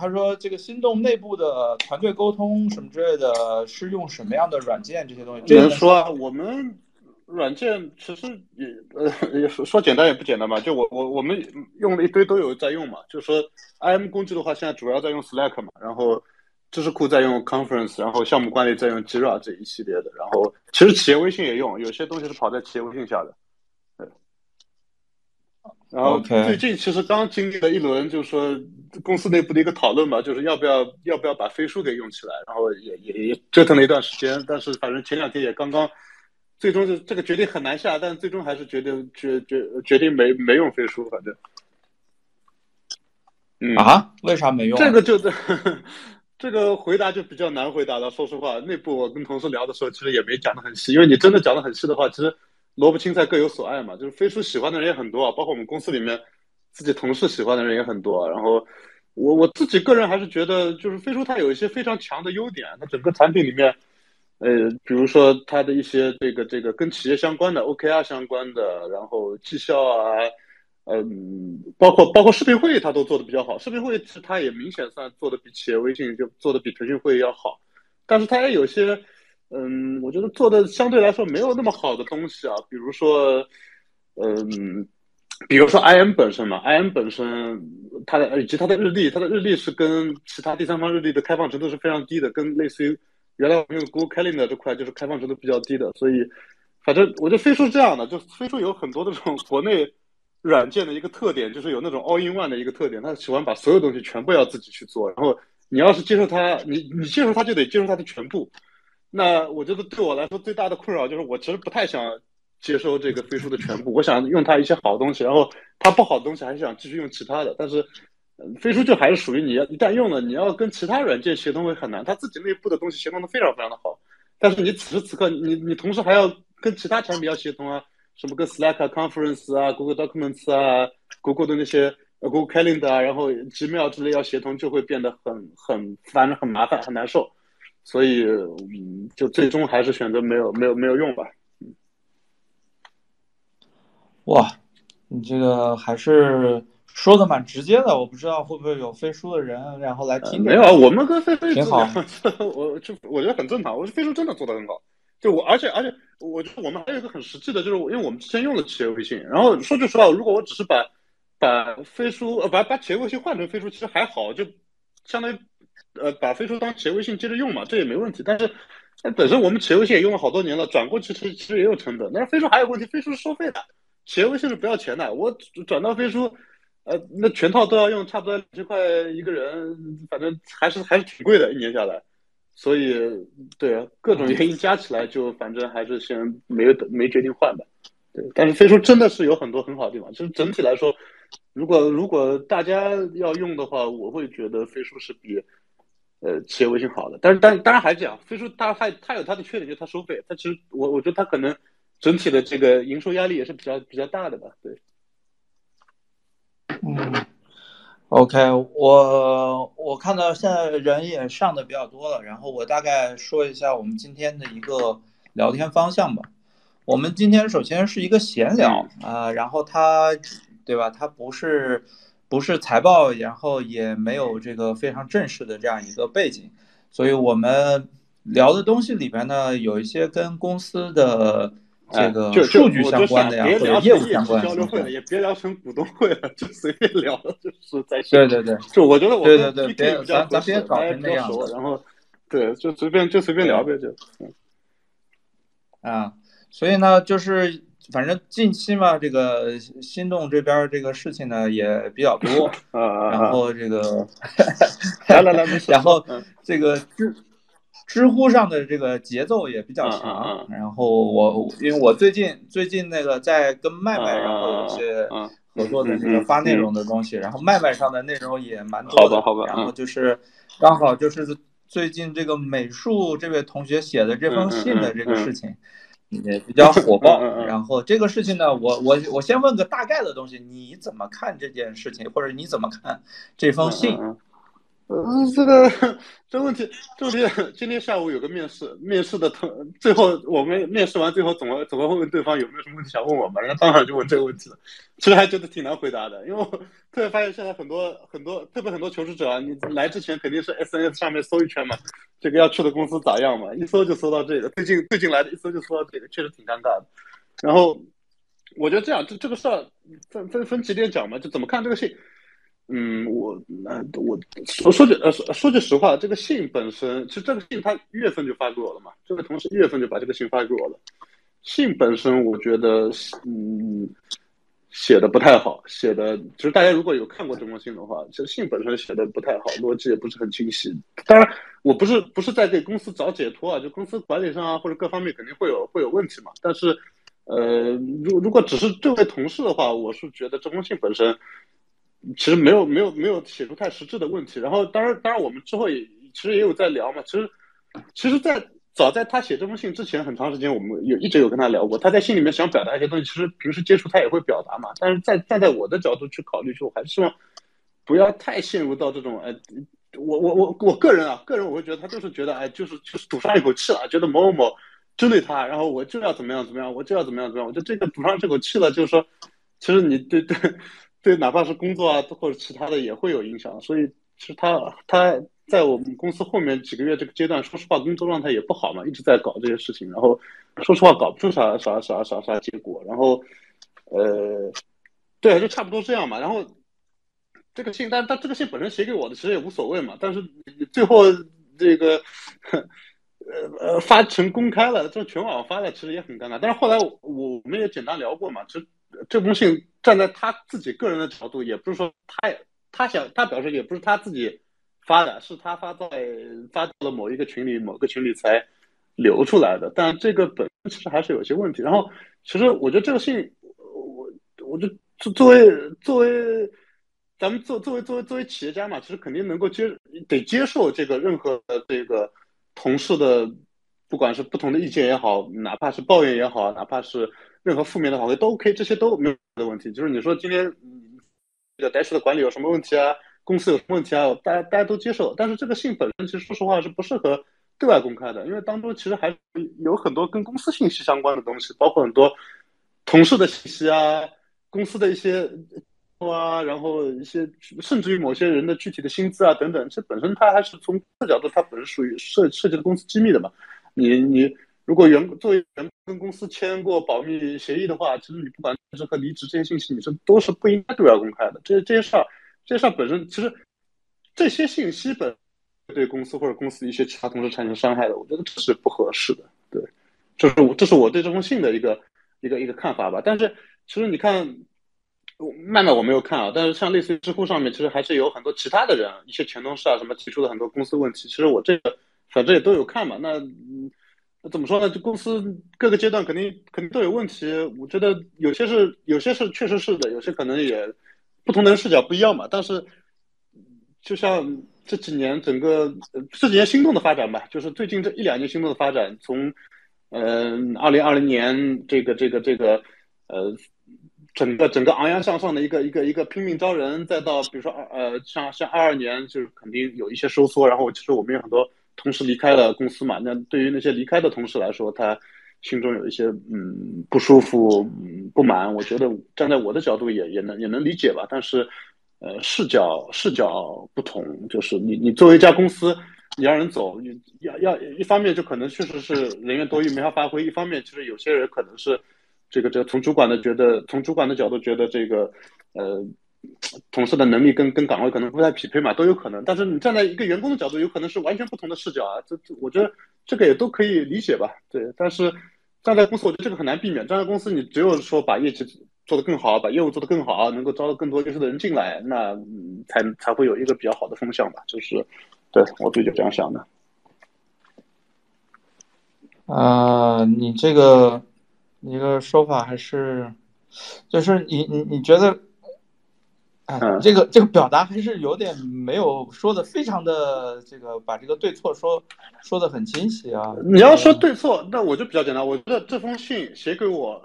他说这个心动内部的团队沟通什么之类的，是用什么样的软件这些东西？这能说啊，我们软件其实也呃说说简单也不简单吧，就我我我们用了一堆都有在用嘛，就是说 IM 工具的话，现在主要在用 Slack 嘛，然后知识库在用 Conference，然后项目管理在用 Jira 这一系列的，然后其实企业微信也用，有些东西是跑在企业微信下的。然后最近其实刚经历了一轮，就是说公司内部的一个讨论嘛，就是要不要要不要把飞书给用起来，然后也也也折腾了一段时间，但是反正前两天也刚刚，最终就这个决定很难下，但最终还是决定决决决定没没用飞书，反正。嗯啊？为啥没用？这个就 这个回答就比较难回答了。说实话，内部我跟同事聊的时候，其实也没讲的很细，因为你真的讲的很细的话，其实。萝卜青菜各有所爱嘛，就是飞书喜欢的人也很多，包括我们公司里面自己同事喜欢的人也很多。然后我我自己个人还是觉得，就是飞书它有一些非常强的优点，它整个产品里面，呃，比如说它的一些这个这个跟企业相关的 OKR 相关的，然后绩效啊，嗯，包括包括视频会议它都做的比较好。视频会议是它也明显算做的比企业微信就做的比腾讯会议要好，但是它也有些。嗯，我觉得做的相对来说没有那么好的东西啊，比如说，嗯，比如说 IM 本身嘛，IM 本身它的以及它的日历，它的日历是跟其他第三方日历的开放程度是非常低的，跟类似于原来我们用 Google Calendar 这块就是开放程度比较低的，所以反正我觉得飞书是这样的，就飞书有很多的这种国内软件的一个特点，就是有那种 All in One 的一个特点，他喜欢把所有东西全部要自己去做，然后你要是接受它，你你接受它就得接受它的全部。那我觉得对我来说最大的困扰就是，我其实不太想接收这个飞书的全部，我想用它一些好东西，然后它不好的东西还是想继续用其他的。但是，飞书就还是属于你要一旦用了，你要跟其他软件协同会很难，它自己内部的东西协同的非常非常的好，但是你此时此刻你你同时还要跟其他产品要协同啊，什么跟 Slack、Conference 啊、Google Documents 啊、Google 的那些 Google Calendar 啊，然后 Gmail 之类要协同，就会变得很很烦、很麻烦、很难受。所以，嗯，就最终还是选择没有没有没有用吧。哇，你这个还是说的蛮直接的，我不知道会不会有飞书的人然后来听。没有啊，我们跟飞书挺好，我就我觉得很正常。我觉得飞书真的做的很好。就我，而且而且，我觉得我们还有一个很实际的，就是因为我们之前用了企业微信，然后说句实话，如果我只是把把飞书呃把把企业微信换成飞书，其实还好，就相当于。呃，把飞书当企业微信接着用嘛，这也没问题。但是，本身我们企业微信也用了好多年了，转过去其实其实也有成本。但是飞书还有问题，飞书是收费的，企业微信是不要钱的。我转到飞书，呃，那全套都要用，差不多两千块一个人，反正还是还是挺贵的，一年下来。所以，对，各种原因加起来，就反正还是先没有没决定换吧。对，但是飞书真的是有很多很好的地方。其实整体来说，如果如果大家要用的话，我会觉得飞书是比。呃，企业微信好的，但是但当然还是这样，飞书它还它有它的缺点，就是它收费。它其实我我觉得它可能整体的这个营收压力也是比较比较大的吧。对。嗯，OK，我我看到现在人也上的比较多了，然后我大概说一下我们今天的一个聊天方向吧。我们今天首先是一个闲聊啊，然后它对吧？它不是。不是财报，然后也没有这个非常正式的这样一个背景，所以我们聊的东西里边呢，有一些跟公司的这个数据相关的呀，或者业务相关的。交流会了，也别聊成股东会了，就随便聊，就是在对对对，就我觉得我对对对，别咱咱别搞成那样子，然后对，就随便就随便聊呗，就嗯啊，所以呢，就是。反正近期嘛，这个心动这边这个事情呢也比较多，然后这个 来来来，然后这个知知乎上的这个节奏也比较强，然后我因为我最近最近那个在跟麦麦然后有些合作的这个发内容的东西，然后麦麦上的内容也蛮多的，好吧，然后就是刚好就是最近这个美术这位同学写的这封信的这个事情。也比较火爆，然后这个事情呢，我我我先问个大概的东西，你怎么看这件事情，或者你怎么看这封信？嗯，这个 这问题，这问题，今天下午有个面试，面试的同最后我们面试完，最后总总会问对方有没有什么问题想问我们，然后当场就问这个问题了。其实还觉得挺难回答的，因为我特别发现现在很多很多，特别很多求职者啊，你来之前肯定是 S N S 上面搜一圈嘛，这个要去的公司咋样嘛，一搜就搜到这个，最近最近来的一搜就搜到这个，确实挺尴尬的。然后我觉得这样，这这个事儿分分分几点讲嘛，就怎么看这个信。嗯，我那我说说句呃说说句实话，这个信本身，其实这个信他一月份就发给我了嘛，这个同事一月份就把这个信发给我了。信本身我觉得嗯写的不太好，写的其实大家如果有看过这封信的话，其实信本身写的不太好，逻辑也不是很清晰。当然，我不是不是在给公司找解脱啊，就公司管理上啊或者各方面肯定会有会有问题嘛。但是呃，如如果只是这位同事的话，我是觉得这封信本身。其实没有没有没有写出太实质的问题，然后当然当然我们之后也其实也有在聊嘛，其实其实，在早在他写这封信之前很长时间，我们有一直有跟他聊过，他在信里面想表达一些东西，其实平时接触他也会表达嘛，但是在站在我的角度去考虑，就我还是希望不要太陷入到这种哎，我我我我个人啊，个人我会觉得他就是觉得哎，就是就是赌上一口气了，觉得某某某针对他，然后我就要怎么样怎么样，我就要怎么样怎么样，我就这个赌上这口气了，就是说，其实你对对。对，哪怕是工作啊，或者其他的也会有影响。所以，其实他他在我们公司后面几个月这个阶段，说实话，工作状态也不好嘛，一直在搞这些事情。然后，说实话，搞不出啥啥啥啥啥结果。然后，呃，对，就差不多这样嘛。然后，这个信，但但这个信本身写给我的，其实也无所谓嘛。但是最后这个，呃呃，发成公开了，这全网发了，其实也很尴尬。但是后来我我们也简单聊过嘛，其实。这封信站在他自己个人的角度，也不是说他他想他表示也不是他自己发的，是他发在发到了某一个群里，某个群里才流出来的。但这个本身其实还是有些问题。然后，其实我觉得这个信，我我就作作为作为咱们作作为作为作为企业家嘛，其实肯定能够接得接受这个任何的这个同事的，不管是不同的意见也好，哪怕是抱怨也好，哪怕是。任何负面的反馈都 OK，这些都没有的问题。就是你说今天这个 Dash 的管理有什么问题啊？公司有什么问题啊？大家大家都接受。但是这个信本身其实说实话是不适合对外公开的，因为当中其实还有很多跟公司信息相关的东西，包括很多同事的信息啊，公司的一些啊，然后一些甚至于某些人的具体的薪资啊等等，这本身它还是从这角度，它本身属于涉涉及的公司机密的嘛。你你。如果员作为员工跟公司签过保密协议的话，其实你不管是和离职这些信息，你是都是不应该对外公开的。这些这些事儿，这些事儿本身其实这些信息本对公司或者公司一些其他同事产生伤害的，我觉得这是不合适的。对，这是我这是我对这封信的一个一个一个看法吧。但是其实你看，麦麦我没有看啊，但是像类似于知乎上面，其实还是有很多其他的人，一些前同事啊什么提出的很多公司问题，其实我这个反正也都有看嘛。那嗯。怎么说呢？就公司各个阶段肯定肯定都有问题。我觉得有些是有些是确实是的，有些可能也不同的视角不一样嘛。但是就像这几年整个这几年心动的发展吧，就是最近这一两年心动的发展，从嗯二零二零年这个这个这个呃整个整个昂扬向上的一个一个一个拼命招人，再到比如说呃像像二二年就是肯定有一些收缩，然后其实我们有很多。同时离开了公司嘛？那对于那些离开的同事来说，他心中有一些嗯不舒服、嗯不满。我觉得站在我的角度也也能也能理解吧。但是，呃，视角视角不同，就是你你作为一家公司，你让人走，你要要一方面就可能确实是人员多余没法发挥；一方面其实有些人可能是这个这个从主管的觉得，从主管的角度觉得这个呃。同事的能力跟跟岗位可能不太匹配嘛，都有可能。但是你站在一个员工的角度，有可能是完全不同的视角啊。这这，我觉得这个也都可以理解吧。对，但是站在公司，我觉得这个很难避免。站在公司，你只有说把业绩做得更好，把业务做得更好，能够招到更多优秀的人进来，那才才会有一个比较好的风向吧。就是，对我自己就这样想的。啊，你这个一个说法还是，就是你你你觉得？嗯，这个这个表达还是有点没有说的非常的这个把这个对错说说的很清晰啊。你要说对错，那我就比较简单。我觉得这封信写给我，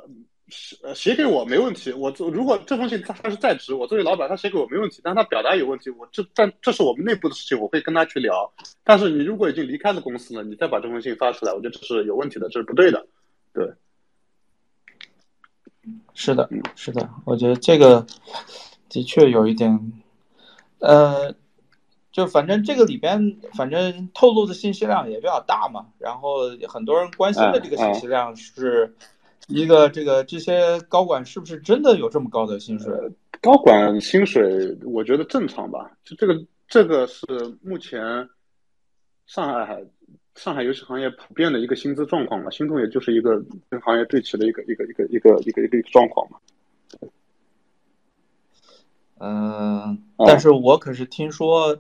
写写给我没问题，我如果这封信他他是在职，我作为老板他写给我没问题，但他表达有问题，我这但这是我们内部的事情，我会跟他去聊。但是你如果已经离开了公司了，你再把这封信发出来，我觉得这是有问题的，这是不对的。对，是的，是的，我觉得这个的确有一点，呃。就反正这个里边，反正透露的信息量也比较大嘛，然后很多人关心的这个信息量是一个这个这些高管是不是真的有这么高的薪水？高管薪水我觉得正常吧，就这个这个是目前上海上海游戏行业普遍的一个薪资状况嘛，星动也就是一个跟行业对齐的一个一个一个一个一个一个状况嘛。嗯，但是我可是听说。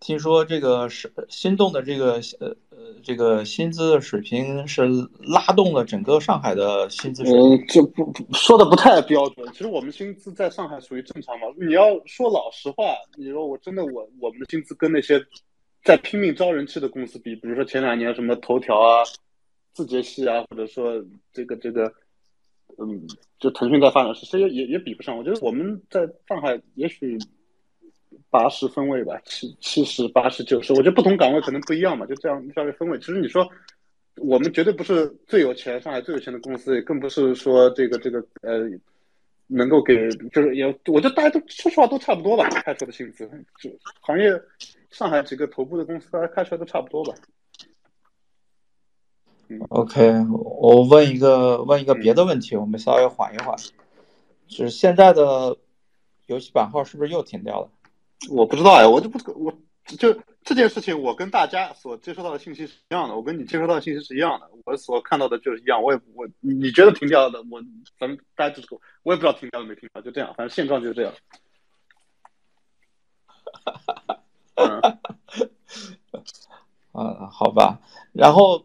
听说这个是心动的这个呃呃这个薪资的水平是拉动了整个上海的薪资水平。嗯，这不说的不太标准。其实我们薪资在上海属于正常嘛。你要说老实话，你说我真的我我们的薪资跟那些在拼命招人气的公司比，比如说前两年什么头条啊、字节系啊，或者说这个这个嗯，就腾讯在发展，其实也也也比不上。我觉得我们在上海也许。八十分位吧，七七十、八十、九十，我觉得不同岗位可能不一样嘛，就这样稍微分位。其实你说，我们绝对不是最有钱、上海最有钱的公司，也更不是说这个这个呃，能够给就是也，我觉得大家都说实话都差不多吧，开出的薪资，就行业上海几个头部的公司，大家开出来都差不多吧。OK，我问一个问一个别的问题，我们稍微缓一缓，就是现在的游戏版号是不是又停掉了？我不知道呀，我就不我就这件事情，我跟大家所接收到的信息是一样的，我跟你接收到的信息是一样的，我所看到的就是一样。我也我你觉得停掉的，我咱们大家就是我也不知道停掉了没停掉，就这样，反正现状就是这样。嗯，好吧，然后。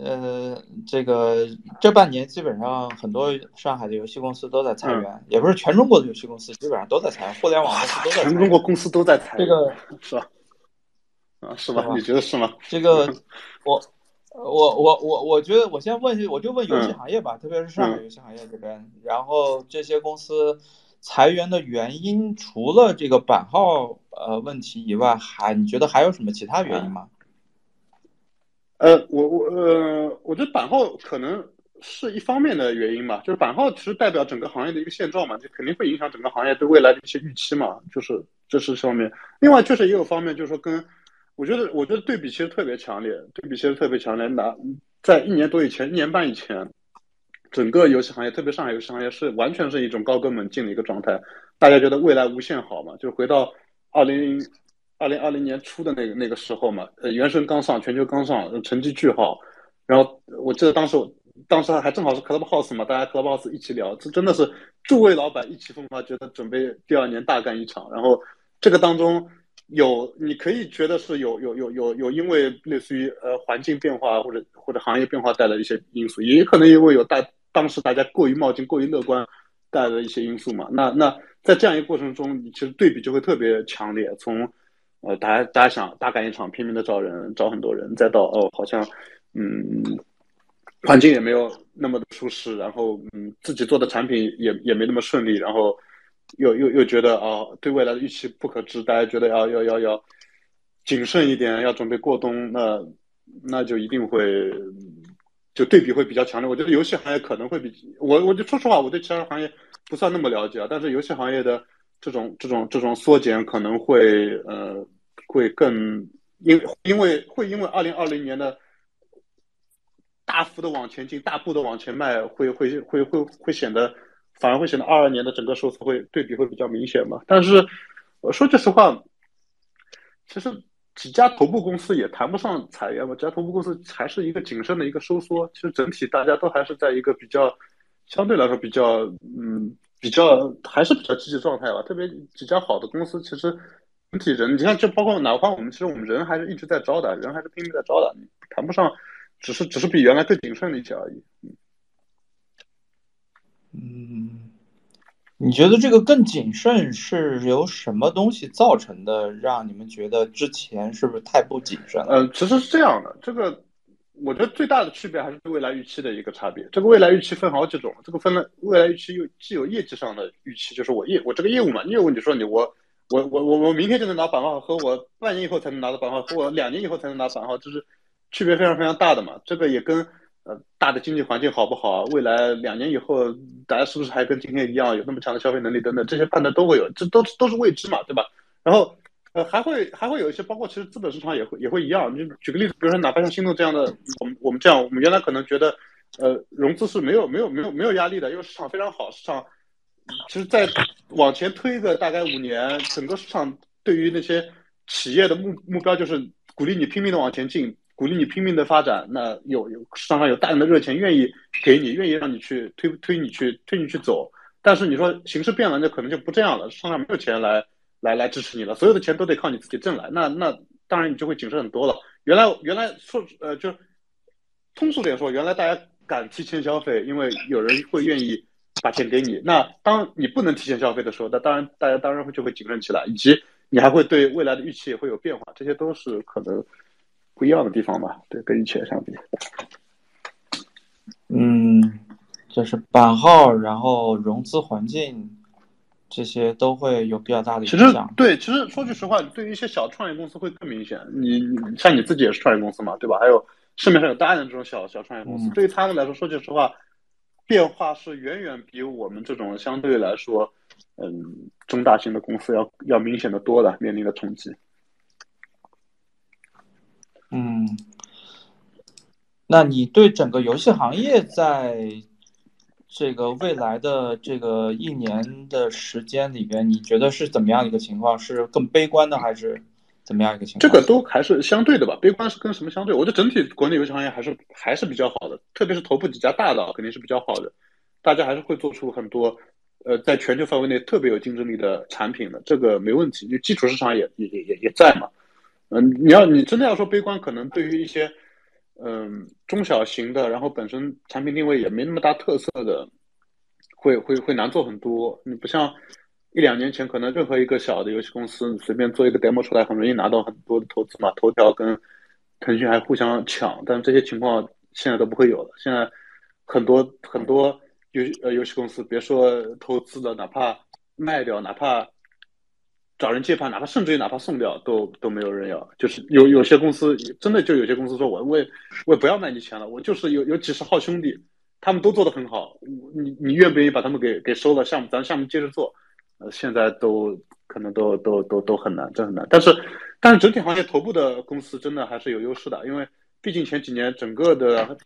呃，这个这半年基本上很多上海的游戏公司都在裁员，也不是全中国的游戏公司基本上都在裁员，互联网公司都在。全中国公司都在裁。这个是吧？啊，是吧？你觉得是吗？这个，我我我我我觉得，我先问一下，我就问游戏行业吧，特别是上海游戏行业这边，然后这些公司裁员的原因，除了这个版号呃问题以外，还你觉得还有什么其他原因吗？呃，我我呃，我觉得版号可能是一方面的原因吧，就是版号其实代表整个行业的一个现状嘛，就肯定会影响整个行业对未来的一些预期嘛，就是这是方面。另外，确实也有方面，就是说跟我觉得，我觉得对比其实特别强烈，对比其实特别强烈。那在一年多以前，一年半以前，整个游戏行业，特别上海游戏行业是完全是一种高歌猛进的一个状态，大家觉得未来无限好嘛，就回到二零。二零二零年初的那个那个时候嘛，呃，原神刚上，全球刚上，成绩巨好。然后我记得当时我，当时还正好是 Clubhouse 嘛，大家 Clubhouse 一起聊，这真的是诸位老板意气风发，觉得准备第二年大干一场。然后这个当中有，你可以觉得是有有有有有因为类似于呃环境变化或者或者行业变化带来一些因素，也可能因为有大当时大家过于冒进、过于乐观带来的一些因素嘛。那那在这样一个过程中，你其实对比就会特别强烈，从。呃，大家大家想大干一场，拼命的招人，招很多人，再到哦，好像，嗯，环境也没有那么的舒适，然后嗯，自己做的产品也也没那么顺利，然后又又又觉得啊，对未来的预期不可知，大家觉得要要要要谨慎一点，要准备过冬，那那就一定会就对比会比较强烈。我觉得游戏行业可能会比我，我就说实话，我对其他行业不算那么了解啊，但是游戏行业的。这种这种这种缩减可能会呃会更因因为会因为二零二零年的大幅的往前进，大步的往前迈，会会会会会显得反而会显得二二年的整个收缩会对比会比较明显嘛。但是我说句实话，其实几家头部公司也谈不上裁员嘛，几家头部公司还是一个谨慎的一个收缩。其实整体大家都还是在一个比较相对来说比较嗯。比较还是比较积极状态吧，特别几家好的公司，其实整体人，你看，就包括哪怕我们，其实我们人还是一直在招的，人还是拼命在招的，谈不上，只是只是比原来更谨慎了一些而已。嗯，你觉得这个更谨慎是由什么东西造成的？让你们觉得之前是不是太不谨慎了？嗯，其实是这样的，这个我觉得最大的区别还是对未来预期的一个差别。这个未来预期分好几种，这个分了未来预期又既有业绩上的预期，就是我业我这个业务嘛，业务你说你我我我我我明天就能拿版号，和我半年以后才能拿到版号，和我两年以后才能拿版号，就是区别非常非常大的嘛。这个也跟呃大的经济环境好不好，未来两年以后大家是不是还跟今天一样有那么强的消费能力等等这些判断都会有，这都都是未知嘛，对吧？然后。呃，还会还会有一些，包括其实资本市场也会也会一样。就举个例子，比如说哪怕像心动这样的，我们我们这样，我们原来可能觉得，呃，融资是没有没有没有没有压力的，因为市场非常好。市场其实再往前推个大概五年，整个市场对于那些企业的目目标就是鼓励你拼命的往前进，鼓励你拼命的发展。那有有市场上有大量的热钱，愿意给你，愿意让你去推推你去推你去走。但是你说形势变了，那可能就不这样了，市场上没有钱来。来来支持你了，所有的钱都得靠你自己挣来，那那当然你就会谨慎很多了。原来原来说呃就通俗点说，原来大家敢提前消费，因为有人会愿意把钱给你。那当你不能提前消费的时候，那当然大家当然会就会谨慎起来，以及你还会对未来的预期也会有变化，这些都是可能不一样的地方吧？对，跟以前相比。嗯，就是版号，然后融资环境。这些都会有比较大的影响。对，其实说句实话，对于一些小创业公司会更明显。你像你自己也是创业公司嘛，对吧？还有市面上有大量的这种小小创业公司，对于他们来说，说句实话，变化是远远比我们这种相对来说，嗯，中大型的公司要要明显的多的面临的冲击。嗯，那你对整个游戏行业在？这个未来的这个一年的时间里边，你觉得是怎么样一个情况？是更悲观的，还是怎么样一个情况？这个都还是相对的吧。悲观是跟什么相对？我觉得整体国内游戏行业还是还是比较好的，特别是头部几家大的肯定是比较好的，大家还是会做出很多呃在全球范围内特别有竞争力的产品的，这个没问题。就基础市场也也也也也在嘛。嗯，你要你真的要说悲观，可能对于一些。嗯，中小型的，然后本身产品定位也没那么大特色的，会会会难做很多。你不像一两年前，可能任何一个小的游戏公司你随便做一个 demo 出来，很容易拿到很多的投资嘛。头条跟腾讯还互相抢，但这些情况现在都不会有了。现在很多很多游呃游戏公司，别说投资了，哪怕卖掉，哪怕。找人接盘，哪怕甚至于哪怕送掉，都都没有人要。就是有有些公司真的就有些公司说，我我也我也不要卖你钱了，我就是有有几十号兄弟，他们都做得很好，你你愿不愿意把他们给给收了项目，咱项目接着做？呃，现在都可能都都都都很难，真很难。但是但是整体行业头部的公司真的还是有优势的，因为毕竟前几年整个的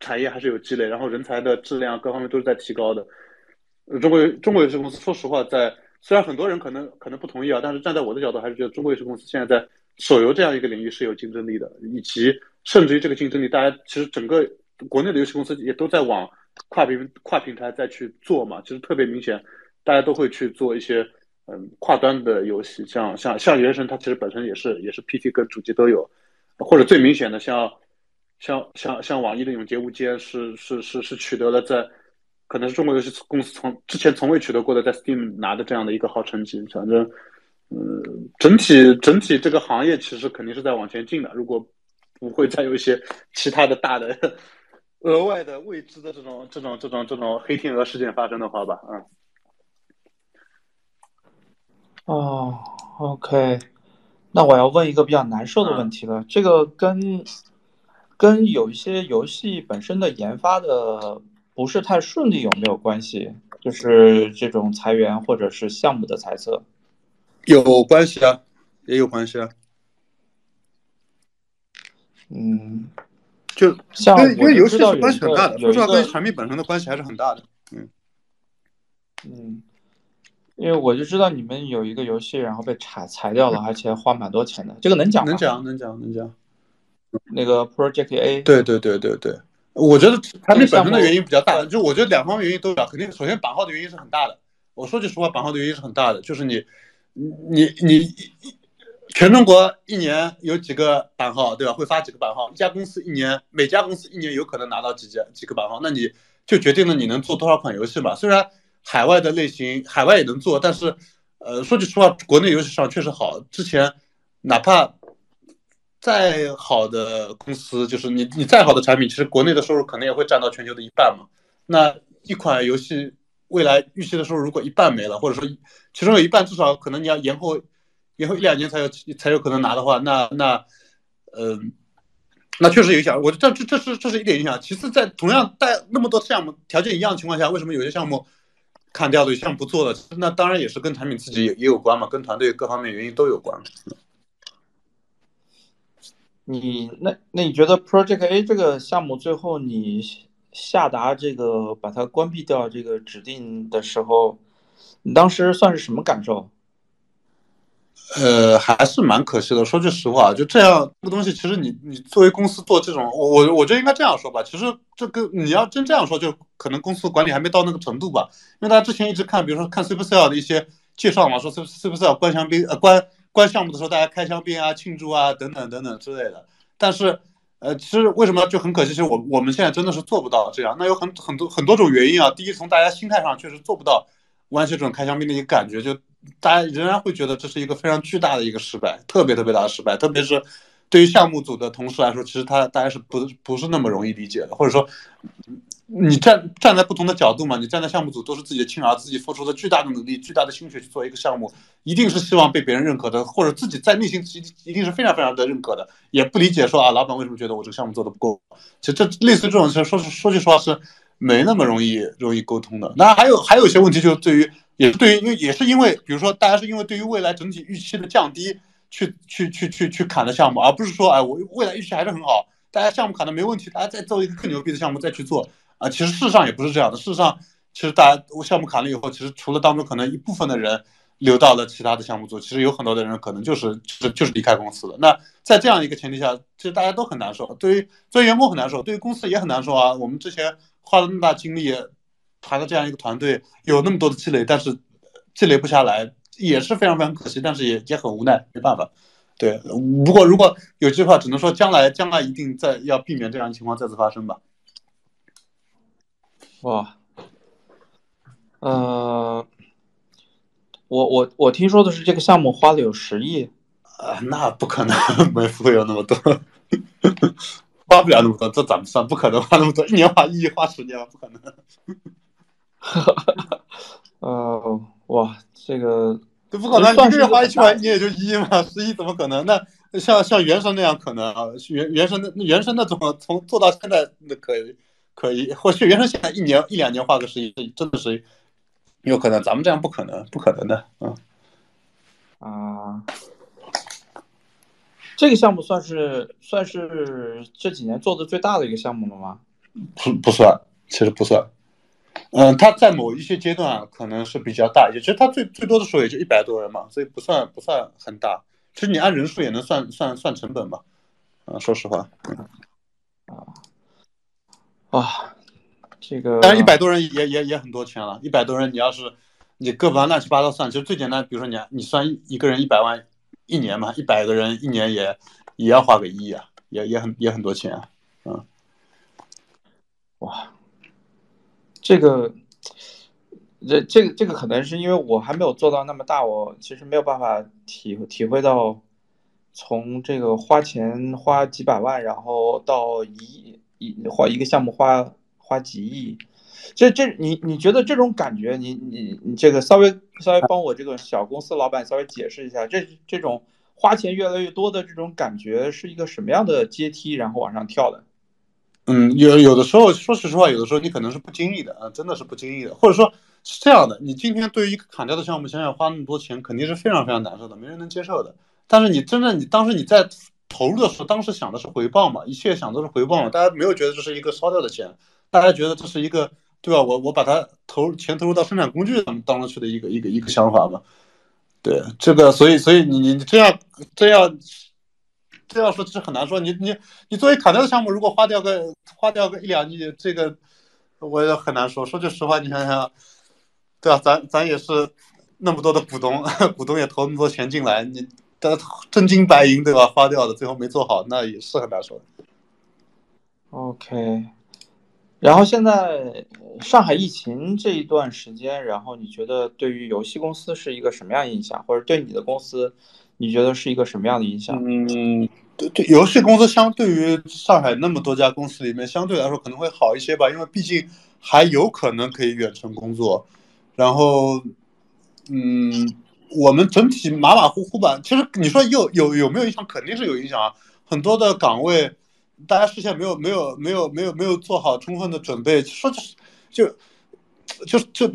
产业还是有积累，然后人才的质量各方面都是在提高的。中国中国有些公司，说实话在。虽然很多人可能可能不同意啊，但是站在我的角度，还是觉得中国游戏公司现在在手游这样一个领域是有竞争力的，以及甚至于这个竞争力，大家其实整个国内的游戏公司也都在往跨平跨平台再去做嘛，其实特别明显，大家都会去做一些嗯跨端的游戏，像像像原神，它其实本身也是也是 PC 跟主机都有，或者最明显的像像像像网易的永劫无间是是是是取得了在。可能是中国游戏公司从之前从未取得过的，在 Steam 拿的这样的一个好成绩。反正，嗯，整体整体这个行业其实肯定是在往前进的。如果不会再有一些其他的大的额外的未知的这种这种这种这种黑天鹅事件发生的话吧，嗯。哦，OK，那我要问一个比较难受的问题了。这个跟跟有一些游戏本身的研发的。不是太顺利有没有关系？就是这种裁员或者是项目的裁撤，有关系啊，也有关系啊。嗯，就像因为游戏是关系很大的，说实话，跟产品本身的关系还是很大的。嗯嗯，因为我就知道你们有一个游戏，然后被裁裁掉了，而且花蛮多钱的，这个能讲吗？能讲，能讲，能讲。那个 Project A，对对对对对。我觉得产品本身的原因比较大，就我觉得两方面原因都有。肯定首先版号的原因是很大的。我说句实话，版号的原因是很大的，就是你，你你全中国一年有几个版号，对吧？会发几个版号？一家公司一年，每家公司一年有可能拿到几家几个版号，那你就决定了你能做多少款游戏嘛。虽然海外的类型海外也能做，但是呃，说句实话，国内游戏市场确实好。之前哪怕再好的公司，就是你你再好的产品，其实国内的收入可能也会占到全球的一半嘛。那一款游戏未来预期的收入如果一半没了，或者说其中有一半至少可能你要延后延后一两年才有才有可能拿的话，那那嗯。那确实影响，我这这这是这是一点影响。其次，在同样带那么多项目条件一样的情况下，为什么有些项目砍掉了，有项目不做了？那当然也是跟产品自己也也有关嘛，跟团队各方面原因都有关。你那那你觉得 Project A 这个项目最后你下达这个把它关闭掉这个指定的时候，你当时算是什么感受？呃，还是蛮可惜的。说句实话，就这样这个东西，其实你你作为公司做这种，我我我觉得应该这样说吧。其实这个你要真这样说，就可能公司管理还没到那个程度吧。因为大家之前一直看，比如说看 Supercell 的一些介绍嘛，说 Supercell 关香槟呃关关项目的时候，大家开香槟啊、庆祝啊等等等等之类的。但是呃，其实为什么就很可惜？其实我我们现在真的是做不到这样。那有很很多很多种原因啊。第一，从大家心态上确实做不到完全这种开香槟的一个感觉，就。大家仍然会觉得这是一个非常巨大的一个失败，特别特别大的失败。特别是对于项目组的同事来说，其实他大家是不不是那么容易理解的。或者说，你站站在不同的角度嘛，你站在项目组都是自己的亲儿子，自己付出的巨大的努力、巨大的心血去做一个项目，一定是希望被别人认可的，或者自己在内心一一定是非常非常的认可的，也不理解说啊，老板为什么觉得我这个项目做的不够？其实这类似这种事，说说句实话是没那么容易容易沟通的。那还有还有一些问题，就是对于。也对于，因为也是因为，比如说，大家是因为对于未来整体预期的降低，去去去去去砍的项目，而不是说，哎，我未来预期还是很好，大家项目砍的没问题，大家再做一个更牛逼的项目再去做啊。其实事实上也不是这样的，事实上，其实大家项目砍了以后，其实除了当中可能一部分的人留到了其他的项目组，其实有很多的人可能就是就是就是离开公司了。那在这样一个前提下，其实大家都很难受，对于作为员工很难受，对于公司也很难受啊。我们之前花了那么大精力。排了这样一个团队，有那么多的积累，但是积累不下来，也是非常非常可惜，但是也也很无奈，没办法。对，如果如果有计划，只能说将来将来一定在要避免这样的情况再次发生吧。哇，呃，我我我听说的是这个项目花了有十亿，啊，那不可能，没不会有那么多，花不了那么多，这怎么算？不可能花那么多，一年花一亿，花十年，不可能。哈哈哈，呃，哇，这个这不可能，一个月花一千万，你也就一亿嘛，十亿怎么可能？那像像原神那样可能啊，原原神那原神那种从做到现在那可以可以，或许原来现在一年一两年画个十亿，真的是有可能，咱们这样不可能，不可能的，嗯啊，这个项目算是算是这几年做的最大的一个项目了吗？不不算，其实不算。嗯，他在某一些阶段可能是比较大一些，其实他最最多的时候也就一百多人嘛，所以不算不算很大。其实你按人数也能算算算成本吧。嗯，说实话。啊啊，这个但是一百多人也也也很多钱了。一百多人，你要是你各方乱七八糟算，其实最简单，比如说你你算一个人一百万一年嘛，一百个人一年也也要花个一亿啊，也也很也很多钱啊。嗯，哇。这个，这这个这个可能是因为我还没有做到那么大，我其实没有办法体体会到，从这个花钱花几百万，然后到一一花一个项目花花几亿，这这你你觉得这种感觉，你你你这个稍微稍微帮我这个小公司老板稍微解释一下，这这种花钱越来越多的这种感觉是一个什么样的阶梯，然后往上跳的？嗯，有有的时候，说实话，有的时候你可能是不经意的啊，真的是不经意的，或者说是这样的，你今天对于一个砍掉的项目，想想花那么多钱，肯定是非常非常难受的，没人能接受的。但是你真正你当时你在投入的时候，当时想的是回报嘛，一切想都是回报嘛，大家没有觉得这是一个烧掉的钱，大家觉得这是一个对吧？我我把它投钱投入到生产工具当当中去的一个一个一个想法嘛。对这个，所以所以你你这样这样。这样说其实很难说，你你你作为砍掉的项目，如果花掉个花掉个一两亿，这个我也很难说。说句实话，你想想，对吧？咱咱也是那么多的股东，股东也投那么多钱进来，你的真金白银，对吧？花掉的，最后没做好，那也是很难受的。OK，然后现在上海疫情这一段时间，然后你觉得对于游戏公司是一个什么样影响，或者对你的公司？你觉得是一个什么样的影响？嗯，对对，游戏公司相对于上海那么多家公司里面，相对来说可能会好一些吧，因为毕竟还有可能可以远程工作。然后，嗯，我们整体马马虎虎吧。其实你说有有有没有影响？肯定是有影响啊。很多的岗位，大家事先没有没有没有没有没有做好充分的准备，说就是就就就。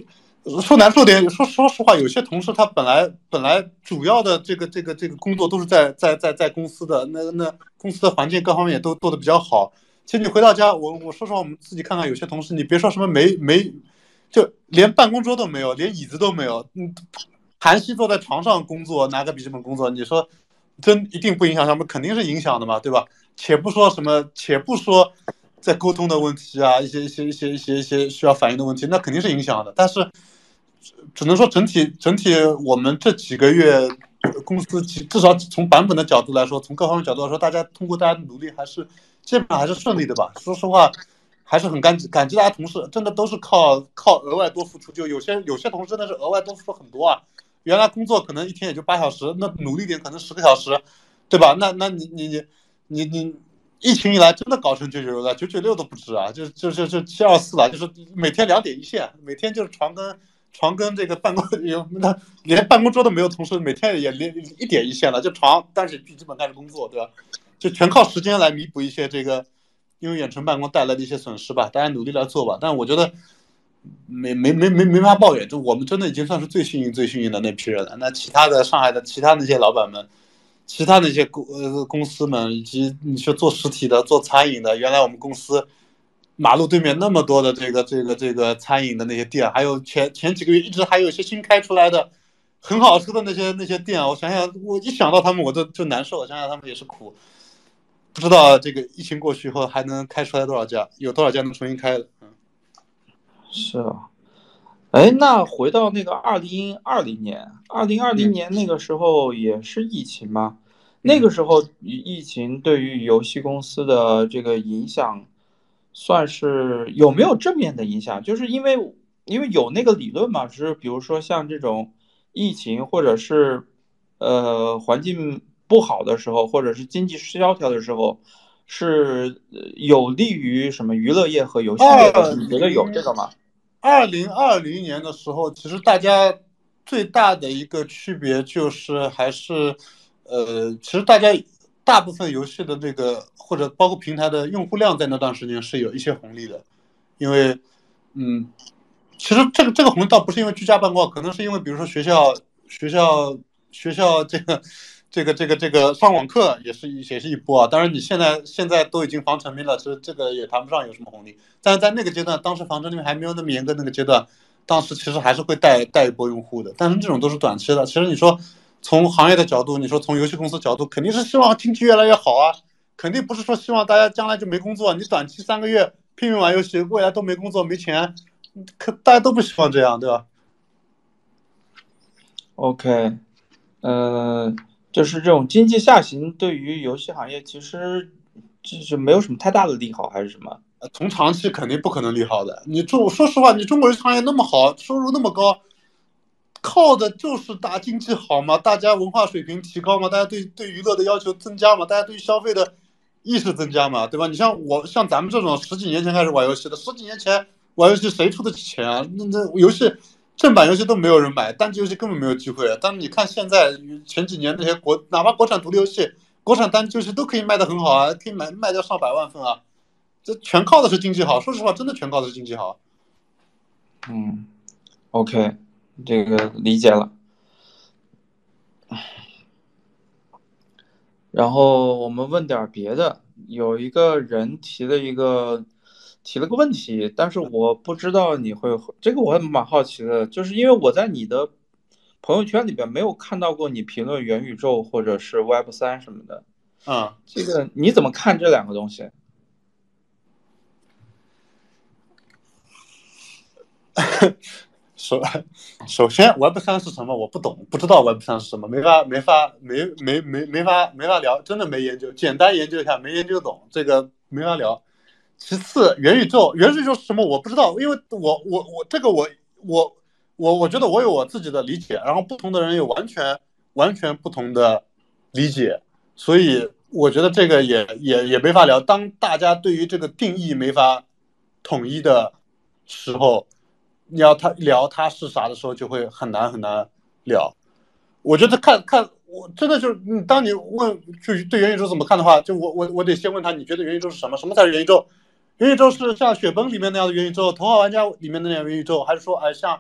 说难受点，说说实话，有些同事他本来本来主要的这个这个这个工作都是在在在在公司的，那那公司的环境各方面也都做的比较好。其实你回到家，我我说实话，我们自己看看，有些同事，你别说什么没没，就连办公桌都没有，连椅子都没有，嗯，韩熙坐在床上工作，拿个笔记本工作，你说真一定不影响他们？肯定是影响的嘛，对吧？且不说什么，且不说在沟通的问题啊，一些一些一些一些一些需要反映的问题，那肯定是影响的，但是。只能说整体整体，我们这几个月公司至少从版本的角度来说，从各方面角度来说，大家通过大家的努力，还是基本上还是顺利的吧。说实话，还是很感激感激大家同事，真的都是靠靠额外多付出。就有些有些同事真的是额外多付出很多啊。原来工作可能一天也就八小时，那努力点可能十个小时，对吧？那那你你你你你疫情以来真的搞成九九六了，九九六都不止啊，就就就就七二四了，就是每天两点一线，每天就是床跟。床跟这个办公 有那连办公桌都没有，同事每天也连一点一线了，就床，但是笔记本开始工作，对吧？就全靠时间来弥补一些这个因为远程办公带来的一些损失吧。大家努力来做吧。但我觉得没没没没没法抱怨，就我们真的已经算是最幸运最幸运的那批人了。那其他的上海的其他那些老板们，其他那些公呃公司们，以及你说做实体的、做餐饮的，原来我们公司。马路对面那么多的这个这个这个餐饮的那些店，还有前前几个月一直还有一些新开出来的很好吃的那些那些店，我想想，我一想到他们我就就难受，想想他们也是苦，不知道这个疫情过去以后还能开出来多少家，有多少家能重新开的？嗯，是啊，哎，那回到那个二零二零年，二零二零年那个时候也是疫情吗？那个时候疫情对于游戏公司的这个影响？算是有没有正面的影响？就是因为因为有那个理论嘛，就是比如说像这种疫情或者是呃环境不好的时候，或者是经济萧条的时候，是有利于什么娱乐业和游戏业的？你觉得有这个吗？二零二零年的时候，其实大家最大的一个区别就是还是呃，其实大家。大部分游戏的这个或者包括平台的用户量在那段时间是有一些红利的，因为，嗯，其实这个这个红利倒不是因为居家办公，可能是因为比如说学校学校学校这个这个这个这个上网课也是也是一波啊。当然你现在现在都已经防沉迷了，其实这个也谈不上有什么红利。但是在那个阶段，当时防沉迷还没有那么严格那个阶段，当时其实还是会带带一波用户的。但是这种都是短期的。其实你说。从行业的角度，你说从游戏公司角度，肯定是希望经济越来越好啊，肯定不是说希望大家将来就没工作。你短期三个月拼命玩游戏，未来都没工作没钱，可大家都不希望这样，对吧？OK，呃，就是这种经济下行对于游戏行业其实就是没有什么太大的利好，还是什么？从长期肯定不可能利好的。你中说实话，你中国游戏行业那么好，收入那么高。靠的就是大经济好嘛，大家文化水平提高嘛，大家对对娱乐的要求增加嘛，大家对消费的意识增加嘛，对吧？你像我像咱们这种十几年前开始玩游戏的，十几年前玩游戏谁出得起钱啊？那那游戏正版游戏都没有人买，单机游戏根本没有机会。但是你看现在前几年那些国哪怕国产独立游戏、国产单机游戏都可以卖得很好啊，可以卖卖掉上百万份啊，这全靠的是经济好。说实话，真的全靠的是经济好。嗯，OK。这个理解了，然后我们问点别的。有一个人提了一个提了个问题，但是我不知道你会这个，我还蛮好奇的，就是因为我在你的朋友圈里边没有看到过你评论元宇宙或者是 Web 三什么的。嗯，这个你怎么看这两个东西？首首先，Web 三是什么？我不懂，不知道 Web 三是什么，没法没法没没没没法没法聊，真的没研究，简单研究一下，没研究懂，这个没法聊。其次，元宇宙，元宇宙是什么？我不知道，因为我我我这个我我我我觉得我有我自己的理解，然后不同的人有完全完全不同的理解，所以我觉得这个也也也没法聊。当大家对于这个定义没法统一的时候，你要他聊他是啥的时候，就会很难很难聊。我觉得看看，我真的就是你，当你问就对元宇宙怎么看的话，就我我我得先问他，你觉得元宇宙是什么？什么才是元宇宙？元宇宙是像雪崩里面那样的元宇宙，头号玩家里面那样的元宇宙，还是说哎像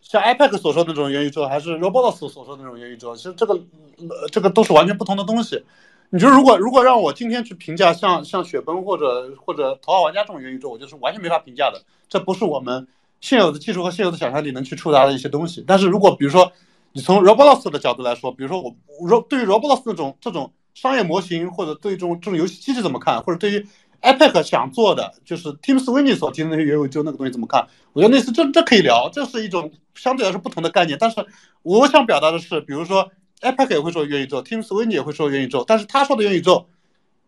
像 iPad 所说的那种元宇宙，还是 Roblox 所说的那种元宇宙？其实这个呃这个都是完全不同的东西。你说如果如果让我今天去评价像像雪崩或者或者头号玩家这种元宇宙，我就是完全没法评价的。这不是我们现有的技术和现有的想象力能去触达的一些东西。但是如果比如说你从 Roblox 的角度来说，比如说我我对于 Roblox 那种这种商业模型，或者对这种这种游戏机制怎么看，或者对于 iPad 想做的就是 Tim Sweeney 所提的那些元宇宙那个东西怎么看？我觉得类似这这可以聊，这是一种相对来说不同的概念。但是我想表达的是，比如说。iPad 也会说元宇宙，Tim Sweeney 也会说元宇宙，但是他说的元宇宙，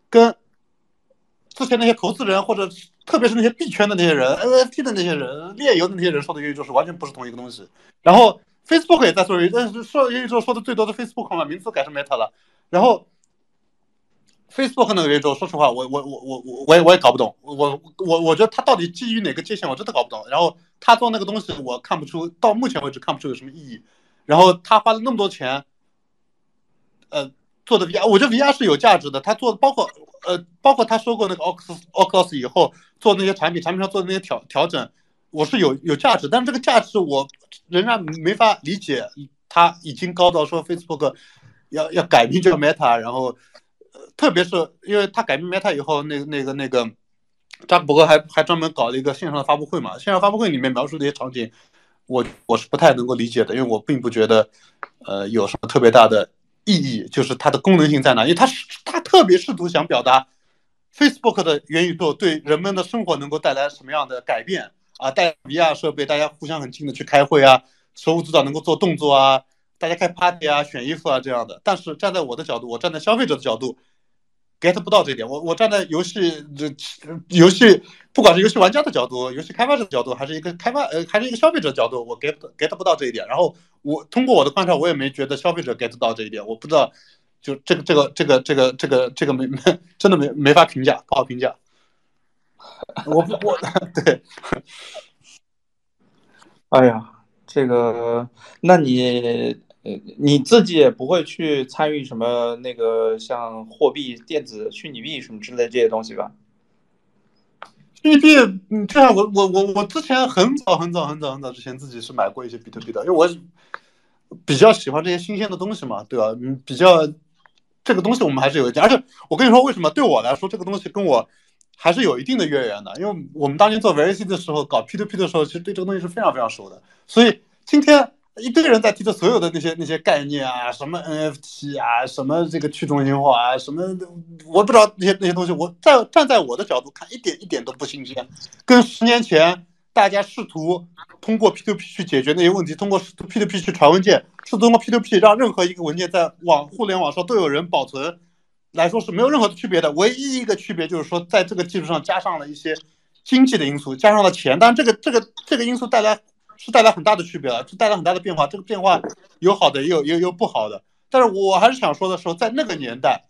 跟之前那些投资人或者特别是那些币圈的那些人、NFT 的那些人、炼油的那些人说的元宇宙是完全不是同一个东西。然后 Facebook 也在说元，但是说元宇宙说的最多的 Facebook 嘛，名字改成 Meta 了。然后 Facebook 那个元宇宙，说实话，我我我我我我也我也搞不懂，我我我觉得他到底基于哪个界限，我真的搞不懂。然后他做那个东西，我看不出，到目前为止看不出有什么意义。然后他花了那么多钱。呃，做的 VR，我觉得 VR 是有价值的。他做包括呃，包括他说过那个 Oculus Oculus 以后做那些产品，产品上做的那些调调整，我是有有价值。但是这个价值我仍然没法理解，他已经高到说 Facebook 要要改名叫 Meta，然后，特别是因为他改名 Meta 以后，那那个那个扎克伯格还还专门搞了一个线上的发布会嘛，线上发布会里面描述的一些场景，我我是不太能够理解的，因为我并不觉得呃有什么特别大的。意义就是它的功能性在哪？因为它是它特别试图想表达，Facebook 的元宇宙对人们的生活能够带来什么样的改变啊？带 VR 设备，大家互相很近的去开会啊，手舞足蹈能够做动作啊，大家开 party 啊，选衣服啊这样的。但是站在我的角度，我站在消费者的角度。Get 不到这点，我我站在游戏这游戏，不管是游戏玩家的角度，游戏开发者的角度，还是一个开发呃，还是一个消费者角度，我 get get 不到这一点。然后我通过我的观察，我也没觉得消费者 get 到这一点。我不知道，就这个这个这个这个这个这个没没 真的没没法评价，不好评价。我不我 对，哎呀，这个那你。呃你自己也不会去参与什么那个像货币、电子、虚拟币什么之类这些东西吧？虚拟币，嗯，这样我我我我之前很早很早很早很早之前自己是买过一些比特币的，因为我比较喜欢这些新鲜的东西嘛，对吧？嗯，比较这个东西我们还是有一点，而且我跟你说为什么？对我来说，这个东西跟我还是有一定的渊源的，因为我们当年做 VC 的时候搞 P2P 的时候，其实对这个东西是非常非常熟的，所以今天。一堆人在提的所有的那些那些概念啊，什么 NFT 啊，什么这个去中心化啊，什么我不知道那些那些东西，我在站在我的角度看，一点一点都不新鲜，跟十年前大家试图通过 P2P 去解决那些问题，通过 P2P 去传文件，是通过 P2P 让任何一个文件在网互联网上都有人保存来说是没有任何的区别的。唯一一个区别就是说，在这个基础上加上了一些经济的因素，加上了钱，但这个这个这个因素带来。是带来很大的区别了，是带来很大的变化。这个变化有好的，也有也有不好的。但是我还是想说的时候，在那个年代，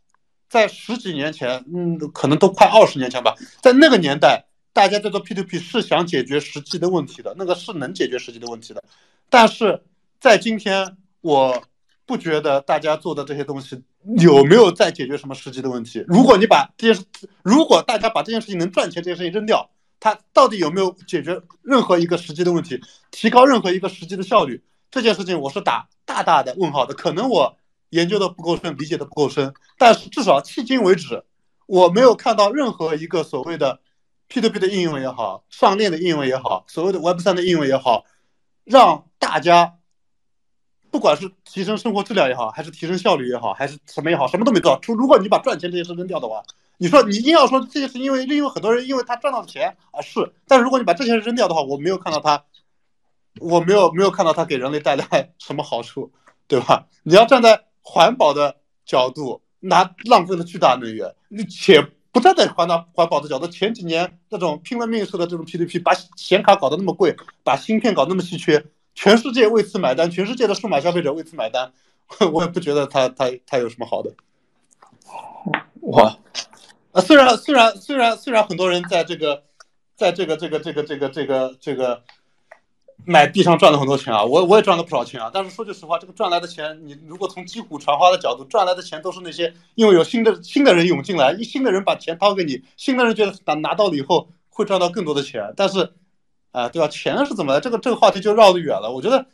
在十几年前，嗯，可能都快二十年前吧，在那个年代，大家在做 P2P 是想解决实际的问题的，那个是能解决实际的问题的。但是在今天，我不觉得大家做的这些东西有没有在解决什么实际的问题。如果你把这件事，如果大家把这件事情能赚钱这件事情扔掉。它到底有没有解决任何一个实际的问题，提高任何一个实际的效率？这件事情我是打大大的问号的。可能我研究的不够深，理解的不够深，但是至少迄今为止，我没有看到任何一个所谓的 P2P 的应用也好，上链的应用也好，所谓的 Web 三的应用也好，让大家不管是提升生活质量也好，还是提升效率也好，还是什么也好，什么都没做。出如果你把赚钱这件事扔掉的话。你说你硬要说这些是因为因为很多人，因为他赚到的钱啊是，但如果你把这些扔掉的话，我没有看到他，我没有没有看到他给人类带来 什么好处，对吧？你要站在环保的角度，拿浪费了巨大能源，且不站在环保环保的角度，前几年那种拼了命似的这种 P2P，把显卡搞得那么贵，把芯片搞那么稀缺，全世界为此买单，全世界的数码消费者为此买单，我也不觉得他他他有什么好的。哇，虽然虽然虽然虽然很多人在这个在这个这个这个这个这个这个买币上赚了很多钱啊，我我也赚了不少钱啊。但是说句实话，这个赚来的钱，你如果从击鼓传花的角度，赚来的钱都是那些因为有新的新的人涌进来，一新的人把钱掏给你，新的人觉得拿拿到了以后会赚到更多的钱。但是，啊，对吧？钱是怎么来？这个这个话题就绕得远了。我觉得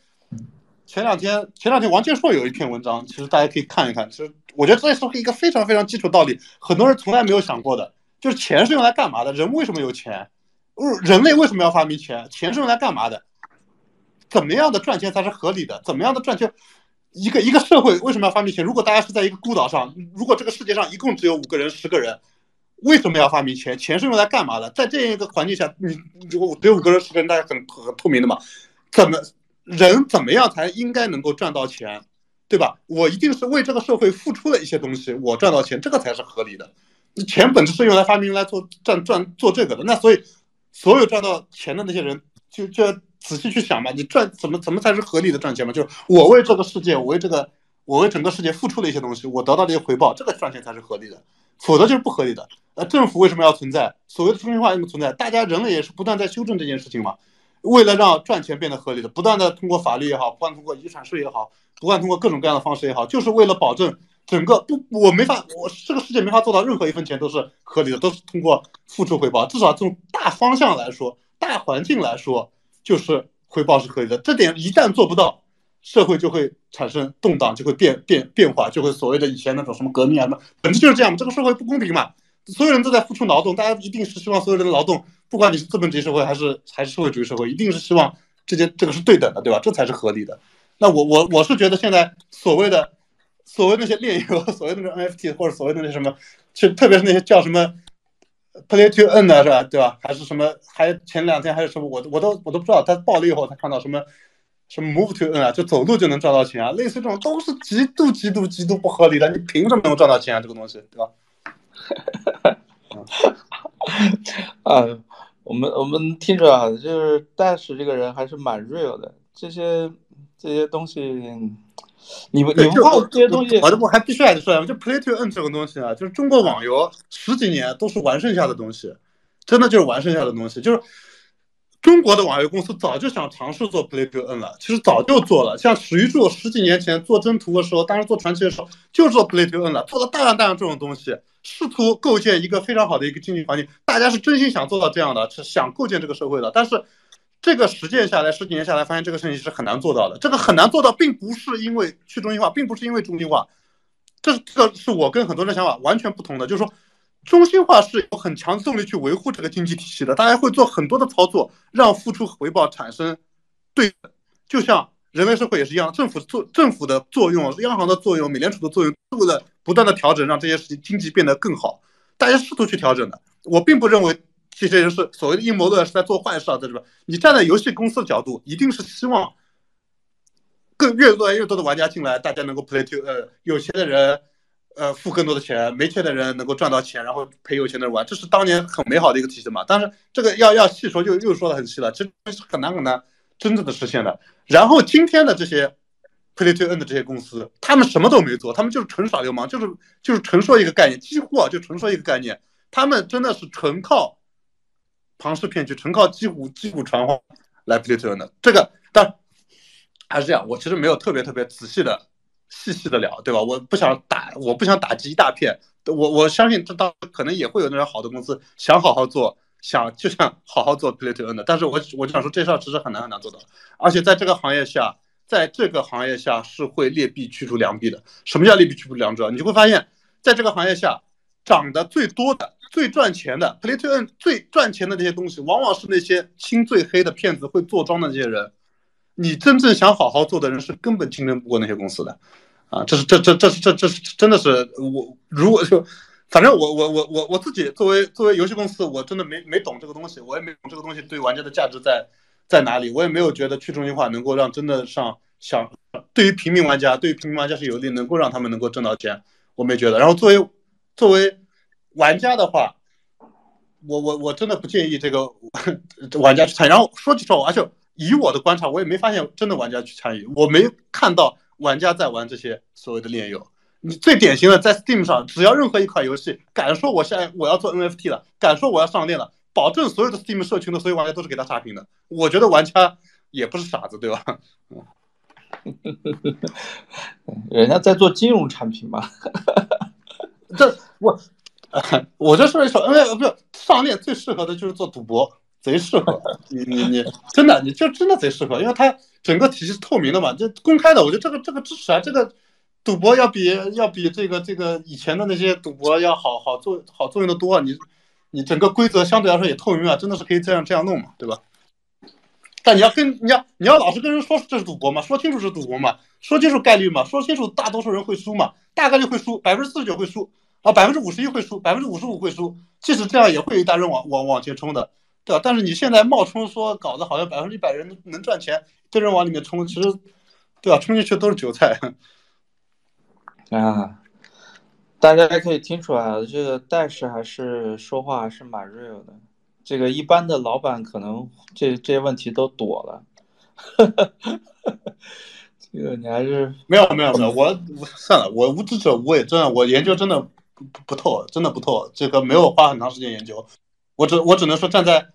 前两天前两天王建硕有一篇文章，其实大家可以看一看。其实我觉得这是一个非常非常基础道理，很多人从来没有想过的，就是钱是用来干嘛的？人为什么有钱？人类为什么要发明钱？钱是用来干嘛的？怎么样的赚钱才是合理的？怎么样的赚钱？一个一个社会为什么要发明钱？如果大家是在一个孤岛上，如果这个世界上一共只有五个人、十个人，为什么要发明钱？钱是用来干嘛的？在这样一个环境下，你如果只有五个人、十个人，大家很很透明的嘛？怎么人怎么样才应该能够赚到钱？对吧？我一定是为这个社会付出了一些东西，我赚到钱，这个才是合理的。钱本质是用来发明、来做赚赚做这个的。那所以，所有赚到钱的那些人，就就要仔细去想嘛，你赚怎么怎么才是合理的赚钱嘛？就是我为这个世界，我为这个，我为整个世界付出了一些东西，我得到的一些回报，这个赚钱才是合理的，否则就是不合理的。呃，政府为什么要存在？所谓的中心化为什么存在？大家人类也是不断在修正这件事情嘛。为了让赚钱变得合理的，不断的通过法律也好，不断通过遗产税也好，不断通过各种各样的方式也好，就是为了保证整个不，我没法，我这个世界没法做到任何一分钱都是合理的，都是通过付出回报。至少从大方向来说，大环境来说，就是回报是合理的。这点一旦做不到，社会就会产生动荡，就会变变变化，就会所谓的以前那种什么革命啊什么，本质就是这样嘛。这个社会不公平嘛，所有人都在付出劳动，大家一定是希望所有人的劳动。不管你是资本主义社会还是还是社会主义社会，一定是希望这些这个是对等的，对吧？这才是合理的。那我我我是觉得现在所谓的所谓那些炼油，所谓那种 NFT 或者所谓的那些什么，就特别是那些叫什么 Play to Earn 的是吧？对吧？还是什么？还前两天还有什么？我我都我都不知道。他爆了以后，他看到什么什么 Move to Earn 啊，就走路就能赚到钱啊，类似这种都是极度极度极度不合理的。你凭什么能赚到钱啊？这个东西，对吧？啊。我们我们听着啊，就是 Dash 这个人还是蛮 real 的。这些这些东西，你们你们怕这些东西？我这不还必须还得说，就 Play to Earn 这个东西啊，就是中国网游十几年都是玩剩下的东西，真的就是玩剩下的东西。就是中国的网游公司早就想尝试做 Play to Earn 了，其实早就做了。像史玉柱十几年前做征途的时候，当时做传奇的时候，就做 Play to Earn 了，做了大量大量这种东西。试图构建一个非常好的一个经济环境，大家是真心想做到这样的，是想构建这个社会的。但是，这个实践下来，十几年下来，发现这个事情是很难做到的。这个很难做到，并不是因为去中心化，并不是因为中心化，这这个是我跟很多人的想法完全不同的。就是说，中心化是有很强动力去维护这个经济体系的，大家会做很多的操作，让付出回报产生对，就像。人类社会也是一样，政府作政府的作用，央行的作用，美联储的作用，是为了不断的调整，让这些事情经济变得更好。大家试图去调整的。我并不认为这些人是所谓的阴谋论，是在做坏事啊，在这边。你站在游戏公司的角度，一定是希望更越来越多的玩家进来，大家能够 play to 呃有钱的人呃付更多的钱，没钱的人能够赚到钱，然后陪有钱的人玩，这是当年很美好的一个体系嘛。但是这个要要细说，又又说的很细了，其实是很难很难。真正的实现的，然后今天的这些 play to earn 的这些公司，他们什么都没做，他们就是纯耍流氓，就是就是纯说一个概念，几乎啊就纯说一个概念，他们真的是纯靠庞氏骗局，纯靠击鼓击鼓传花来 play to earn 的。这个但还是这样，我其实没有特别特别仔细的细细的聊，对吧？我不想打，我不想打击一大片，我我相信这当可能也会有那种好的公司想好好做。想就想好好做 play to earn 的，但是我我就想说这事儿其实很难很难做到，而且在这个行业下，在这个行业下是会劣币驱逐良币的。什么叫劣币驱逐良币？你就会发现，在这个行业下，涨得最多的、最赚钱的 play to earn 最赚钱的那些东西，往往是那些心最黑的骗子会做庄的这些人。你真正想好好做的人，是根本竞争不过那些公司的。啊，这是这这这是这这是真的是我如果就。反正我我我我我自己作为作为游戏公司，我真的没没懂这个东西，我也没懂这个东西对玩家的价值在在哪里，我也没有觉得去中心化能够让真的上想对于平民玩家，对于平民玩家是有利，能够让他们能够挣到钱，我没觉得。然后作为作为玩家的话，我我我真的不建议这个 玩家去参与。然后说句实话，而且以我的观察，我也没发现真的玩家去参与，我没看到玩家在玩这些所谓的炼油。你最典型的在 Steam 上，只要任何一款游戏敢说我现在我要做 NFT 了，敢说我要上链了，保证所有的 Steam 社群的所有玩家都是给他差评的。我觉得玩家也不是傻子，对吧？人家在做金融产品嘛。这我，我就说一说，因为不是上链最适合的就是做赌博，贼适合。你你你，真的你就真的贼适合，因为它整个体系是透明的嘛，就公开的。我觉得这个这个支持啊，这个。赌博要比要比这个这个以前的那些赌博要好好做好作用的多，你你整个规则相对来说也透明啊，真的是可以这样这样弄嘛，对吧？但你要跟你要你要老是跟人说这是赌博嘛，说清楚是赌博嘛，说清楚概率嘛，说清楚大多数人会输嘛，大概率会输，百分之四十九会输啊，百分之五十一会输，百分之五十五会输，即使这样也会有一大人往往往前冲的，对吧？但是你现在冒充说搞得好像百分之一百人能赚钱，这人往里面冲，其实对吧？冲进去都是韭菜。啊，大家可以听出来，这个戴氏还是说话还是蛮 real 的。这个一般的老板可能这这些问题都躲了。这个你还是没有没有没有，我算了，我无知者无畏，真的，我研究真的不不透，真的不透。这个没有花很长时间研究，我只我只能说站在。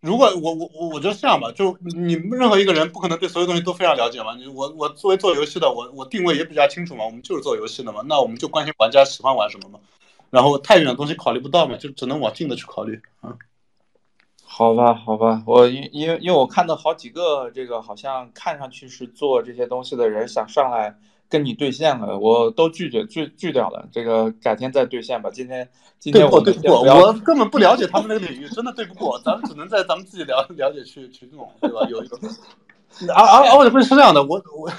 如果我我我我觉得这样吧，就你们任何一个人不可能对所有东西都非常了解嘛。你我我作为做游戏的，我我定位也比较清楚嘛。我们就是做游戏的嘛，那我们就关心玩家喜欢玩什么嘛。然后太远的东西考虑不到嘛，就只能往近的去考虑啊。好吧，好吧，我因因为因为我看到好几个这个好像看上去是做这些东西的人想上来。跟你兑现了，我都拒绝拒拒掉了。这个改天再兑现吧。今天今天我对不过，我根本不了解他们那个领域，真的对不过。咱们只能在咱们自己了了解去去弄，对吧？有一个，而而而且不是这样的，我我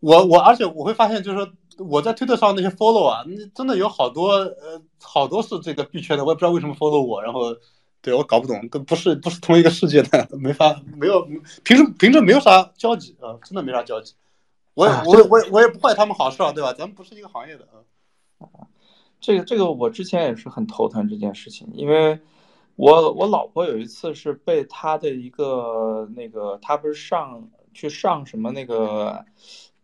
我我，而且我会发现，就是说我在推特上那些 follow 啊，真的有好多呃，好多是这个币圈的，我也不知道为什么 follow 我。然后对我搞不懂，都不是不是同一个世界的，没法没有平时平时没有啥交集啊，真的没啥交集。我也我我我也不坏他们好事啊，对吧？咱们不是一个行业的啊。这个这个我之前也是很头疼这件事情，因为我我老婆有一次是被她的一个那个，她不是上去上什么那个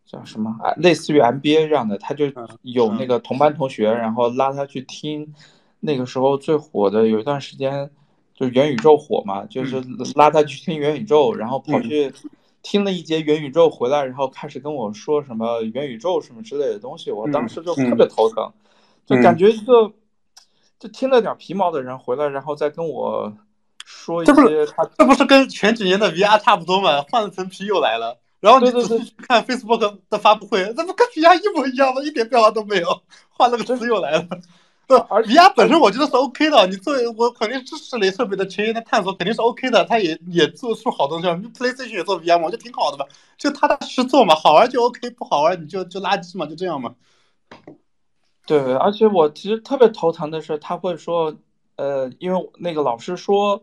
叫什么啊，类似于 MBA 这样的，她就有那个同班同学，然后拉她去听那个时候最火的有一段时间就元宇宙火嘛，就是拉她去听元宇宙，然后跑去。听了一节元宇宙回来，然后开始跟我说什么元宇宙什么之类的东西，我当时就特别头疼，就感觉一个就听了点皮毛的人回来，然后再跟我说一些他这不是跟前几年的 VR 差不多吗？换了层皮又来了，然后你仔细看 Facebook 的发布会，这不跟 VR 一模一样吗？一点变化都没有，换了个词又来了。不，而 VR 本身我觉得是 OK 的。你作为我肯定支持类设备的前沿的探索，肯定是 OK 的。他也也做出好东西，PlayStation 也做 VR 嘛，我觉得挺好的吧。就踏踏实实做嘛，好玩就 OK，不好玩你就就垃圾嘛，就这样嘛。对，而且我其实特别头疼的是，他会说，呃，因为那个老师说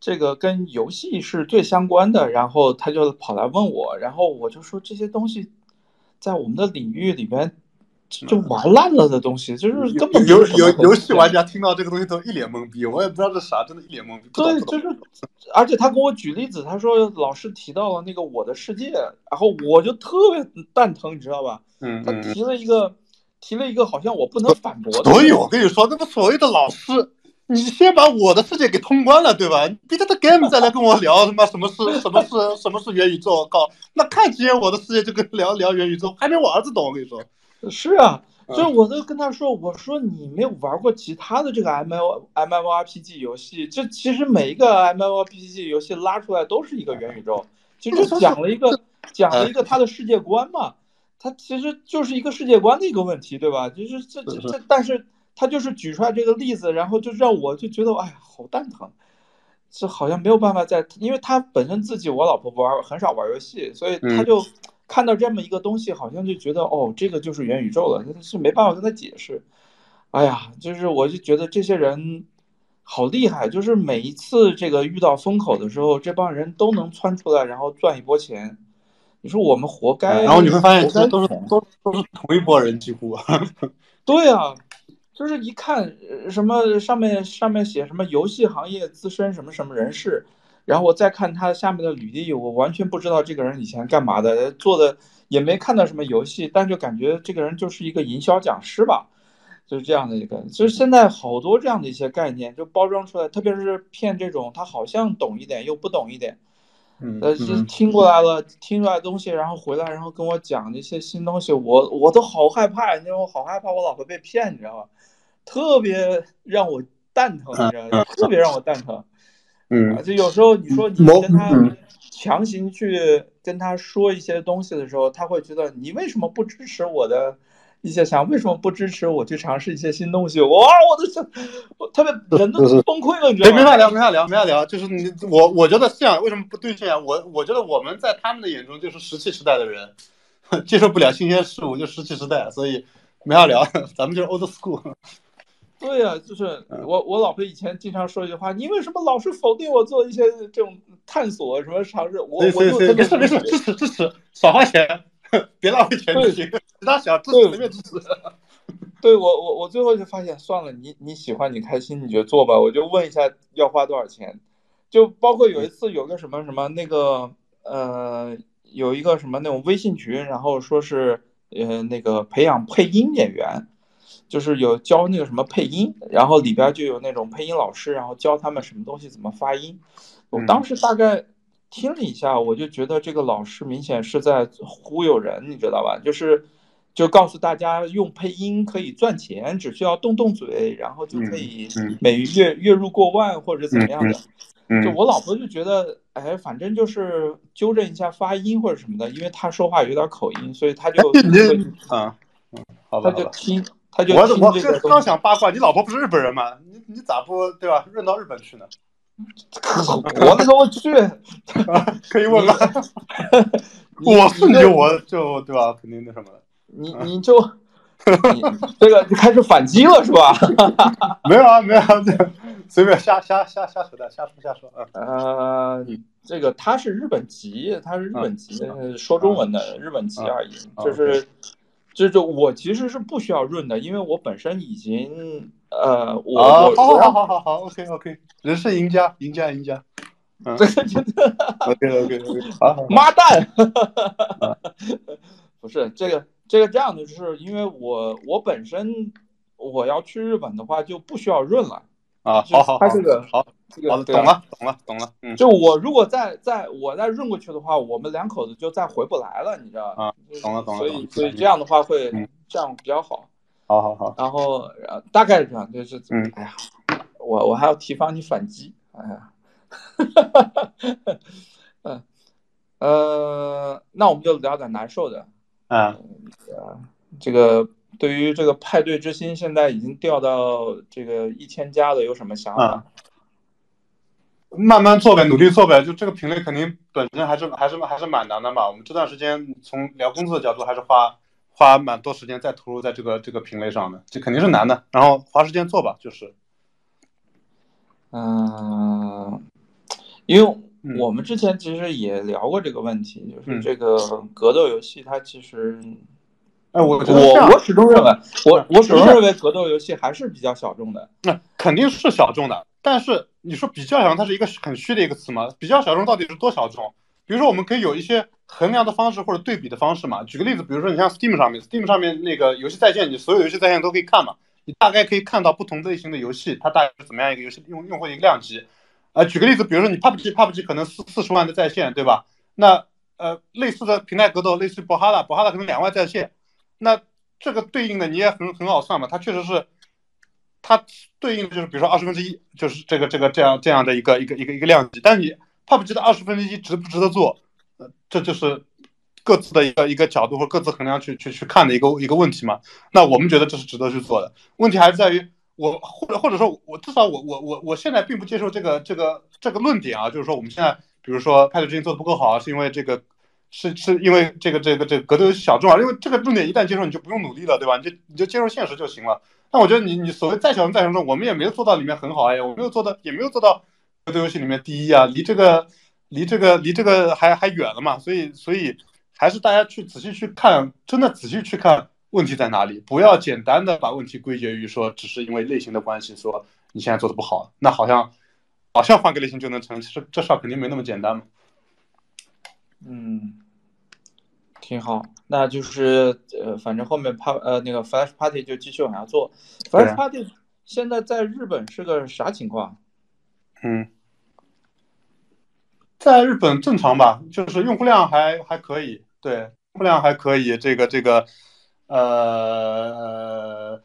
这个跟游戏是最相关的，然后他就跑来问我，然后我就说这些东西在我们的领域里边。就玩烂了的东西，就是根本游游游戏玩家听到这个东西都一脸懵逼，我也不知道这啥，真的一脸懵逼。对，就是，而且他跟我举例子，他说老师提到了那个《我的世界》，然后我就特别蛋疼，你知道吧？嗯他提了一个，提了一个，好像我不能反驳。所以我跟你说，那个所谓的老师，你先把我的世界给通关了，对吧？别的 game 再来跟我聊他妈什么是什么是什么是元宇宙，靠，那看几眼我的世界就跟聊聊元宇宙，还没我儿子懂，我跟你说。是啊，就我都跟他说，我说你没有玩过其他的这个 M L M M R P G 游戏，这其实每一个 M M R P G 游戏拉出来都是一个元宇宙，其实讲了一个 讲了一个他的世界观嘛，他其实就是一个世界观的一个问题，对吧？就是这这这，但是他就是举出来这个例子，然后就让我就觉得哎呀好蛋疼，这好像没有办法在，因为他本身自己我老婆玩很少玩游戏，所以他就。看到这么一个东西，好像就觉得哦，这个就是元宇宙了，是没办法跟他解释。哎呀，就是我就觉得这些人好厉害，就是每一次这个遇到风口的时候，这帮人都能窜出来，然后赚一波钱。你说我们活该。然后你会发现，都是都都是同一波人，几乎。对啊，就是一看什么上面上面写什么游戏行业资深什么什么人士。然后我再看他下面的履历，我完全不知道这个人以前干嘛的，做的也没看到什么游戏，但就感觉这个人就是一个营销讲师吧，就是这样的一个。就是现在好多这样的一些概念就包装出来，特别是骗这种他好像懂一点又不懂一点。嗯，呃，是听过来了，听出来东西，然后回来，然后跟我讲那些新东西，我我都好害怕，你知道，我好害怕我老婆被骗，你知道吧？特别让我蛋疼，你知道吗？特别让我蛋疼。嗯，就有时候你说你跟他强行去跟他说一些东西的时候，他会觉得你为什么不支持我的？一些想为什么不支持我去尝试一些新东西？哇，我都想，我特别人都崩溃了，你知道吗？没法聊，没法聊，没法聊。就是你我，我觉得这样为什么不兑现啊？我我觉得我们在他们的眼中就是石器时代的人，接受不了新鲜事物就石器时代，所以没法聊。咱们就是 old school。对呀，就是我我老婆以前经常说一句话：你为什么老是否定我做一些这种探索什么尝试？我我就没事没事，支持支持，少花钱。别浪费钱就行，其他想支持随便支持。对我我我最后就发现算了，你你喜欢你开心你就做吧。我就问一下要花多少钱，就包括有一次有个什么什么那个呃有一个什么那种微信群，然后说是呃那个培养配音演员，就是有教那个什么配音，然后里边就有那种配音老师，然后教他们什么东西怎么发音。我当时大概。听了一下，我就觉得这个老师明显是在忽悠人，你知道吧？就是，就告诉大家用配音可以赚钱，只需要动动嘴，然后就可以每月月入过万或者怎么样的。就我老婆就觉得，哎，反正就是纠正一下发音或者什么的，因为她说话有点口音，所以她就啊，他就听，他就我我刚想八卦，你老婆不是日本人吗？你你咋不对吧？润到日本去呢？我那我去，可以问吗？我是你，我就对吧？肯定那什么你你就你这个开始反击了是吧？没有啊，没有啊，随便瞎瞎瞎瞎扯淡，瞎说瞎说啊。呃，这个他是日本籍，他是日本籍，说中文的日本籍而已，就是。这就我其实是不需要润的，因为我本身已经呃，我好好好好好好，OK OK，人是赢家，赢家赢家，这个 真的 OK OK OK，好，妈蛋，不是这个这个这样的，就是因为我我本身我要去日本的话就不需要润了。啊，好好好，这个好，这个懂了，懂了，懂了。嗯，就我如果再再我再润过去的话，我们两口子就再回不来了，你知道吧？啊，懂了，懂了。所以所以这样的话会这样比较好。好好好。然后大概是这样，就是嗯，哎呀，我我还要提防你反击，哎呀，嗯呃，那我们就聊点难受的。啊，这个。对于这个派对之星，现在已经掉到这个一千加的，有什么想法？慢慢做呗，努力做呗。就这个品类，肯定本身还是还是还是蛮难的嘛。我们这段时间从聊工作的角度，还是花花蛮多时间在投入在这个这个品类上的，这肯定是难的。然后花时间做吧，就是。嗯，因为我们之前其实也聊过这个问题，就是这个格斗游戏它其实。哎，我我我始终认为，我我始终认为格斗游戏还是比较小众的。那肯定是小众的，但是你说比较小众，它是一个很虚的一个词嘛？比较小众到底是多小众？比如说，我们可以有一些衡量的方式或者对比的方式嘛。举个例子，比如说你像 Steam 上面，Steam 上面那个游戏在线，你所有游戏在线都可以看嘛。你大概可以看到不同类型的游戏，它大概是怎么样一个游戏用用户的一个量级。呃，举个例子，比如说你 PUBG，PUBG 可能四四十万的在线，对吧？那呃，类似的平台格斗，类似于博哈拉，博哈拉可能两万在线。那这个对应的你也很很好算嘛，它确实是，它对应的就是比如说二十分之一，就是这个这个这样这样的一个一个一个一个量级。但你 PUBG 的二十分之一值不值得做？呃，这就是各自的一个一个角度或各自衡量去去去看的一个一个问题嘛。那我们觉得这是值得去做的。问题还是在于我或者或者说我至少我我我我现在并不接受这个这个这个论点啊，就是说我们现在比如说派对之前做的不够好，是因为这个。是是因为这个这个这个格斗小众啊，因为这个重点一旦接受，你就不用努力了，对吧？你就你就接受现实就行了。但我觉得你你所谓再小众再小众，我们也没有做到里面很好哎，我没有做到，也没有做到格斗游戏里面第一啊，离这个离这个离这个还还远了嘛。所以所以还是大家去仔细去看，真的仔细去看问题在哪里，不要简单的把问题归结于说只是因为类型的关系，说你现在做的不好，那好像好像换个类型就能成，其实这事儿肯定没那么简单嘛。嗯。挺好。那就是呃，反正后面怕呃那个 Flash Party 就继续往下做。Flash Party 现在在日本是个啥情况？嗯，在日本正常吧，就是用户量还还可以，对，用户量还可以，这个这个呃。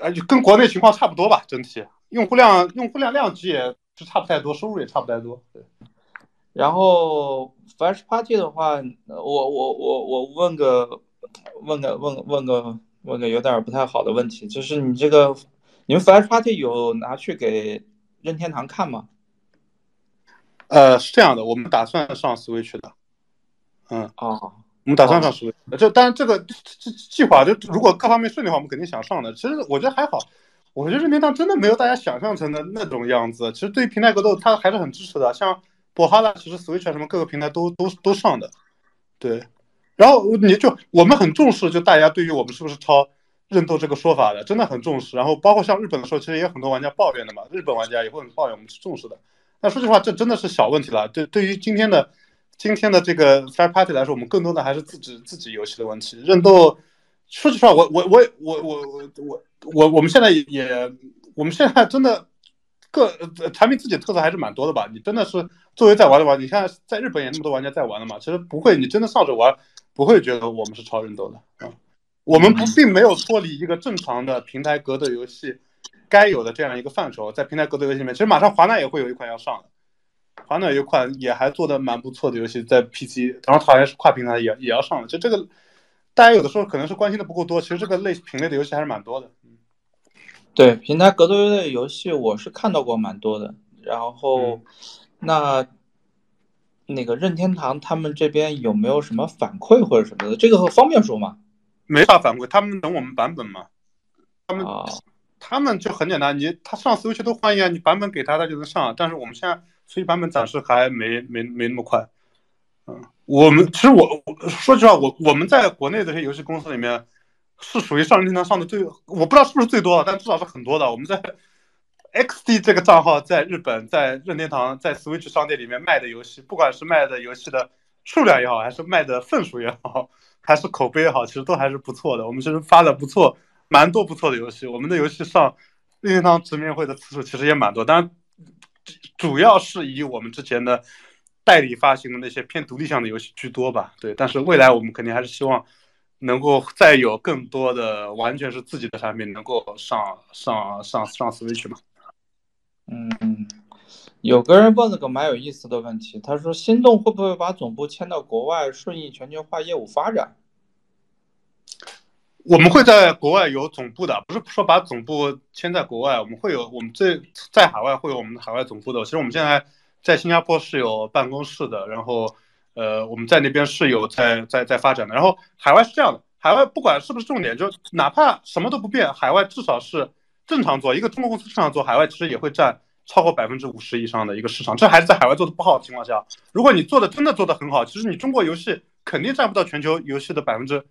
呃，就跟国内情况差不多吧，整体用户量用户量量级也是差不太多，收入也差不太多。对。然后 Flash Party 的话，我我我我问个问个问问个问个有点不太好的问题，就是你这个你们 Flash Party 有拿去给任天堂看吗？呃，是这样的，我们打算上 Switch 的。嗯。哦。我们打算上 Switch，就当然这个这计划就如果各方面顺利的话，我们肯定想上的。其实我觉得还好，我觉得任天堂真的没有大家想象成的那种样子。其实对于平台格斗，它还是很支持的。像博哈拉，其实 Switch 什么各个平台都都都上的。对，然后你就我们很重视，就大家对于我们是不是抄认斗这个说法的，真的很重视。然后包括像日本的时候，其实也有很多玩家抱怨的嘛，日本玩家也会很抱怨，我们是重视的。那说句实话，这真的是小问题了。对，对于今天的。今天的这个 Fire Party 来说，我们更多的还是自己自己游戏的问题。认斗，说句实话，我我我我我我我我们现在也，我们现在真的各产品自己特色还是蛮多的吧？你真的是作为在玩的玩，你看在日本也那么多玩家在玩了嘛？其实不会，你真的上手玩不会觉得我们是超人斗的啊。我们不并没有脱离一个正常的平台格斗游戏该有的这样一个范畴，在平台格斗游戏里面，其实马上华纳也会有一款要上的。华纳有一款也还做的蛮不错的游戏，在 PC，然后好像是跨平台也也要上了。就这个，大家有的时候可能是关心的不够多，其实这个类品类的游戏还是蛮多的。对，平台格斗类游戏我是看到过蛮多的。然后，那那个任天堂他们这边有没有什么反馈或者什么的？这个方便说吗？没法反馈，他们等我们版本嘛。他们他们就很简单，你他上 Switch 都欢迎啊，你版本给他，他就能上。但是我们现在。所以版本暂时还没没没那么快，嗯，我们其实我说实话，我我们在国内这些游戏公司里面是属于上任天堂上的最，我不知道是不是最多的，但至少是很多的。我们在 XD 这个账号在日本在任天堂在 Switch 商店里面卖的游戏，不管是卖的游戏的数量也好，还是卖的份数也好，还是口碑也好，其实都还是不错的。我们其实发的不错，蛮多不错的游戏。我们的游戏上任天堂直面会的次数其实也蛮多，当然。主要是以我们之前的代理发行的那些偏独立向的游戏居多吧，对。但是未来我们肯定还是希望能够再有更多的完全是自己的产品能够上上上上 Switch 嘛。嗯，有个人问了个蛮有意思的问题，他说：“心动会不会把总部迁到国外，顺应全球化业务发展？”我们会在国外有总部的，不是说把总部迁在国外，我们会有我们这在海外会有我们的海外总部的。其实我们现在在新加坡是有办公室的，然后呃我们在那边是有在在在发展的。然后海外是这样的，海外不管是不是重点，就哪怕什么都不变，海外至少是正常做一个中国公司正常做，海外其实也会占超过百分之五十以上的一个市场。这还是在海外做的不好的情况下，如果你做的真的做的很好，其实你中国游戏肯定占不到全球游戏的百分之。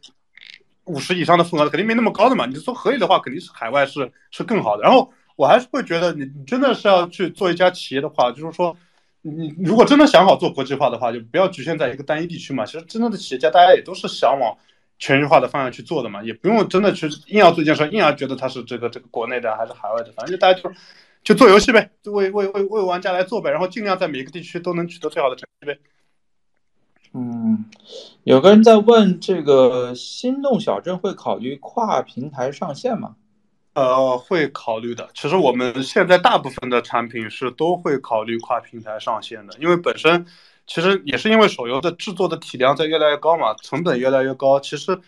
五十以上的份额肯定没那么高的嘛，你说合理的话，肯定是海外是是更好的。然后我还是会觉得，你你真的是要去做一家企业的话，就是说，你如果真的想好做国际化的话，就不要局限在一个单一地区嘛。其实真正的企业家，大家也都是想往全球化的方向去做的嘛，也不用真的去硬要做一件事，硬要觉得它是这个这个国内的还是海外的，反正就大家就就做游戏呗，就为为为为玩家来做呗，然后尽量在每一个地区都能取得最好的成绩呗。嗯，有个人在问这个心动小镇会考虑跨平台上线吗？呃，会考虑的。其实我们现在大部分的产品是都会考虑跨平台上线的，因为本身其实也是因为手游的制作的体量在越来越高嘛，成本越来越高。其实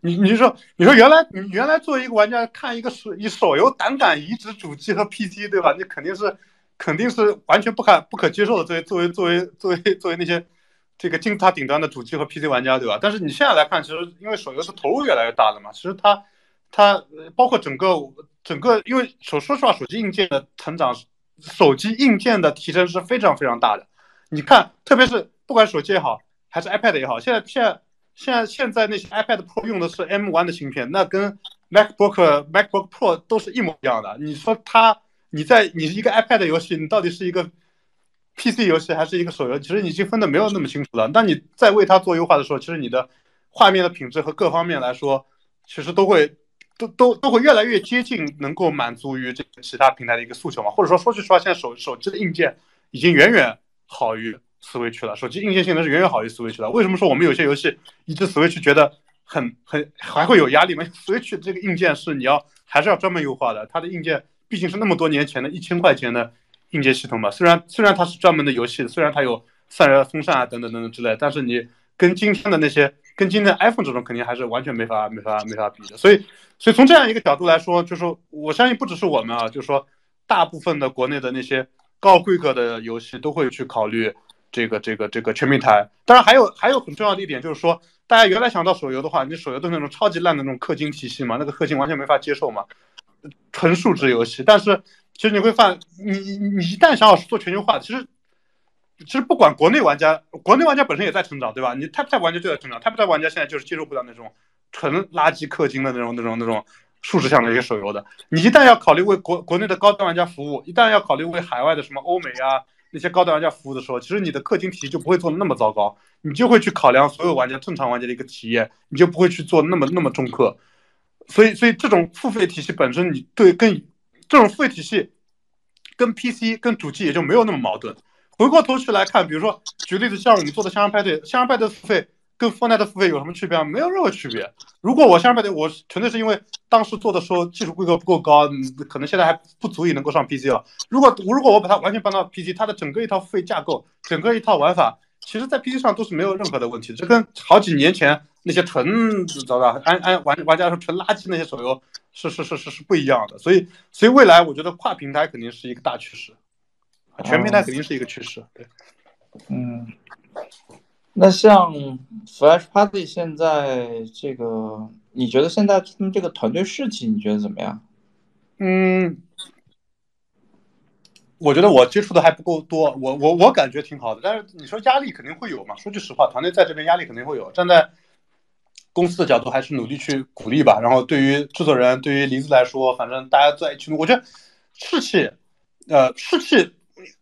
你你说你说原来你原来作为一个玩家看一个手以手游胆敢移植主机和 PC，对吧？你肯定是肯定是完全不可不可接受的。作为作为作为作为作为那些。这个金字塔顶端的主机和 PC 玩家，对吧？但是你现在来看，其实因为手游的投入越来越大了嘛，其实它它包括整个整个，因为手说实话，手机硬件的成长，手机硬件的提升是非常非常大的。你看，特别是不管手机也好，还是 iPad 也好，现在现在现在现在那些 iPad Pro 用的是 M1 的芯片，那跟 MacBook MacBook Pro 都是一模一样的。你说它，你在你一个 iPad 游戏，你到底是一个？PC 游戏还是一个手游，其实你已经分的没有那么清楚了。当你在为它做优化的时候，其实你的画面的品质和各方面来说，其实都会都都都会越来越接近能够满足于这个其他平台的一个诉求嘛。或者说说句实话，现在手手机的硬件已经远远好于 Switch 了，手机硬件性能是远远好于 Switch 了。为什么说我们有些游戏一直 Switch 觉得很很还会有压力吗？Switch 这个硬件是你要还是要专门优化的，它的硬件毕竟是那么多年前的一千块钱的。硬件系统嘛，虽然虽然它是专门的游戏，虽然它有散热、风扇啊等等等等之类，但是你跟今天的那些，跟今天 iPhone 这种肯定还是完全没法没法没法比的。所以，所以从这样一个角度来说，就是我相信不只是我们啊，就是说大部分的国内的那些高规格的游戏都会去考虑这个这个这个全平台。当然，还有还有很重要的一点就是说，大家原来想到手游的话，你手游都是那种超级烂的那种氪金体系嘛，那个氪金完全没法接受嘛，纯数值游戏。但是其实你会发现，你你一旦想好做全球化，其实其实不管国内玩家，国内玩家本身也在成长，对吧？你 Type Type 玩家就在成长，Type Type 玩家现在就是接受不了那种纯垃圾氪金的那种那种那种数值向的一些手游的。你一旦要考虑为国国内的高端玩家服务，一旦要考虑为海外的什么欧美啊那些高端玩家服务的时候，其实你的氪金体系就不会做的那么糟糕，你就会去考量所有玩家正常玩家的一个体验，你就不会去做那么那么重氪。所以所以这种付费体系本身，你对跟这种付费体系跟 PC 跟主机也就没有那么矛盾。回过头去来看，比如说举例子，像我们做的《香香派对》，《香香派对》付费跟 Fortnite 的付费有什么区别啊？没有任何区别。如果我《香香派对》，我纯粹是因为当时做的时候技术规格不够高，可能现在还不足以能够上 PC 了。如果如果我把它完全搬到 PC，它的整个一套付费架构，整个一套玩法，其实在 PC 上都是没有任何的问题。这跟好几年前那些纯知道安安玩玩家说纯垃圾那些手游。是是是是是不一样的，所以所以未来我觉得跨平台肯定是一个大趋势，全平台肯定是一个趋势。对，嗯，那像 Flash Party 现在这个，你觉得现在他们这个团队士气你觉得怎么样？嗯，我觉得我接触的还不够多，我我我感觉挺好的，但是你说压力肯定会有嘛？说句实话，团队在这边压力肯定会有，站在。公司的角度还是努力去鼓励吧。然后对于制作人，对于梨子来说，反正大家在一起，我觉得士气，呃，士气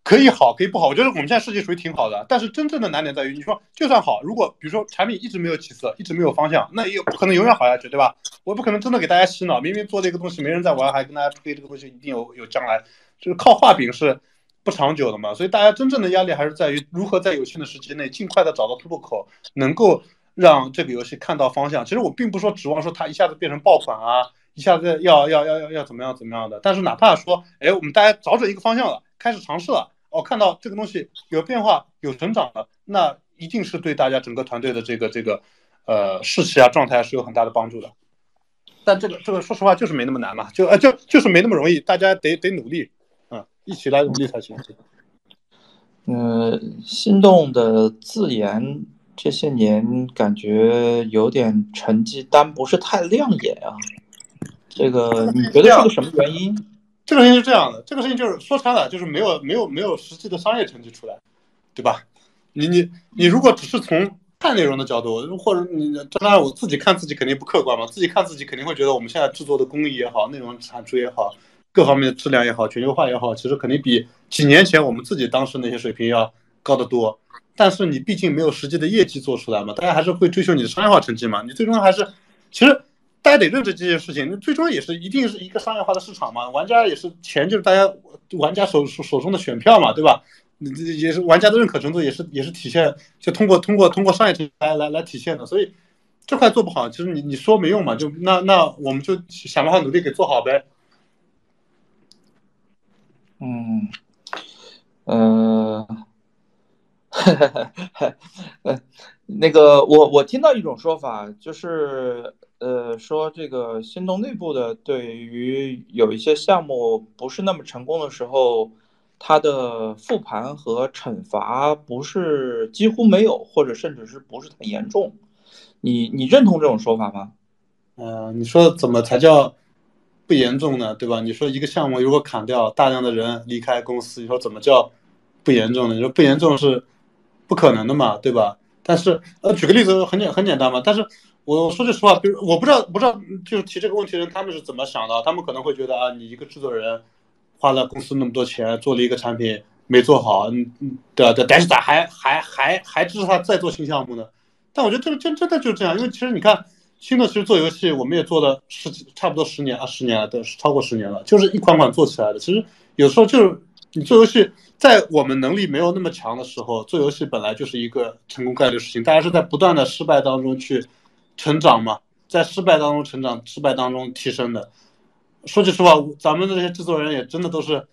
可以好，可以不好。我觉得我们现在设计属于挺好的。但是真正的难点在于，你说就算好，如果比如说产品一直没有起色，一直没有方向，那也不可能永远好下去，对吧？我不可能真的给大家洗脑，明明做这个东西没人在玩，还跟大家吹这个东西一定有有将来，就是靠画饼是不长久的嘛。所以大家真正的压力还是在于如何在有限的时间内尽快的找到突破口，能够。让这个游戏看到方向。其实我并不说指望说它一下子变成爆款啊，一下子要要要要要怎么样怎么样的。但是哪怕说，哎，我们大家找准一个方向了，开始尝试了，哦，看到这个东西有变化、有成长了，那一定是对大家整个团队的这个这个呃士气啊、状态是有很大的帮助的。但这个这个说实话就是没那么难嘛，就呃就就是没那么容易，大家得得努力，嗯，一起来努力才行。嗯，心动的自研。这些年感觉有点成绩单不是太亮眼啊，这个你觉得是个什么原因？这个事情是这样的，这个事情就是说穿了就是没有没有没有实际的商业成绩出来，对吧？你你你如果只是从看内容的角度，或者你当然我自己看自己肯定不客观嘛，自己看自己肯定会觉得我们现在制作的工艺也好，内容产出也好，各方面的质量也好，全球化也好，其实肯定比几年前我们自己当时那些水平要高得多。但是你毕竟没有实际的业绩做出来嘛，大家还是会追求你的商业化成绩嘛。你最终还是，其实大家得认知这件事情，那最终也是一定是一个商业化的市场嘛。玩家也是钱，就是大家玩家手手手中的选票嘛，对吧？你这也是玩家的认可程度，也是也是体现，就通过通过通过商业成绩来来来体现的。所以这块做不好，其实你你说没用嘛，就那那我们就想办法努力给做好呗。嗯，呃，那个我我听到一种说法，就是呃说这个心动内部的对于有一些项目不是那么成功的时候，它的复盘和惩罚不是几乎没有，或者甚至是不是太严重？你你认同这种说法吗？呃，你说怎么才叫不严重呢？对吧？你说一个项目如果砍掉大量的人离开公司，你说怎么叫不严重呢？你说不严重是？不可能的嘛，对吧？但是，呃，举个例子，很简很简单嘛。但是我说句实话，比如我不知道，不知道就是提这个问题的人他们是怎么想的？他们可能会觉得啊，你一个制作人花了公司那么多钱做了一个产品，没做好，嗯嗯，对啊对，但是咋还还还还支持他再做新项目呢？但我觉得这个真真的就是这样，因为其实你看，新的其实做游戏，我们也做了十几差不多十年啊，十年了，对，超过十年了，就是一款款做起来的。其实有时候就是你做游戏，在我们能力没有那么强的时候，做游戏本来就是一个成功概率事情，大家是在不断的失败当中去成长嘛，在失败当中成长，失败当中提升的。说句实话，咱们的这些制作人也真的都是。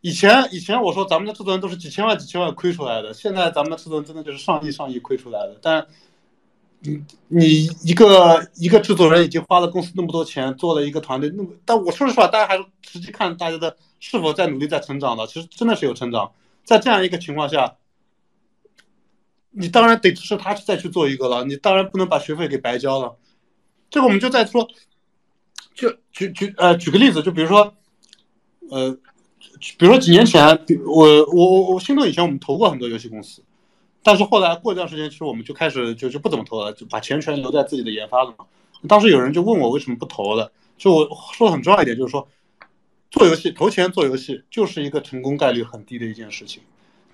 以前以前我说咱们的制作人都是几千万几千万亏出来的，现在咱们的制作人真的就是上亿上亿亏出来的。但你你一个一个制作人已经花了公司那么多钱做了一个团队，那么但我说实话，大家还是实际看大家的是否在努力在成长的，其实真的是有成长。在这样一个情况下，你当然得支持他去再去做一个了，你当然不能把学费给白交了。这个我们就在说，就举举呃举个例子，就比如说呃。比如说几年前，比我我我我心动以前我们投过很多游戏公司，但是后来过一段时间，其实我们就开始就就不怎么投了，就把钱全留在自己的研发了嘛。当时有人就问我为什么不投了，就我说的很重要一点，就是说做游戏投钱做游戏就是一个成功概率很低的一件事情。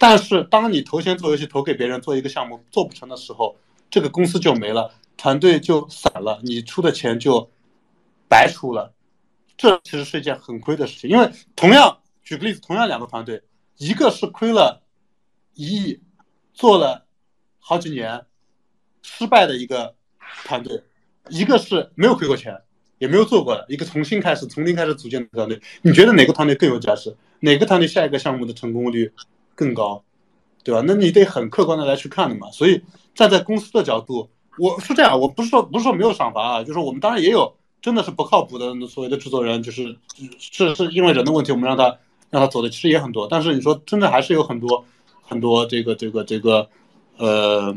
但是当你投钱做游戏投给别人做一个项目做不成的时候，这个公司就没了，团队就散了，你出的钱就白出了，这其实是一件很亏的事情，因为同样。举个例子，同样两个团队，一个是亏了一亿，做了好几年失败的一个团队，一个是没有亏过钱，也没有做过的一个重新开始、从零开始组建的团队。你觉得哪个团队更有价值？哪个团队下一个项目的成功率更高？对吧？那你得很客观的来去看的嘛。所以站在公司的角度，我是这样，我不是说不是说没有赏罚啊，就是我们当然也有真的是不靠谱的所谓的制作人，就是是是因为人的问题，我们让他。让他走的其实也很多，但是你说真的还是有很多很多这个这个这个呃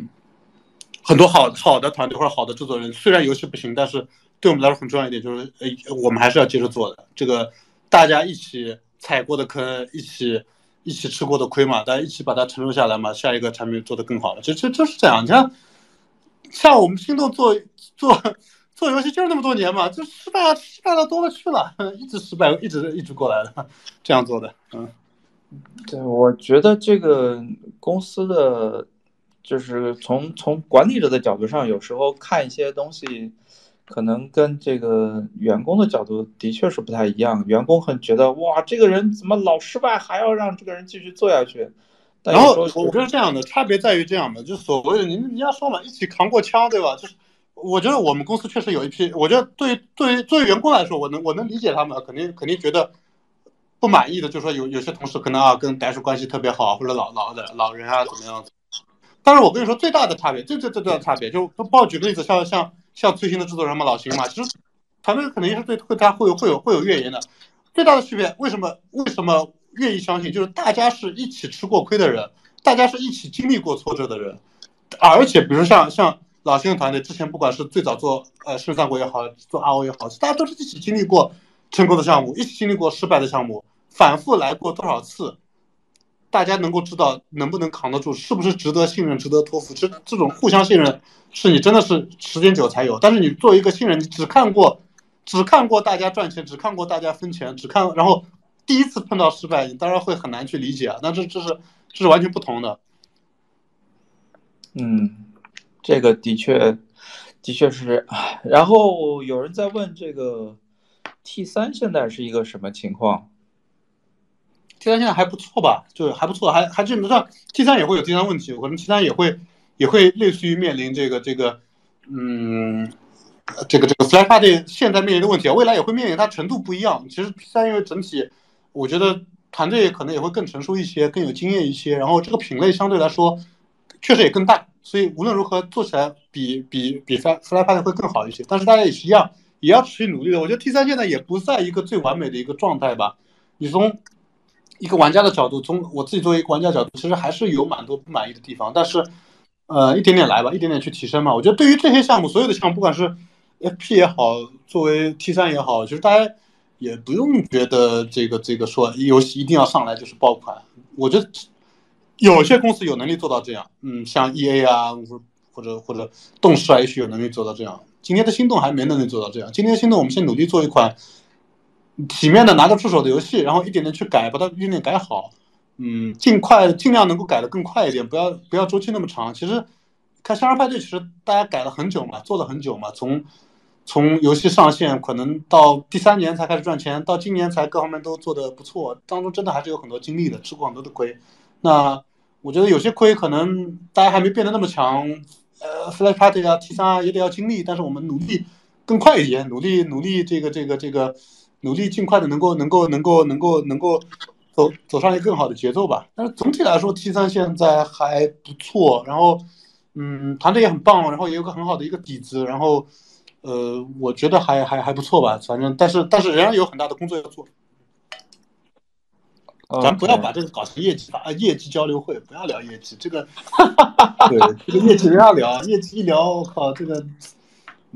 很多好好的团队或者好的制作人，虽然游戏不行，但是对我们来说很重要一点就是，呃，我们还是要接着做的。这个大家一起踩过的坑，一起一起吃过的亏嘛，大家一起把它承受下来嘛，下一个产品做得更好了。就就就是这样，你看像我们心动做做。做游戏就是那么多年嘛，就失败失败的多了去了，一直失败，一直一直过来的，这样做的，嗯，对，我觉得这个公司的就是从从管理者的角度上，有时候看一些东西，可能跟这个员工的角度的确是不太一样。员工很觉得哇，这个人怎么老失败，还要让这个人继续做下去？然后我觉得这样的差别在于这样的，就所谓的你你要说嘛，一起扛过枪，对吧？就是。我觉得我们公司确实有一批，我觉得对对于作为员工来说，我能我能理解他们，肯定肯定觉得不满意的，就是说有有些同事可能啊跟白鼠关系特别好，或者老老的老人啊怎么样。但是我跟你说最大的差别，最最最大的差别，就报举个例子，像像像最新的制作人嘛，老邢嘛，其实团队肯定是对会他会有会有会有怨言的。最大的区别，为什么为什么愿意相信？就是大家是一起吃过亏的人，大家是一起经历过挫折的人，而且比如像像。老星的团队之前不管是最早做呃《圣战国》也好，做 RO 也好，大家都是一起经历过成功的项目，一起经历过失败的项目，反复来过多少次，大家能够知道能不能扛得住，是不是值得信任、值得托付。这这种互相信任是你真的是时间久才有。但是你作为一个新人，你只看过只看过大家赚钱，只看过大家分钱，只看然后第一次碰到失败，你当然会很难去理解啊。那这这是这是完全不同的。嗯。这个的确，的确是。然后有人在问这个 T 三现在是一个什么情况？T 三现在还不错吧？就是还不错，还还基本上 T 三也会有 T 三问题，可能 T 三也会也会类似于面临这个这个，嗯，这个这个 Fly Party 现在面临的问题，未来也会面临，它程度不一样。其实 T 三因为整体，我觉得团队可能也会更成熟一些，更有经验一些，然后这个品类相对来说确实也更大。所以无论如何做起来比比比 Fly Fly Party 会更好一些，但是大家也是一样，也要持续努力的。我觉得 T 三现在也不在一个最完美的一个状态吧。你从一个玩家的角度，从我自己作为一个玩家角度，其实还是有蛮多不满意的地方。但是，呃，一点点来吧，一点点去提升嘛。我觉得对于这些项目，所有的项目，不管是 FP 也好，作为 T 三也好，其实大家也不用觉得这个这个说游戏一定要上来就是爆款。我觉得。有些公司有能力做到这样，嗯，像 E A 啊，或者或者动视啊，也许有能力做到这样。今天的心动还没能力做到这样。今天的心动，我们先努力做一款体面的拿得出手的游戏，然后一点点去改，把它一点点改好。嗯，尽快尽量能够改得更快一点，不要不要周期那么长。其实看《生日派对》，其实大家改了很久嘛，做了很久嘛，从从游戏上线可能到第三年才开始赚钱，到今年才各方面都做得不错，当中真的还是有很多经历的，吃过很多的亏。那我觉得有些亏可能大家还没变得那么强，呃，Flash Party 啊、T 三啊也得要经历，但是我们努力更快一点，努力努力这个这个这个努力尽快的能够能够能够能够能够走走上一个更好的节奏吧。但是总体来说，T 三现在还不错，然后嗯，团队也很棒，然后也有个很好的一个底子，然后呃，我觉得还还还不错吧。反正但是但是仍然有很大的工作要做。咱不要把这个搞成业绩啊，业绩交流会，不要聊业绩，这个，对，这个业绩不要聊，业绩一聊，我靠，这个，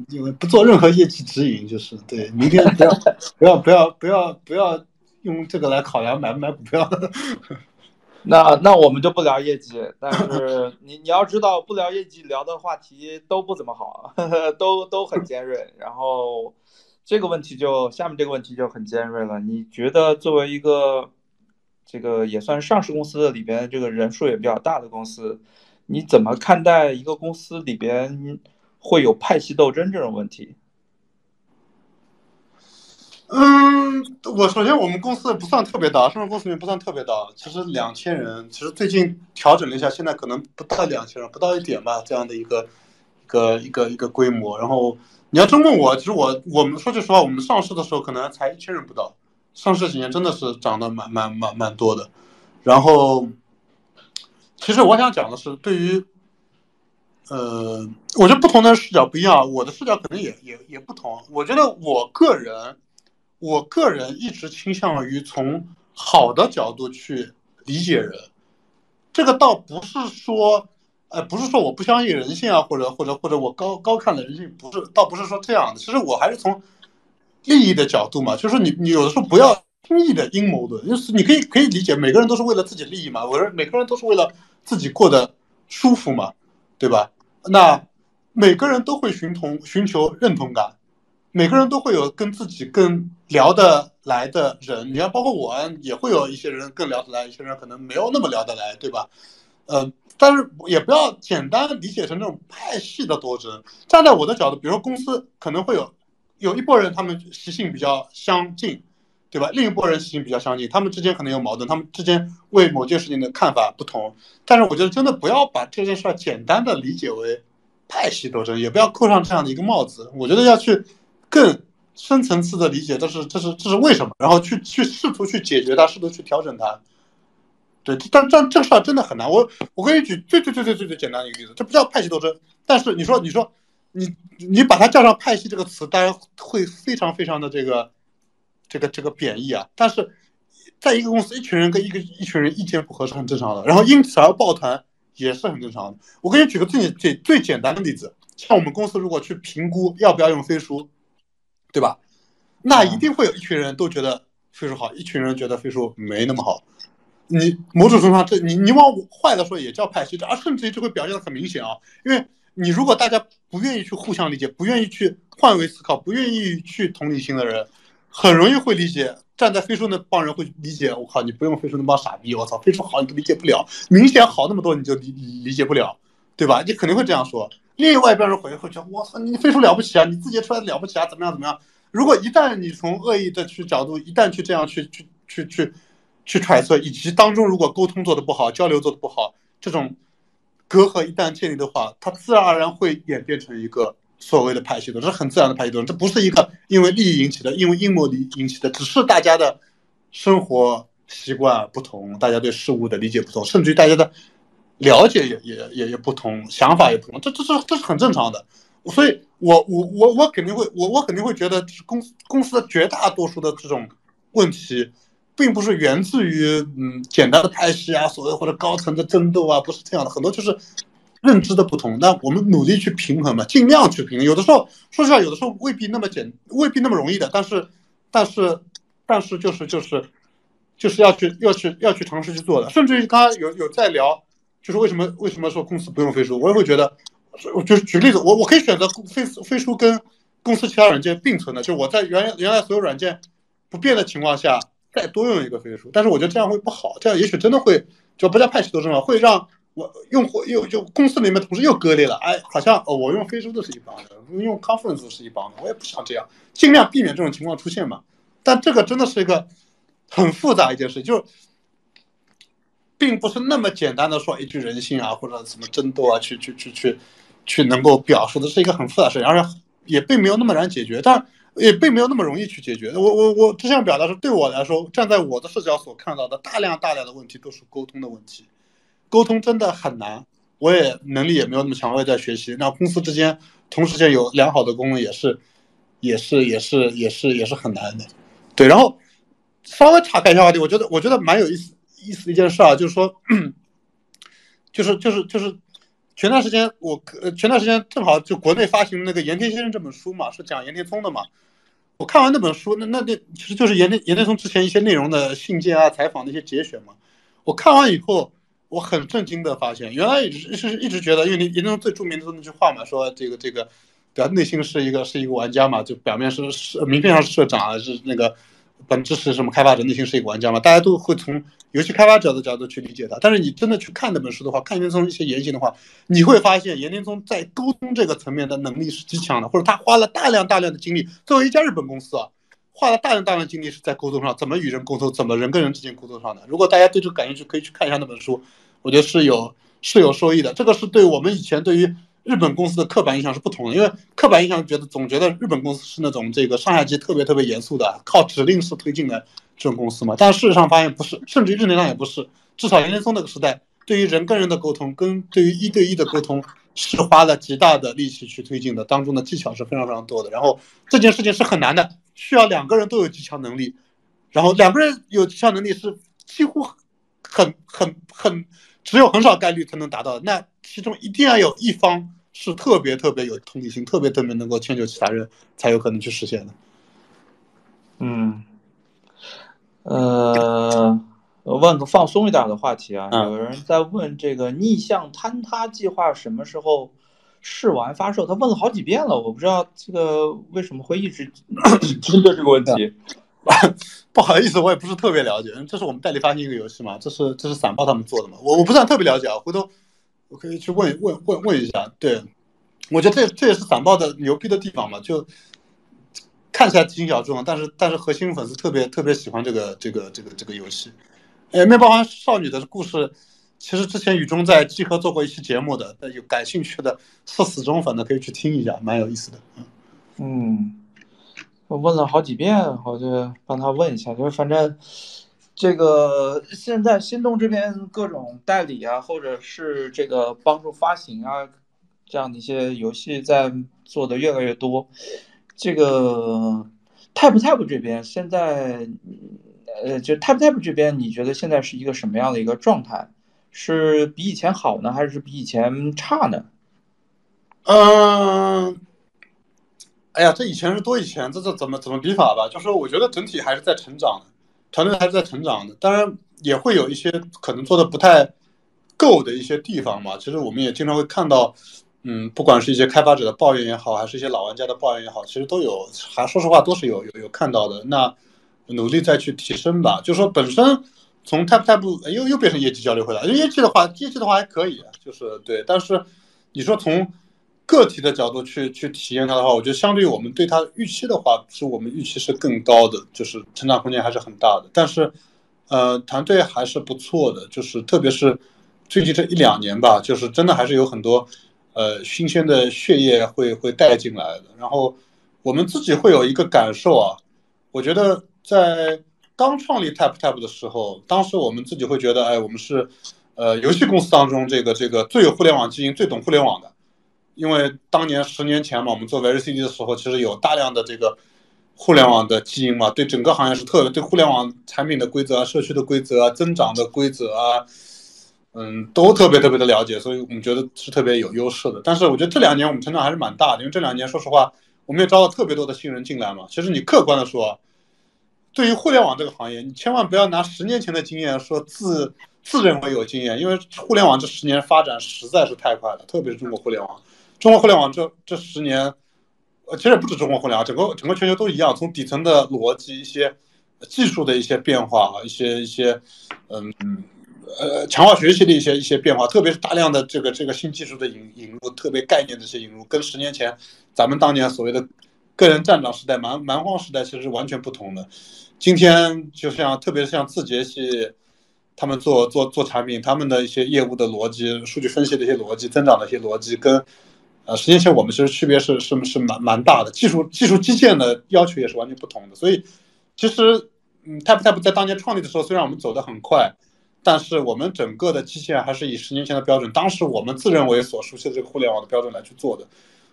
因为不做任何业绩指引，就是对，明天不要不要不要不要不要用这个来考量买不买股票。那那我们就不聊业绩，但是 你你要知道，不聊业绩聊的话题都不怎么好，都都很尖锐。然后这个问题就下面这个问题就很尖锐了，你觉得作为一个。这个也算上市公司的里边，这个人数也比较大的公司，你怎么看待一个公司里边会有派系斗争这种问题？嗯，我首先我们公司不算特别大，上市公司里面不算特别大，其实两千人，其实最近调整了一下，现在可能不到两千人，不到一点吧，这样的一个一个一个一个规模。然后你要真问我，其实我我们说句实话，我们上市的时候可能才一千人不到。上市几年真的是涨得蛮蛮蛮蛮多的，然后，其实我想讲的是，对于，呃，我觉得不同的视角不一样，我的视角可能也也也不同。我觉得我个人，我个人一直倾向于从好的角度去理解人，这个倒不是说，呃，不是说我不相信人性啊，或者或者或者我高高看了人性，不是，倒不是说这样的。其实我还是从。利益的角度嘛，就是你你有的时候不要轻易的阴谋论，就是你可以可以理解，每个人都是为了自己利益嘛，我说每个人都是为了自己过得舒服嘛，对吧？那每个人都会寻同寻求认同感，每个人都会有跟自己更聊得来的人，你看，包括我也会有一些人更聊得来，一些人可能没有那么聊得来，对吧？呃，但是也不要简单理解成那种派系的斗争。站在我的角度，比如说公司可能会有。有一波人，他们习性比较相近，对吧？另一波人习性比较相近，他们之间可能有矛盾，他们之间为某件事情的看法不同。但是，我觉得真的不要把这件事儿简单的理解为派系斗争，也不要扣上这样的一个帽子。我觉得要去更深层次的理解，这是这是这是为什么，然后去去试图去解决它，试图去调整它。对，但但这个事儿真的很难。我我可以举最最最最最最简单的一个例子，这不叫派系斗争。但是你说你说。你你把它叫上“派系”这个词，大家会非常非常的这个这个这个贬义啊。但是，在一个公司，一群人跟一个一群人意见不合是很正常的，然后因此而抱团也是很正常的。我给你举个最最最简单的例子，像我们公司如果去评估要不要用飞书，对吧？那一定会有一群人都觉得飞书好，一群人觉得飞书没那么好。你某种程度上，这你你往坏的说也叫派系，这而甚至于就会表现的很明显啊，因为。你如果大家不愿意去互相理解，不愿意去换位思考，不愿意去同理心的人，很容易会理解。站在飞书那帮人会理解，我靠，你不用飞书那帮傻逼，我操，飞书好你都理解不了，明显好那么多你就理理解不了，对吧？你肯定会这样说。另外一边人回会说，我操，你飞书了不起啊，你字节出来的了不起啊，怎么样怎么样？如果一旦你从恶意的去角度，一旦去这样去去去去去揣测，以及当中如果沟通做的不好，交流做的不好，这种。隔阂一旦建立的话，它自然而然会演变成一个所谓的派系斗争，这是很自然的派系斗争。这不是一个因为利益引起的，因为阴谋引引起的，只是大家的生活习惯不同，大家对事物的理解不同，甚至于大家的了解也也也也不同，想法也不同，这这是这是很正常的。所以，我我我我肯定会，我我肯定会觉得公公司的绝大多数的这种问题。并不是源自于嗯简单的派系啊，所谓或者高层的争斗啊，不是这样的，很多就是认知的不同。那我们努力去平衡嘛，尽量去平衡。有的时候说实话，有的时候未必那么简，未必那么容易的。但是，但是，但是就是就是就是要去要去要去尝试去做的。甚至于刚刚有有在聊，就是为什么为什么说公司不用飞书，我也会觉得，我就是举例子，我我可以选择飞飞书跟公司其他软件并存的，就我在原原来所有软件不变的情况下。再多用一个飞书，但是我觉得这样会不好，这样也许真的会就不叫派系斗争了，会让我用户又就公司里面同事又割裂了，哎，好像哦我用飞书的是一帮的，用 Conference 是一帮的，我也不想这样，尽量避免这种情况出现嘛。但这个真的是一个很复杂一件事，就是并不是那么简单的说一句人性啊或者什么争斗啊去去去去去能够表述的，是一个很复杂的事，而且也并没有那么难解决，但。也并没有那么容易去解决。我我我只想表达是，对我来说，站在我的视角所看到的大量大量的问题都是沟通的问题，沟通真的很难。我也能力也没有那么强，我也在学习。那公司之间同时间有良好的沟通也是，也是也是也是也是很难的。对，然后稍微岔开一下话题，我觉得我觉得蛮有意思意思一件事啊，就是说，就是就是就是前段时间我呃前段时间正好就国内发行那个盐田先生这本书嘛，是讲盐田聪的嘛。我看完那本书，那那那其实就是严严天聪之前一些内容的信件啊、采访的一些节选嘛。我看完以后，我很震惊的发现，原来一直是一直觉得，因为严天聪最著名的那句话嘛，说这个这个，对吧？内心是一个是一个玩家嘛，就表面是是名片上是社长啊，是那个。本质是什么？开发者内心是一个玩家嘛？大家都会从游戏开发者的角度去理解它。但是你真的去看那本书的话，看严天聪一些言行的话，你会发现严天聪在沟通这个层面的能力是极强的，或者他花了大量大量的精力。作为一家日本公司啊，花了大量大量精力是在沟通上，怎么与人沟通，怎么人跟人之间沟通上的。如果大家对这个感兴趣，可以去看一下那本书，我觉得是有是有收益的。这个是对我们以前对于。日本公司的刻板印象是不同的，因为刻板印象觉得总觉得日本公司是那种这个上下级特别特别严肃的，靠指令式推进的这种公司嘛。但事实上发现不是，甚至于日内上也不是。至少严天松那个时代，对于人跟人的沟通，跟对于一对一的沟通，是花了极大的力气去推进的，当中的技巧是非常非常多的。然后这件事情是很难的，需要两个人都有极强能力，然后两个人有极强能力是几乎很很很只有很少概率才能达到的。那其中一定要有一方。是特别特别有同理心，特别特别能够迁就其他人，才有可能去实现的。嗯，呃，问个放松一点的话题啊，有人在问这个逆向坍塌计划什么时候试完发售？他问了好几遍了，我不知道这个为什么会一直 针对这个问题。不好意思，我也不是特别了解，这是我们代理发行一个游戏嘛，这是这是散报他们做的嘛，我我不算特别了解啊，回头。我可以去问问问问一下，对，我觉得这这也是散报的牛逼的地方嘛，就看起来挺小众，但是但是核心粉丝特别特别喜欢这个这个这个这个游戏。哎，面包花少女的故事，其实之前雨中在集合做过一期节目的，有感兴趣的是死忠粉的可以去听一下，蛮有意思的。嗯，我问了好几遍，我就帮他问一下，就是反正。这个现在心动这边各种代理啊，或者是这个帮助发行啊，这样的一些游戏在做的越来越多。这个 Type Type 这边现在，呃，就 Type Type 这边，你觉得现在是一个什么样的一个状态？是比以前好呢，还是比以前差呢？嗯，哎呀，这以前是多以前，这这怎么怎么比法吧？就说我觉得整体还是在成长的。团队还是在成长的，当然也会有一些可能做的不太够的一些地方嘛。其实我们也经常会看到，嗯，不管是一些开发者的抱怨也好，还是一些老玩家的抱怨也好，其实都有，还说实话都是有有有看到的。那努力再去提升吧。就说本身从 Type Type 又又变成业绩交流会了，业绩的话，业绩的话还可以，就是对。但是你说从个体的角度去去体验它的话，我觉得相对于我们对它预期的话，是我们预期是更高的，就是成长空间还是很大的。但是，呃，团队还是不错的，就是特别是最近这一两年吧，就是真的还是有很多呃新鲜的血液会会带进来的。然后我们自己会有一个感受啊，我觉得在刚创立 Tap Tap 的时候，当时我们自己会觉得，哎，我们是呃游戏公司当中这个这个最有互联网基因、最懂互联网的。因为当年十年前嘛，我们做 VCD 的时候，其实有大量的这个互联网的基因嘛，对整个行业是特别对互联网产品的规则啊、社区的规则啊、增长的规则啊，嗯，都特别特别的了解，所以我们觉得是特别有优势的。但是我觉得这两年我们成长还是蛮大的，因为这两年说实话，我们也招了特别多的新人进来嘛。其实你客观的说，对于互联网这个行业，你千万不要拿十年前的经验说自自认为有经验，因为互联网这十年发展实在是太快了，特别是中国互联网。中国互联网这这十年，呃，其实不止中国互联网，整个整个全球都一样。从底层的逻辑、一些技术的一些变化，一些一些嗯呃强化学习的一些一些变化，特别是大量的这个这个新技术的引引入，特别概念的一些引入，跟十年前咱们当年所谓的个人站长时代、蛮蛮荒时代其实是完全不同的。今天就像特别是像字节系。他们做做做产品，他们的一些业务的逻辑、数据分析的一些逻辑、增长的一些逻辑，跟呃十年前我们其实区别是是是蛮蛮大的，技术技术基建的要求也是完全不同的。所以其实嗯，Type Type 在当年创立的时候，虽然我们走得很快，但是我们整个的基建还是以十年前的标准，当时我们自认为所熟悉的这个互联网的标准来去做的，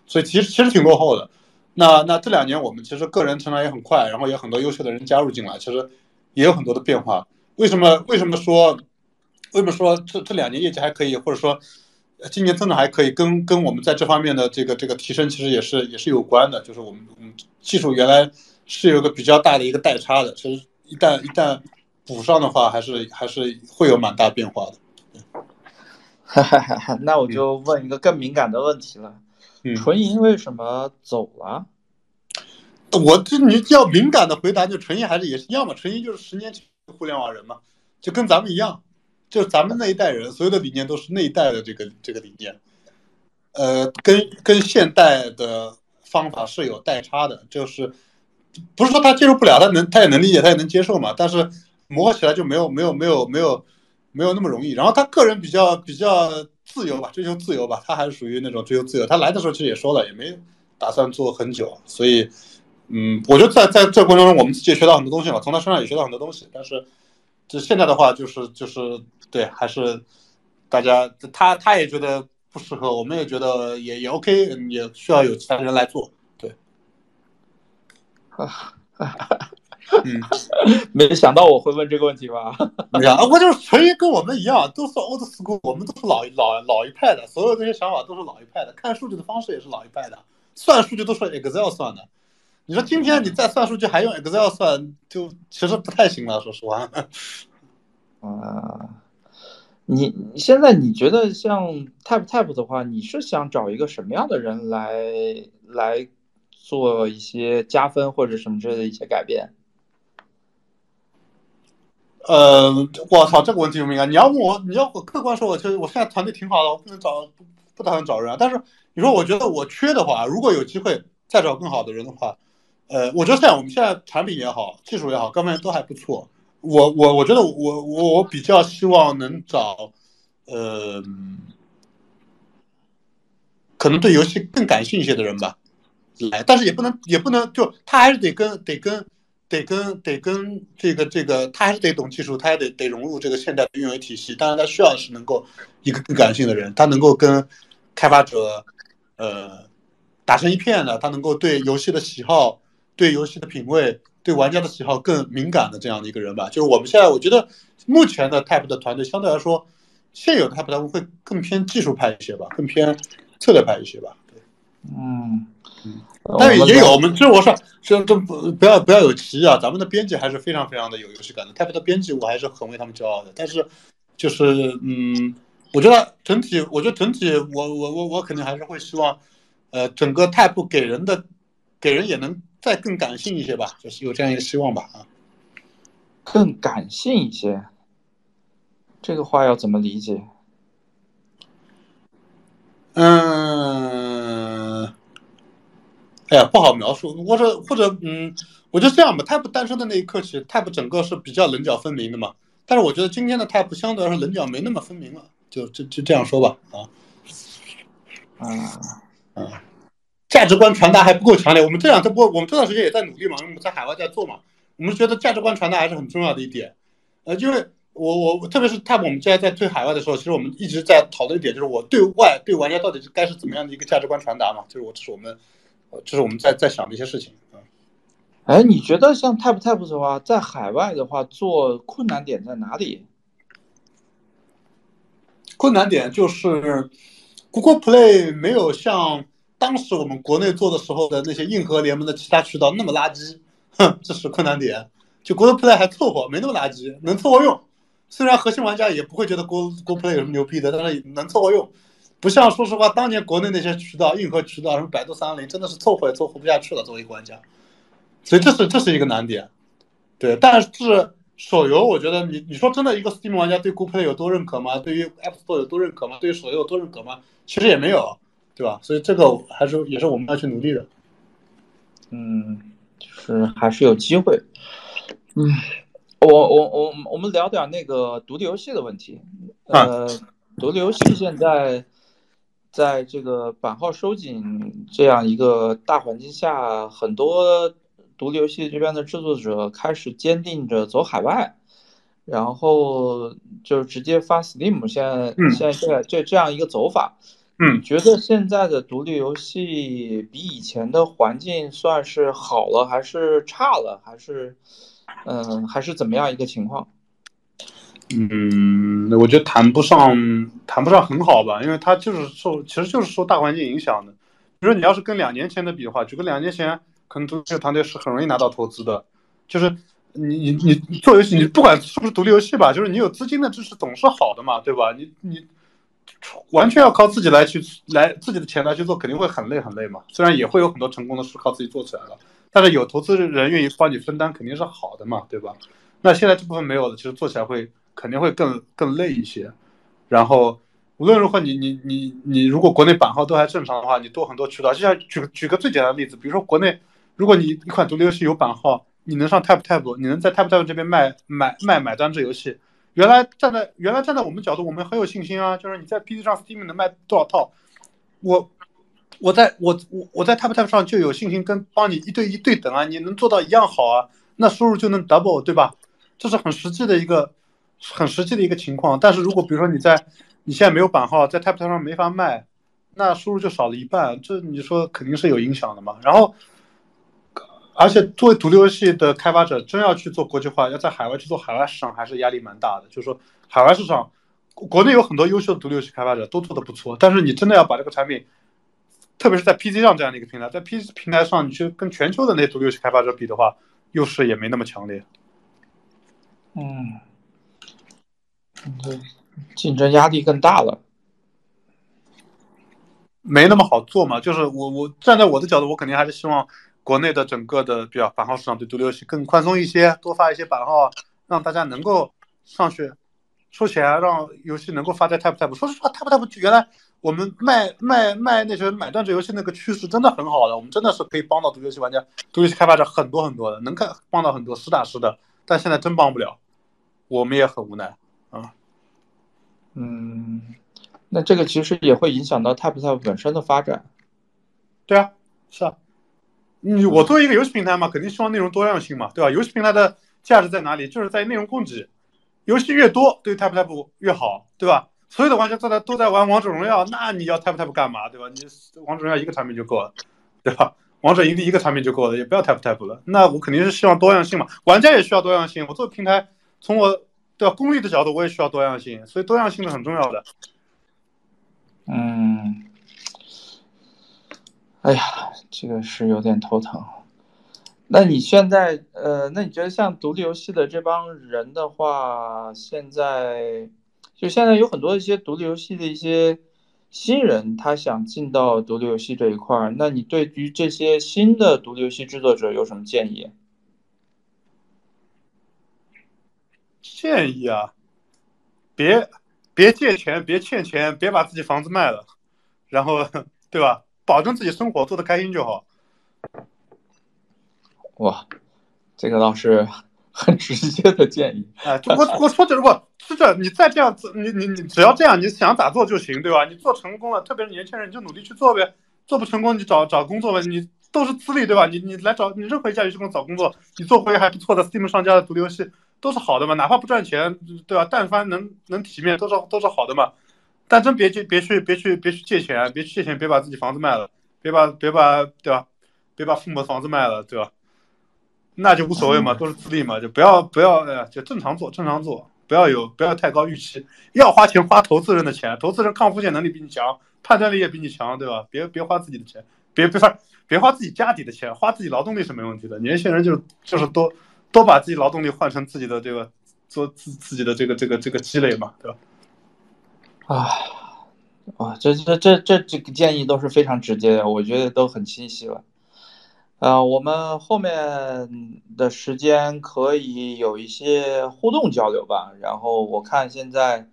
所以其实其实挺落后的。那那这两年我们其实个人成长也很快，然后也很多优秀的人加入进来，其实也有很多的变化。为什么？为什么说？为什么说这这两年业绩还可以，或者说今年增长还可以？跟跟我们在这方面的这个这个提升，其实也是也是有关的。就是我们我们技术原来是有个比较大的一个代差的，其实一旦一旦补上的话，还是还是会有蛮大变化的。哈哈哈！那我就问一个更敏感的问题了：纯银为什么走了？我这你要敏感的回答，就纯银还是也是一样嘛？纯银就是十年前。互联网人嘛，就跟咱们一样，就咱们那一代人，所有的理念都是那一代的这个这个理念，呃，跟跟现代的方法是有代差的，就是不是说他接受不了，他能他也能理解，他也能接受嘛，但是磨合起来就没有没有没有没有没有那么容易。然后他个人比较比较自由吧，追求自由吧，他还是属于那种追求自由。他来的时候其实也说了，也没打算做很久，所以。嗯，我觉得在在这过程中，我们自己学到很多东西嘛，从他身上也学到很多东西。但是，就现在的话，就是就是对，还是大家他他也觉得不适合，我们也觉得也也 OK，也需要有其他人来做。对，啊，嗯，没想到我会问这个问题吧？没想到，我就是纯一跟我们一样，都是 old school，我们都是老老老一派的，所有这些想法都是老一派的，看数据的方式也是老一派的，算数据都是 Excel 算的。你说今天你再算数据还用 Excel 算，就其实不太行了。说实话，啊，你现在你觉得像 Type Type 的话，你是想找一个什么样的人来来做一些加分或者什么之类的一些改变？呃，我操，这个问题不敏感。你要问我，你要我客观说，我其实我现在团队挺好的，我不能找不不打算找人啊。但是你说我觉得我缺的话，如果有机会再找更好的人的话。呃，我觉得这样我们现在产品也好，技术也好，各方面都还不错。我我我觉得我我我比较希望能找，呃，可能对游戏更感兴趣的人吧，来，但是也不能也不能就他还是得跟得跟得跟得跟这个这个他还是得懂技术，他也得得融入这个现代的运维体系。当然，他需要的是能够一个更感性的人，他能够跟开发者呃打成一片的，他能够对游戏的喜好。对游戏的品味，对玩家的喜好更敏感的这样的一个人吧，就是我们现在我觉得目前的 Type 的团队相对来说，现有的 Type 团队会更偏技术派一些吧，更偏策略派一些吧。对，嗯嗯，但是也有我们，其实我说，这这不不要不要有歧义啊，咱们的编辑还是非常非常的有游戏感的，Type 的编辑我还是很为他们骄傲的。但是就是嗯，我觉得整体，我觉得整体，我我我我肯定还是会希望，呃，整个 Type 给人的给人也能。再更感性一些吧，就是有这样一个希望吧啊，更感性一些，这个话要怎么理解？嗯，哎呀，不好描述，或者或者嗯，我就这样吧。Type 诞生的那一刻起，Type 整个是比较棱角分明的嘛。但是我觉得今天的 Type 相对来说棱角没那么分明了，就就就这样说吧啊，啊啊。价值观传达还不够强烈。我们这两这不，我们这段时间也在努力嘛，因为我们在海外在做嘛。我们觉得价值观传达还是很重要的一点。呃，因为我我特别是 Type 我们现在在推海外的时候，其实我们一直在讨论一点，就是我对外对玩家到底是该是怎么样的一个价值观传达嘛？就是我这是我们，这是我们在在想的一些事情啊。哎，你觉得像 Type Type 的话，在海外的话做困难点在哪里？困难点就是 Google Play 没有像。当时我们国内做的时候的那些硬核联盟的其他渠道那么垃圾，哼，这是困难点。就 Google Play 还凑合，没那么垃圾，能凑合用。虽然核心玩家也不会觉得 Google Google Play 有什么牛逼的，但是能凑合用。不像说实话，当年国内那些渠道硬核渠道，什么百度三零，真的是凑合也凑合不下去了，作为一个玩家。所以这是这是一个难点。对，但是手游，我觉得你你说真的，一个 Steam 玩家对 Google Play 有多认可吗？对于 App Store 有多认可吗？对于手游有多认可吗？其实也没有，对吧？所以这个还是也是我们要去努力的。嗯，就是还是有机会。嗯，我我我我们聊点那个独立游戏的问题。呃，独立游戏现在在这个版号收紧这样一个大环境下，很多独立游戏这边的制作者开始坚定着走海外，然后就直接发 Steam。现在现在这这这样一个走法。嗯，觉得现在的独立游戏比以前的环境算是好了，还是差了，还是，嗯，还是怎么样一个情况？嗯，我觉得谈不上，谈不上很好吧，因为它就是受，其实就是受大环境影响的。比如说你要是跟两年前的比的话，举个两年前，可能独立团队是很容易拿到投资的，就是你你你做游戏，你不管是不是独立游戏吧，就是你有资金的支持总是好的嘛，对吧？你你。完全要靠自己来去来自己的钱来去做，肯定会很累很累嘛。虽然也会有很多成功的是靠自己做起来了，但是有投资人愿意帮你分担，肯定是好的嘛，对吧？那现在这部分没有的，其实做起来会肯定会更更累一些。然后无论如何，你你你你，如果国内版号都还正常的话，你多很多渠道。就像举举个最简单的例子，比如说国内，如果你一款独立游戏有版号，你能上 TapTap，你能在 TapTap 这边卖买卖买单制游戏。原来站在原来站在我们角度，我们很有信心啊，就是你在 PC 上 Steam 能卖多少套，我我在我我我在 TapTap 上就有信心跟帮你一对一对等啊，你能做到一样好啊，那收入就能 double 对吧？这是很实际的一个很实际的一个情况。但是如果比如说你在你现在没有版号，在 TapTap 上没法卖，那收入就少了一半，这你说肯定是有影响的嘛。然后。而且作为独立游戏的开发者，真要去做国际化，要在海外去做海外市场，还是压力蛮大的。就是说，海外市场，国内有很多优秀的独立游戏开发者都做的不错，但是你真的要把这个产品，特别是在 PC 上这样的一个平台，在 PC 平台上，你去跟全球的那些独立游戏开发者比的话，优势也没那么强烈。嗯，对，竞争压力更大了，没那么好做嘛。就是我我站在我的角度，我肯定还是希望。国内的整个的比较版号市场对独立游戏更宽松一些，多发一些版号，让大家能够上去收钱，让游戏能够发在 TapTap。说实话，TapTap 原来我们卖卖卖那些买断制游戏那个趋势真的很好的，我们真的是可以帮到独立游戏玩家、独立游戏开发者很多很多的，能看帮到很多实打实的。但现在真帮不了，我们也很无奈。嗯，那这个其实也会影响到 TapTap 本身的发展。对啊，是啊。你我作为一个游戏平台嘛，肯定希望内容多样性嘛，对吧？游戏平台的价值在哪里？就是在内容供给，游戏越多，对 TapTap 越好，对吧？所有的玩家都在都在玩王者荣耀，那你要 TapTap 干嘛，对吧？你王者荣耀一个产品就够了，对吧？王者营地一个产品就够了，也不要 TapTap 了。那我肯定是希望多样性嘛，玩家也需要多样性。我做平台，从我对啊功利的角度，我也需要多样性，所以多样性是很重要的。嗯。哎呀，这个是有点头疼。那你现在，呃，那你觉得像独立游戏的这帮人的话，现在就现在有很多一些独立游戏的一些新人，他想进到独立游戏这一块儿，那你对于这些新的独立游戏制作者有什么建议？建议啊，别别借钱，别欠钱，别把自己房子卖了，然后，对吧？保证自己生活做得开心就好。哇，这个倒是很直接的建议。哎，我我说的，如果是这，你再这样子，你你你只要这样，你想咋做就行，对吧？你做成功了，特别是年轻人，你就努力去做呗。做不成功，你找找工作呗。你都是资历，对吧？你你来找你任何一家游戏公司找工作，你做回还不错的 Steam 上架的独立游戏都是好的嘛。哪怕不赚钱，对吧？但凡能能体面，都是都是好的嘛。但真别去，别去，别去，别去借钱，别去借钱，别把自己房子卖了，别把，别把，对吧？别把父母的房子卖了，对吧？那就无所谓嘛，都是自立嘛，就不要，不要，呃，就正常做，正常做，不要有，不要太高预期。要花钱花投资人的钱，投资人抗风险能力比你强，判断力也比你强，对吧？别别花自己的钱，别别花别花自己家底的钱，花自己劳动力是没问题的。年轻人就是就是多多把自己劳动力换成自己的这个做自自己的这个这个这个积累嘛，对吧？啊，啊，这这这这这个建议都是非常直接的，我觉得都很清晰了。呃，我们后面的时间可以有一些互动交流吧。然后我看现在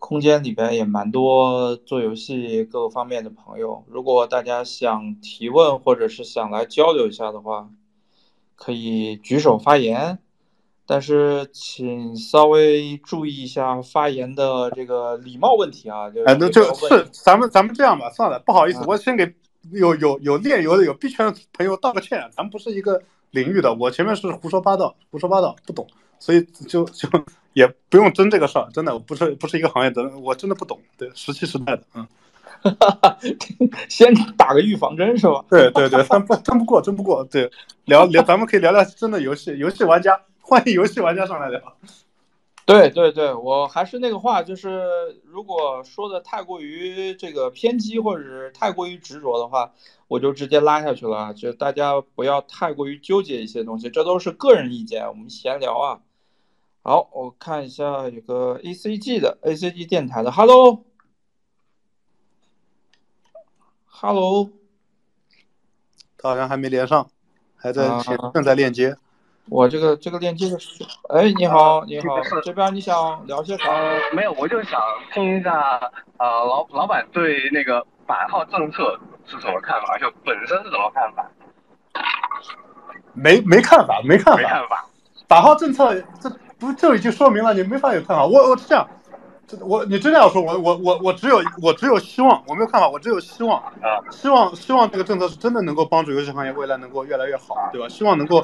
空间里边也蛮多做游戏各个方面的朋友，如果大家想提问或者是想来交流一下的话，可以举手发言。但是请稍微注意一下发言的这个礼貌问题啊。哎，那就是咱们咱们这样吧，算了，不好意思，我先给。有有有练游的有币圈的朋友道个歉，咱们不是一个领域的，我前面是胡说八道，胡说八道不懂，所以就就 也不用争这个事儿，真的不是不是一个行业的，我真的不懂，对，石器时代的，嗯，先打个预防针是吧？对对对，争不争不过，争不过，对，聊聊，咱们可以聊聊真的游戏，游戏玩家，欢迎游戏玩家上来聊。对对对，我还是那个话，就是如果说的太过于这个偏激，或者是太过于执着的话，我就直接拉下去了。就大家不要太过于纠结一些东西，这都是个人意见，我们闲聊啊。好，我看一下有个 A C G 的 A C G 电台的，Hello，Hello，他好像还没连上，还在正在链接。我这个这个链接是，哎，你好，你好，这边你想聊些啥？没有，我就想听一下，呃，老老板对那个版号政策是什么看法？就本身是什么看法？没没看法，没看法。没看法。版号政策，这不就已经说明了你没法有看法？我我这样，我你真的要说，我我我我只有我只有希望，我没有看法，我只有希望啊，希望希望这个政策是真的能够帮助游戏行业未来能够越来越好，对吧？希望能够。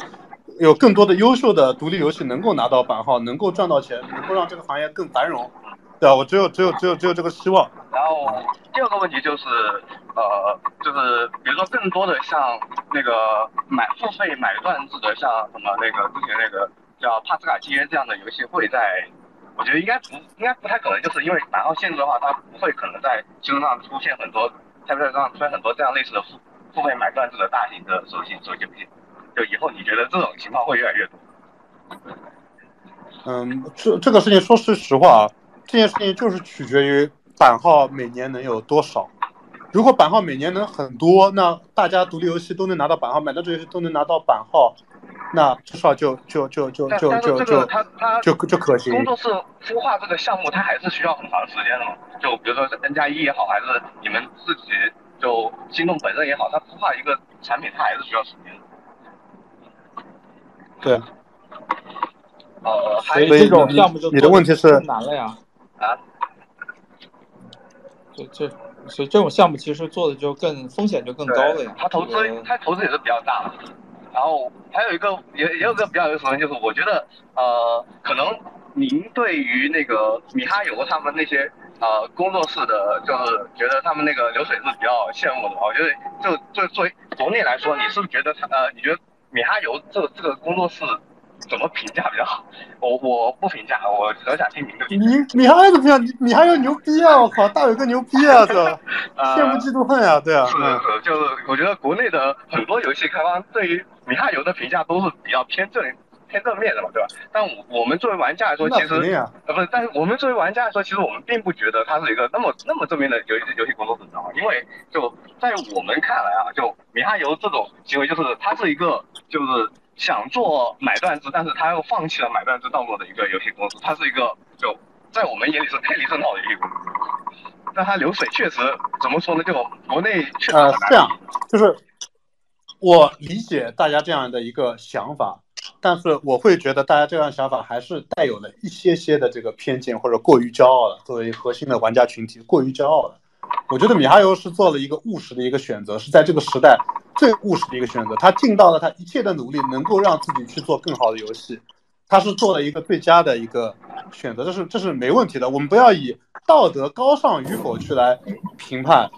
有更多的优秀的独立游戏能够拿到版号，能够赚到钱，能够让这个行业更繁荣，对吧？我只有只有只有只有这个希望。然后第二个问题就是，呃，就是比如说更多的像那个买付费买断制的，像什么那个之前那个叫帕斯卡契约这样的游戏会在，我觉得应该不应该不太可能，就是因为版号限制的话，它不会可能在新闻上出现很多，在不上出现很多这样类似的付付费买断制的大型的手机手机游戏。就以后你觉得这种情况会越来越多？嗯，这这个事情说实实话啊，这件事情就是取决于版号每年能有多少。如果版号每年能很多，那大家独立游戏都能拿到版号，买到这游戏都能拿到版号，那至少就就就就就就就就就可行。工作室孵化这个项目，它还是需要很长时间的嘛？就比如说是 N 加一也好，还是你们自己就心动本身也好，它孵化一个产品，它还是需要时间。对，呃，所以这种项目就你的问题是难了呀？啊？这这，所以这种项目其实做的就更风险就更高了呀。他投资，他投资也是比较大的。然后还有一个，也也有个比较有意思的，就是我觉得，呃，可能您对于那个米哈游他们那些呃工作室的，就是觉得他们那个流水是比较羡慕的。我觉得，就就作为国内来说，你是不是觉得他呃，你觉得？米哈游这个这个工作室怎么评价比较好？我我不评价，我只想听您的。你米哈游怎么样？米哈游牛逼啊！我靠，大伟哥牛逼啊！这 羡慕嫉妒恨啊！对啊，是是，就是我觉得国内的很多游戏开发对于米哈游的评价都是比较偏正。偏正面的嘛，对吧？但我我们作为玩家来说，其实呃不是，但是我们作为玩家来说，其实我们并不觉得它是一个那么那么正面的游戏游戏工作室，知道吗？因为就在我们看来啊，就米哈游这种行为，就是它是一个就是想做买断制，但是他又放弃了买断制道路的一个游戏公司，它是一个就在我们眼里是偏离正道的游戏公司。但它流水确实怎么说呢？就国内确实很难。这样就是我理解大家这样的一个想法。但是我会觉得大家这样想法还是带有了一些些的这个偏见或者过于骄傲了。作为核心的玩家群体，过于骄傲了。我觉得米哈游是做了一个务实的一个选择，是在这个时代最务实的一个选择。他尽到了他一切的努力，能够让自己去做更好的游戏。他是做了一个最佳的一个选择，这是这是没问题的。我们不要以道德高尚与否去来评判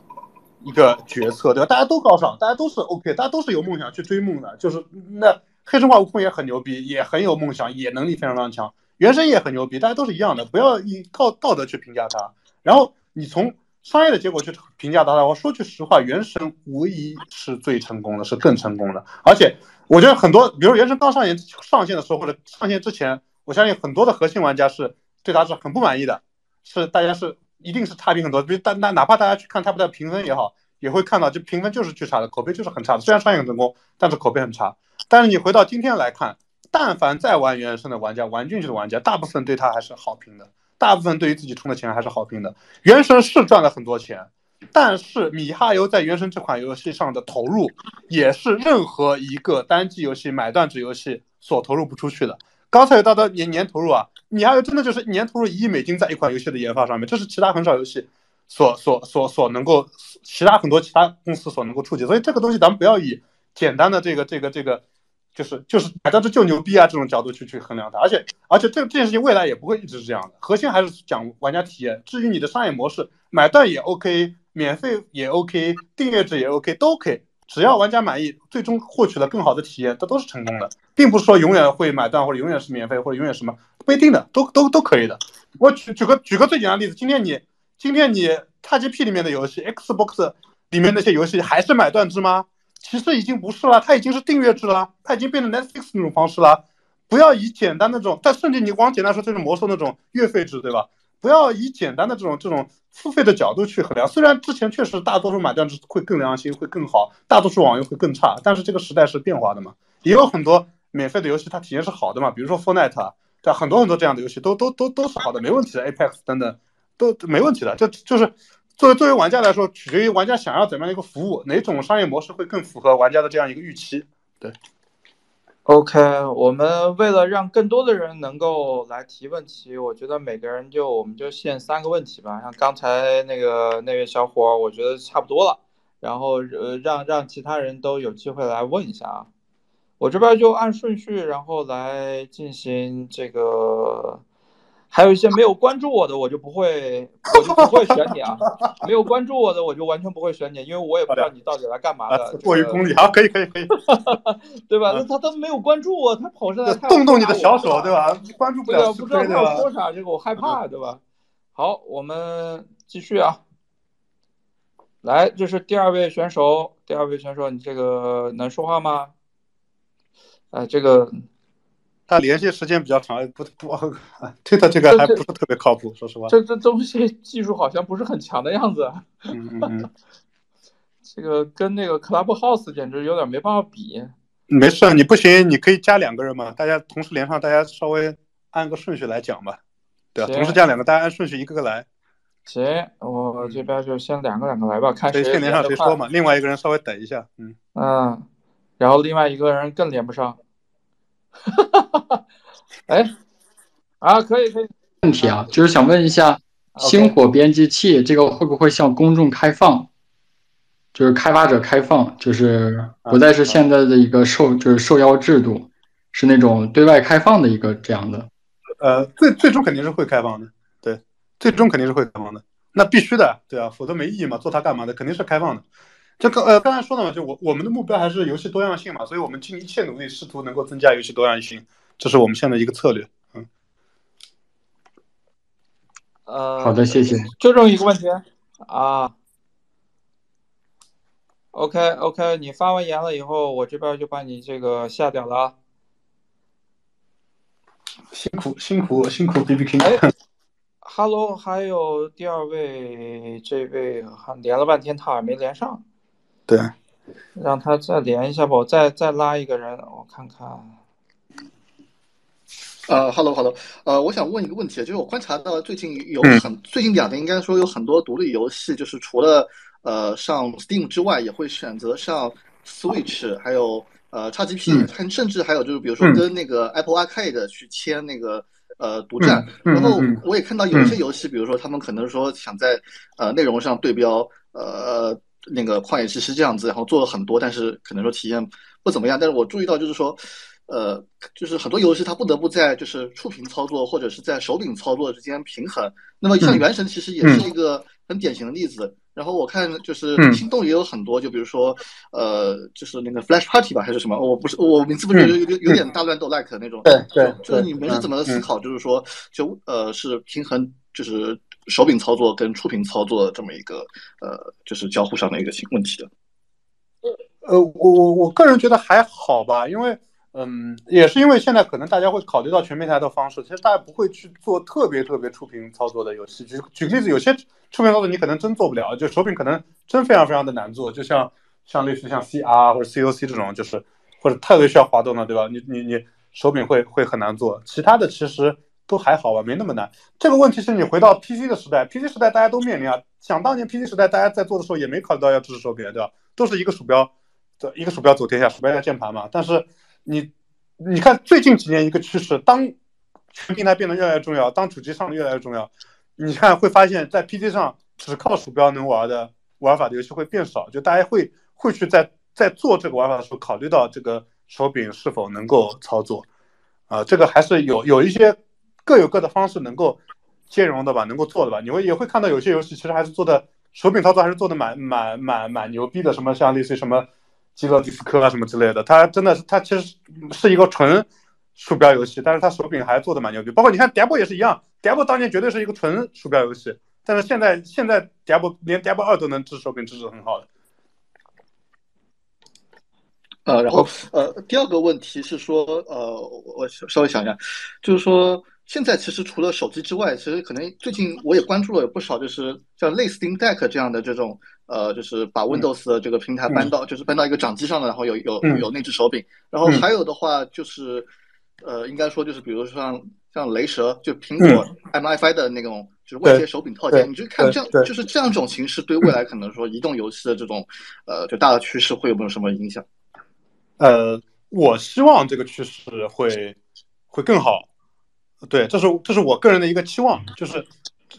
一个决策，对吧？大家都高尚，大家都是 OK，大家都是有梦想去追梦的，就是那。黑神话悟空也很牛逼，也很有梦想，也能力非常非常强。原神也很牛逼，大家都是一样的，不要以靠道德去评价他。然后你从商业的结果去评价它的话，说句实话，原神无疑是最成功的，是更成功的。而且我觉得很多，比如原神刚上线上线的时候，或者上线之前，我相信很多的核心玩家是对它是很不满意的，是大家是一定是差评很多。比如但那哪怕大家去看他们的评分也好。也会看到，就评分就是巨差的，口碑就是很差的。虽然商业很成功，但是口碑很差。但是你回到今天来看，但凡在玩原神的玩家，玩进去的玩家，大部分对他还是好评的，大部分对于自己充的钱还是好评的。原神是赚了很多钱，但是米哈游在原神这款游戏上的投入，也是任何一个单机游戏买断制游戏所投入不出去的。刚才有到的年年投入啊，米哈游真的就是年投入一亿美金在一款游戏的研发上面，这是其他很少游戏所所所所能够，其他很多其他公司所能够触及。所以这个东西咱们不要以简单的这个这个这个。就是就是买断制就牛逼啊！这种角度去去衡量它，而且而且这这件事情未来也不会一直是这样的。核心还是讲玩家体验。至于你的商业模式，买断也 OK，免费也 OK，订阅制也 OK，都 OK。只要玩家满意，最终获取了更好的体验，这都是成功的，并不是说永远会买断或者永远是免费或者永远什么不一定的，都都都可以的。我举举个举个最简单的例子，今天你今天你 XGP 里面的游戏，Xbox 里面那些游戏还是买断制吗？其实已经不是了，它已经是订阅制了，它已经变成 Netflix 那种方式了。不要以简单的这种，但甚至你光简单说，这种魔兽那种月费制，对吧？不要以简单的这种这种付费的角度去衡量。虽然之前确实大多数买断制会更良心，会更好，大多数网游会更差，但是这个时代是变化的嘛，也有很多免费的游戏，它体验是好的嘛。比如说 Fortnite，对吧？很多很多这样的游戏都都都都是好的，没问题的。Apex 等等都没问题的，就就是。作为作为玩家来说，取决于玩家想要怎么样的一个服务，哪种商业模式会更符合玩家的这样一个预期。对，OK，我们为了让更多的人能够来提问题，我觉得每个人就我们就限三个问题吧。像刚才那个那位小伙，我觉得差不多了，然后呃让让其他人都有机会来问一下啊。我这边就按顺序，然后来进行这个。还有一些没有关注我的，我就不会，我就不会选你啊。没有关注我的，我就完全不会选你，因为我也不知道你到底来干嘛的。过于功利，啊，可以，可以，可以，对吧？那他都没有关注我，他跑上来动动你的小手，对吧？关注不了，不知道他要说啥，这个我害怕，对吧？好，我们继续啊。来，这是第二位选手，第二位选手，你这个能说话吗？哎，这个。他连续时间比较长，不不，推特这个还不是特别靠谱，说实话。这这东西技术好像不是很强的样子。嗯嗯嗯。这个跟那个 Clubhouse 简直有点没办法比。没事，你不行，你可以加两个人嘛，大家同时连上，大家稍微按个顺序来讲吧。对啊，同时加两个，大家按顺序一个个来。行，我这边就先两个两个来吧，看谁先连上谁说嘛。另外一个人稍微等一下，嗯。嗯，然后另外一个人更连不上。哈哈哈哈哎，啊，可以可以。问题啊，就是想问一下，星火编辑器这个会不会向公众开放？就是开发者开放，就是不再是现在的一个受就是受邀制度，是那种对外开放的一个这样的。呃，最最终肯定是会开放的，对，最终肯定是会开放的，那必须的，对啊，否则没意义嘛，做它干嘛的？肯定是开放的。这个呃，刚才说的嘛，就我我们的目标还是游戏多样性嘛，所以我们尽一切努力，试图能够增加游戏多样性，这是我们现在一个策略。嗯，呃，好的，谢谢。就这么一个问题啊。OK OK，你发完言了以后，我这边就把你这个下掉了啊。辛苦辛苦辛苦，B B King。哎，Hello，还有第二位，这位还连了半天，他还没连上。对，让他再连一下吧，我再再拉一个人，我看看。呃，Hello，Hello，呃，我想问一个问题，就是我观察到最近有很最近两年，应该说有很多独立游戏，就是除了呃上 Steam 之外，也会选择上 Switch，还有呃 XGP，甚甚至还有就是比如说跟那个 Apple Arcade 去签那个呃独占。然后我也看到有一些游戏，比如说他们可能说想在呃内容上对标呃。那个旷野之息这样子，然后做了很多，但是可能说体验不怎么样。但是我注意到，就是说，呃，就是很多游戏它不得不在就是触屏操作或者是在手柄操作之间平衡。那么像原神其实也是一个很典型的例子。然后我看就是心动也有很多，就比如说，呃，就是那个 Flash Party 吧，还是什么？我不是我名字不是有有有点大乱斗 like 那种。对对，就是你们是怎么思考？就是说，就呃是平衡就是。手柄操作跟触屏操作这么一个呃，就是交互上的一个问题的。呃，我我我个人觉得还好吧，因为嗯，也是因为现在可能大家会考虑到全平台的方式，其实大家不会去做特别特别触屏操作的游戏。举举个例子，有些触屏操作你可能真做不了，就手柄可能真非常非常的难做，就像像类似像 CR 或者 COC 这种，就是或者特别需要滑动的，对吧？你你你手柄会会很难做，其他的其实都还好吧，没那么难。这个问题是你回到 PC 的时代，PC 时代大家都面临啊。想当年 PC 时代大家在做的时候也没考虑到要支持手柄，对吧？都是一个鼠标，一个鼠标走天下，鼠标加键盘嘛。但是你。你看最近几年一个趋势，当全平台变得越来越重要，当主机上的越来越重要，你看会发现，在 PC 上只靠鼠标能玩的玩法的游戏会变少，就大家会会去在在做这个玩法的时候考虑到这个手柄是否能够操作，啊，这个还是有有一些各有各的方式能够兼容的吧，能够做的吧。你会也会看到有些游戏其实还是做的手柄操作还是做的蛮蛮蛮蛮牛逼的，什么像类似于什么。基洛迪斯科啊什么之类的，它真的是它其实是一个纯鼠标游戏，但是它手柄还做的蛮牛逼。包括你看 Diablo 也是一样，Diablo 当年绝对是一个纯鼠标游戏，但是现在现在 Diablo 连 Diablo 二都能支持手柄，支持很好的。呃，然后呃，第二个问题是说，呃，我稍微想一下，就是说。现在其实除了手机之外，其实可能最近我也关注了有不少，就是像类似 Steam Deck 这样的这种，呃，就是把 Windows 的这个平台搬到，就是搬到一个掌机上的，然后有有有内置手柄。然后还有的话就是，呃，应该说就是比如说像像雷蛇，就苹果 MFI 的那种，就是外接手柄套件。你就看这样，就是这样一种形式，对未来可能说移动游戏的这种，呃，就大的趋势会有没有什么影响？呃，我希望这个趋势会会更好。对，这是这是我个人的一个期望，就是，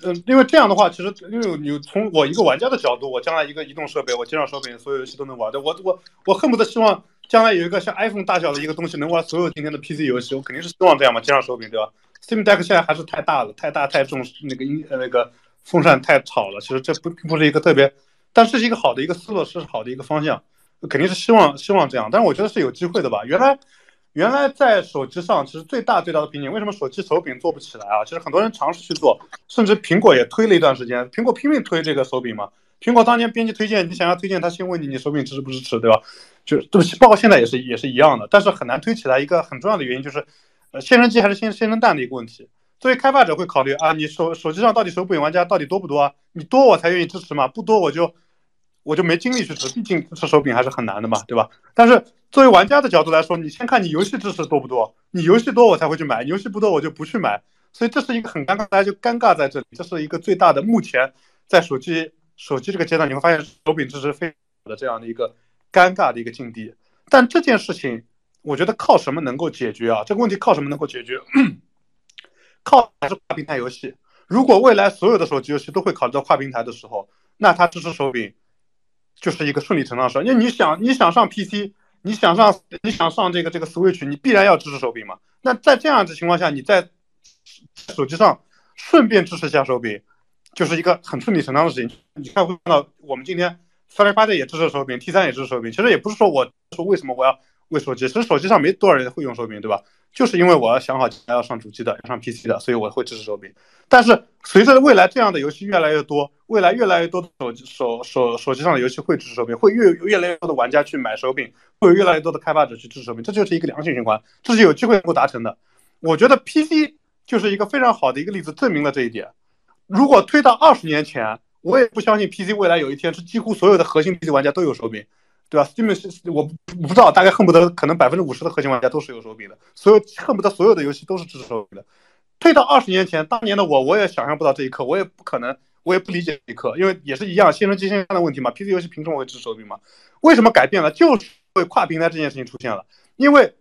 嗯，因为这样的话，其实因为你从我一个玩家的角度，我将来一个移动设备，我接上手柄，所有游戏都能玩的。我我我恨不得希望将来有一个像 iPhone 大小的一个东西，能玩所有今天的 PC 游戏。我肯定是希望这样嘛，接上手柄，对吧？Steam Deck 现在还是太大了，太大太重，那个音呃那个风扇太吵了。其实这不并不是一个特别，但这是一个好的一个思路，是好的一个方向，肯定是希望希望这样。但是我觉得是有机会的吧，原来。原来在手机上，其实最大最大的瓶颈，为什么手机手柄做不起来啊？其实很多人尝试去做，甚至苹果也推了一段时间，苹果拼命推这个手柄嘛。苹果当年编辑推荐，你想要推荐，他先问你你手柄支持不支持，对吧？就对不起，包括现在也是也是一样的，但是很难推起来。一个很重要的原因就是，呃，先生机还是先先生蛋的一个问题。作为开发者会考虑啊，你手手机上到底手柄玩家到底多不多啊？你多我才愿意支持嘛，不多我就。我就没精力去支，毕竟支持手柄还是很难的嘛，对吧？但是作为玩家的角度来说，你先看你游戏支持多不多，你游戏多我才会去买，游戏不多我就不去买，所以这是一个很尴尬，大家就尴尬在这里，这是一个最大的目前在手机手机这个阶段，你会发现手柄支持非常的这样的一个尴尬的一个境地。但这件事情，我觉得靠什么能够解决啊？这个问题靠什么能够解决？靠还是跨平台游戏。如果未来所有的手机游戏都会考虑到跨平台的时候，那它支持手柄。就是一个顺理成章的事，因为你想你想上 PC，你想上你想上这个这个 Switch，你必然要支持手柄嘛。那在这样的情况下，你在手机上顺便支持一下手柄，就是一个很顺理成章的事情。你看会看到我们今天三零八的也支持手柄，T 三也支持手柄。其实也不是说我说为什么我要为手机，其实手机上没多少人会用手柄，对吧？就是因为我要想好要上主机的，要上 PC 的，所以我会支持手柄。但是随着未来这样的游戏越来越多，未来越来越多的手机手手手机上的游戏会支持手柄，会越越来越多的玩家去买手柄，会有越来越多的开发者去支持手柄，这就是一个良性循环，这是有机会能够达成的。我觉得 PC 就是一个非常好的一个例子，证明了这一点。如果推到二十年前，我也不相信 PC 未来有一天是几乎所有的核心 PC 玩家都有手柄。对吧？Steam 是我不知道，大概恨不得可能百分之五十的核心玩家都是有手柄的，所有恨不得所有的游戏都是支持手柄的。退到二十年前，当年的我我也想象不到这一刻，我也不可能，我也不理解这一刻，因为也是一样，先生机先生的问题嘛。PC 游戏凭什么会支持手柄嘛？为什么改变了？就是因为跨平台这件事情出现了，因为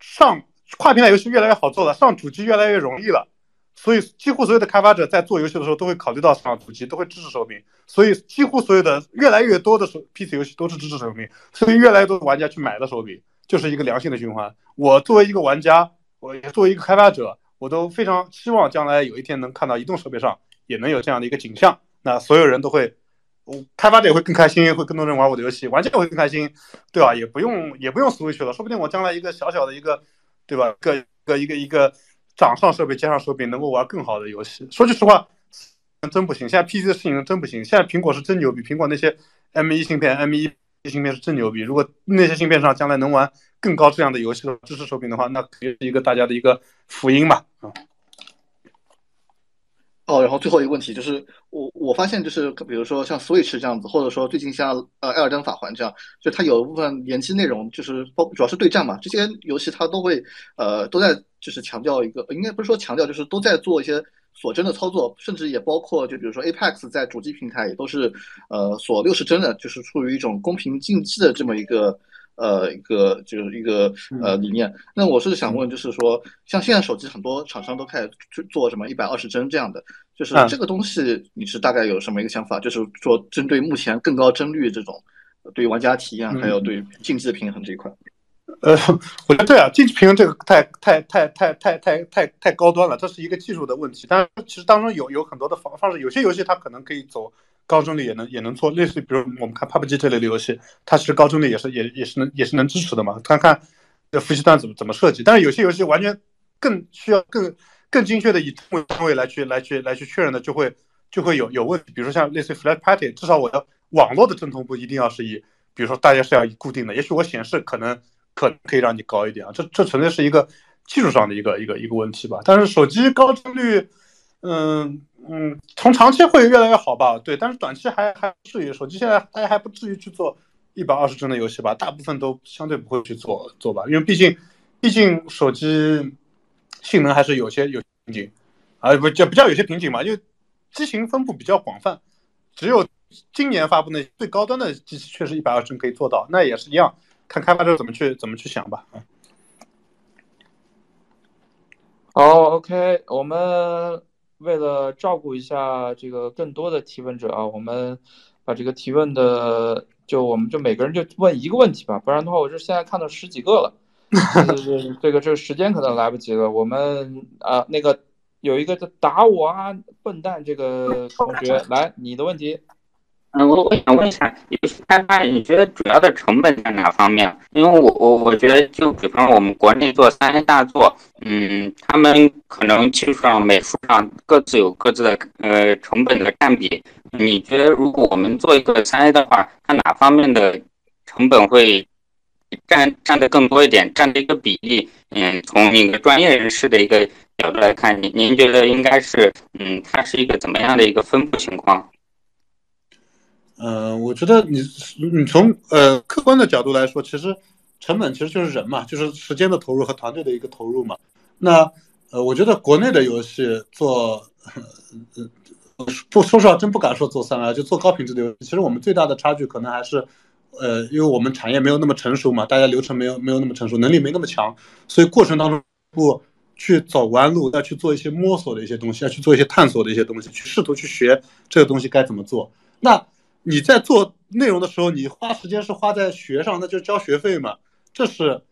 上跨平台游戏越来越好做了，上主机越来越容易了。所以，几乎所有的开发者在做游戏的时候都会考虑到市场主机，都会支持手柄。所以，几乎所有的越来越多的手 PC 游戏都是支持手柄。所以，越来越多的玩家去买了手柄，就是一个良性的循环。我作为一个玩家，我也作为一个开发者，我都非常希望将来有一天能看到移动设备上也能有这样的一个景象。那所有人都会，我开发者也会更开心，会更多人玩我的游戏，玩家也会更开心，对吧？也不用也不用 Switch 了，说不定我将来一个小小的一个，对吧？个个一个一个。掌上设备加上手柄能够玩更好的游戏。说句实话，真不行。现在 PC 的性能真不行。现在苹果是真牛逼，苹果那些 M1 芯片、M1 芯片是真牛逼。如果那些芯片上将来能玩更高质量的游戏的支持手柄的话，那肯定是一个大家的一个福音吧，啊。哦，然后最后一个问题就是，我我发现就是，比如说像 Switch 这样子，或者说最近像呃《艾尔登法环》这样，就它有一部分联机内容，就是包主要是对战嘛，这些游戏它都会呃都在就是强调一个，应该不是说强调，就是都在做一些锁帧的操作，甚至也包括就比如说 Apex 在主机平台也都是呃锁六十帧的，就是处于一种公平竞技的这么一个。呃，一个就是一个呃理念。那我是想问，就是说，像现在手机很多厂商都开始去做什么一百二十帧这样的，就是这个东西，你是大概有什么一个想法？就是说，针对目前更高帧率这种，对玩家体验还有对竞技的平衡这一块。呃，我觉得对啊，竞技平衡这个太太太太太太太太高端了，这是一个技术的问题。但是其实当中有有很多的方方式，有些游戏它可能可以走。高帧率也能也能做，类似于比如我们看 PUBG 这类的游戏，它其实高帧率也是也也是能也是能支持的嘛。看看这服务器端怎么怎么设计。但是有些游戏完全更需要更更精确的以帧为单位来去来去来去确认的，就会就会有有问题。比如说像类似于 Flash Party，至少我的网络的正同步一定要是以，比如说大家是要以固定的，也许我显示可能可可以让你高一点啊。这这纯粹是一个技术上的一个一个一个问题吧。但是手机高帧率，嗯。嗯，从长期会越来越好吧？对，但是短期还还不至于。手机现在大家还不至于去做一百二十帧的游戏吧？大部分都相对不会去做做吧，因为毕竟，毕竟手机性能还是有些有瓶颈，啊不叫不叫有些瓶颈嘛？因为机型分布比较广泛，只有今年发布的最高端的机器确实一百二十帧可以做到，那也是一样，看开发者怎么去怎么去想吧啊。好，OK，我们。为了照顾一下这个更多的提问者啊，我们把这个提问的就我们就每个人就问一个问题吧，不然的话我这现在看到十几个了，这这个这个时间可能来不及了。我们啊那个有一个打我啊笨蛋这个同学来你的问题。嗯，我我想问一下，游戏开发你觉得主要的成本在哪方面？因为我我我觉得，就比方我们国内做三 A 大作，嗯，他们可能技术上、美术上各自有各自的呃成本的占比。你觉得如果我们做一个三 A 的话，它哪方面的成本会占占的更多一点？占的一个比例？嗯，从一个专业人士的一个角度来看，您您觉得应该是嗯，它是一个怎么样的一个分布情况？嗯，我觉得你你从呃客观的角度来说，其实成本其实就是人嘛，就是时间的投入和团队的一个投入嘛。那呃，我觉得国内的游戏做，不说实话，真不敢说做三 A，就做高品质的游戏。其实我们最大的差距可能还是，呃，因为我们产业没有那么成熟嘛，大家流程没有没有那么成熟，能力没那么强，所以过程当中不去走弯路，要去做一些摸索的一些东西，要去做一些探索的一些东西，去试图去学这个东西该怎么做。那你在做内容的时候，你花时间是花在学上，那就交学费嘛。这是，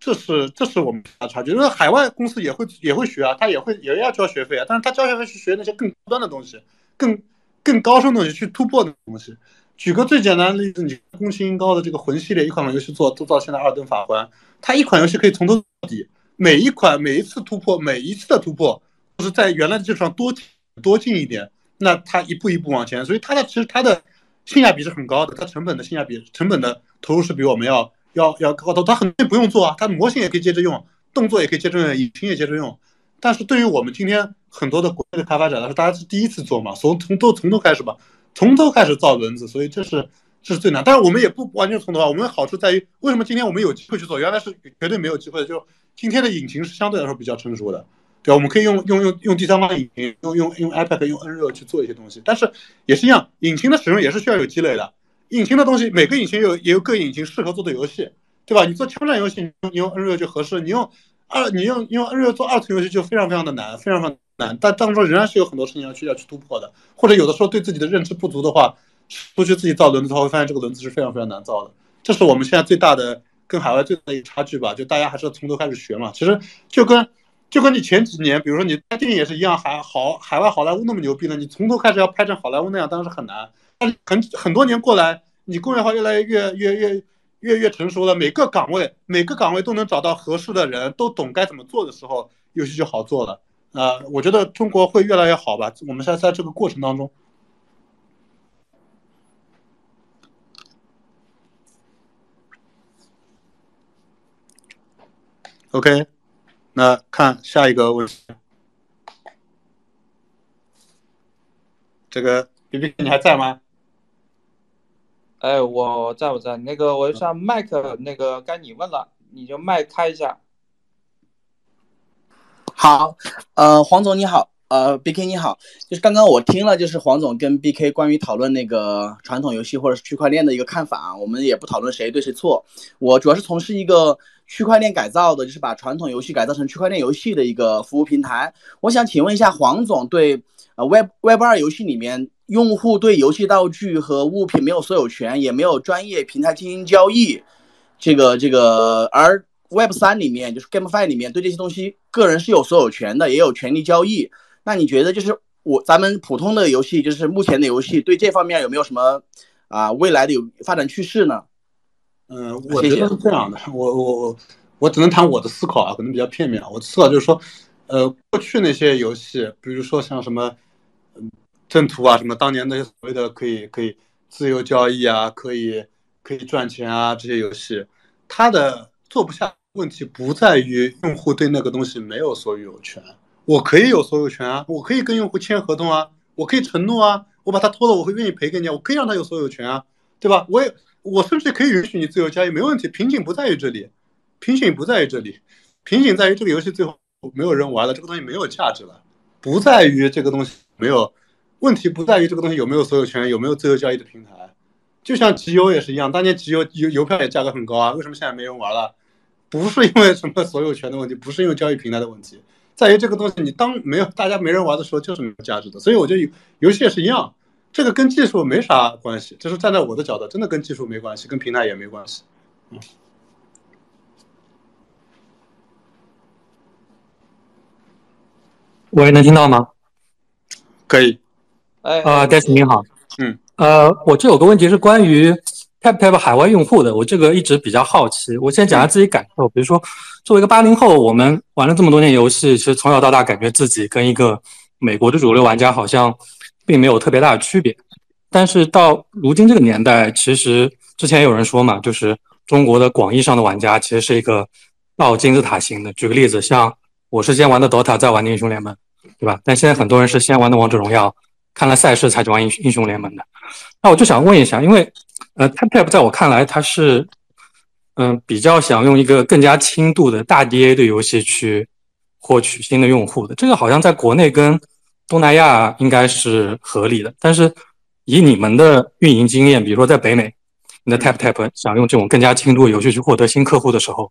这是，这是我们的差距。因为海外公司也会也会学啊，他也会也要交学费啊。但是他交学费去学那些更高端的东西，更更高深的东西，去突破的东西。举个最简单的例子，你工薪高的这个魂系列一款游戏做做到现在二等法官，它一款游戏可以从头到底，每一款每一次突破，每一次的突破都是在原来的基础上多多进一点，那它一步一步往前，所以它的其实它的。性价比是很高的，它成本的性价比，成本的投入是比我们要要要高的。它很多不用做啊，它模型也可以接着用，动作也可以接着用，引擎也接着用。但是对于我们今天很多的国内的开发者来说，大家是第一次做嘛，从从头从头开始吧，从头开始造轮子，所以这是这是最难。但是我们也不完全从头啊，我们好处在于，为什么今天我们有机会去做？原来是绝对没有机会的，就今天的引擎是相对来说比较成熟的。对，我们可以用用用用第三方引擎，用用用 iPad、用 Nreal 去做一些东西，但是也是一样，引擎的使用也是需要有积累的。引擎的东西，每个引擎有也有各引擎适合做的游戏，对吧？你做枪战游戏，你用 Nreal 就合适；你用二，你用用 NRE 做二次游戏就非常非常的难，非常非常难。但当中仍然是有很多事情要去要去突破的，或者有的时候对自己的认知不足的话，出去自己造轮子的话，会发现这个轮子是非常非常难造的。这是我们现在最大的跟海外最大的一个差距吧？就大家还是要从头开始学嘛。其实就跟。就跟你前几年，比如说你拍电影也是一样，海好海外好莱坞那么牛逼了，你从头开始要拍成好莱坞那样，当然是很难。但是很很多年过来，你工业化越来越越越越越成熟了，每个岗位每个岗位都能找到合适的人，都懂该怎么做的时候，游戏就好做了。啊，我觉得中国会越来越好吧？我们现在在这个过程当中。OK，那看下一个问题。这个 B B，你还在吗？哎，我在，我在。那个，我上麦克，那个该你问了，你就麦开一下。好，呃，黄总你好，呃，B K 你好，就是刚刚我听了，就是黄总跟 B K 关于讨论那个传统游戏或者是区块链的一个看法啊，我们也不讨论谁对谁错。我主要是从事一个区块链改造的，就是把传统游戏改造成区块链游戏的一个服务平台。我想请问一下黄总，对呃 Web Web 二游戏里面用户对游戏道具和物品没有所有权，也没有专业平台进行交易，这个这个而。Web 三里面就是 GameFi 里面对这些东西个人是有所有权的，也有权利交易。那你觉得就是我咱们普通的游戏，就是目前的游戏对这方面有没有什么啊未来的有发展趋势呢？嗯，我觉得是这样的。我我我我只能谈我的思考啊，可能比较片面啊。我的思考就是说，呃，过去那些游戏，比如说像什么嗯正途啊，什么当年那些所谓的可以可以自由交易啊，可以可以赚钱啊这些游戏，它的做不下。问题不在于用户对那个东西没有所有权，我可以有所有权啊，我可以跟用户签合同啊，我可以承诺啊，我把它拖了，我会愿意赔给你，我可以让他有所有权啊，对吧？我也我甚至可以允许你自由交易，没问题。瓶颈不在于这里，瓶颈不在于这里，瓶颈在于这个游戏最后没有人玩了，这个东西没有价值了，不在于这个东西没有问题，不在于这个东西有没有所有权，有没有自由交易的平台。就像集邮也是一样，当年集邮邮邮票也价格很高啊，为什么现在没人玩了？不是因为什么所有权的问题，不是因为交易平台的问题，在于这个东西你当没有大家没人玩的时候就是没有价值的。所以我觉得游戏也是一样，这个跟技术没啥关系，就是站在我的角度，真的跟技术没关系，跟平台也没关系。嗯。喂，能听到吗？可以。哎。啊，戴斯你好。嗯。呃，我这有个问题是关于。TapTap 海外用户的，我这个一直比较好奇。我先讲下自己感受，比如说，作为一个八零后，我们玩了这么多年游戏，其实从小到大感觉自己跟一个美国的主流玩家好像并没有特别大的区别。但是到如今这个年代，其实之前有人说嘛，就是中国的广义上的玩家其实是一个倒金字塔型的。举个例子，像我是先玩的 DOTA，再玩的英雄联盟，对吧？但现在很多人是先玩的王者荣耀，看了赛事才去玩英英雄联盟的。那我就想问一下，因为呃，TapTap 在我看来，它是，嗯，比较想用一个更加轻度的大 DA 的游戏去获取新的用户的。这个好像在国内跟东南亚应该是合理的。但是以你们的运营经验，比如说在北美，你的 TapTap 想用这种更加轻度的游戏去获得新客户的时候，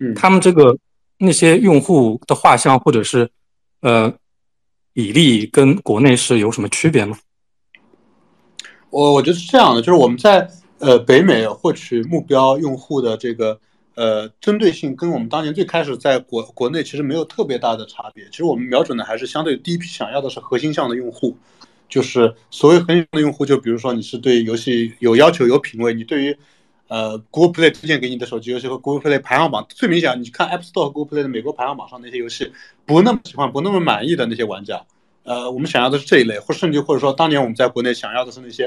嗯，他们这个那些用户的画像或者是呃比例跟国内是有什么区别吗？我我觉得是这样的，就是我们在呃北美获取目标用户的这个呃针对性，跟我们当年最开始在国国内其实没有特别大的差别。其实我们瞄准的还是相对第一批想要的是核心向的用户，就是所谓核心的用户，就比如说你是对游戏有要求、有品味，你对于呃 Google Play 推荐给你的手机游戏和 Google Play 排行榜最明显，你看 App Store 和 Google Play 的美国排行榜上那些游戏不那么喜欢、不那么满意的那些玩家。呃，我们想要的是这一类，或甚至或者说当年我们在国内想要的是那些，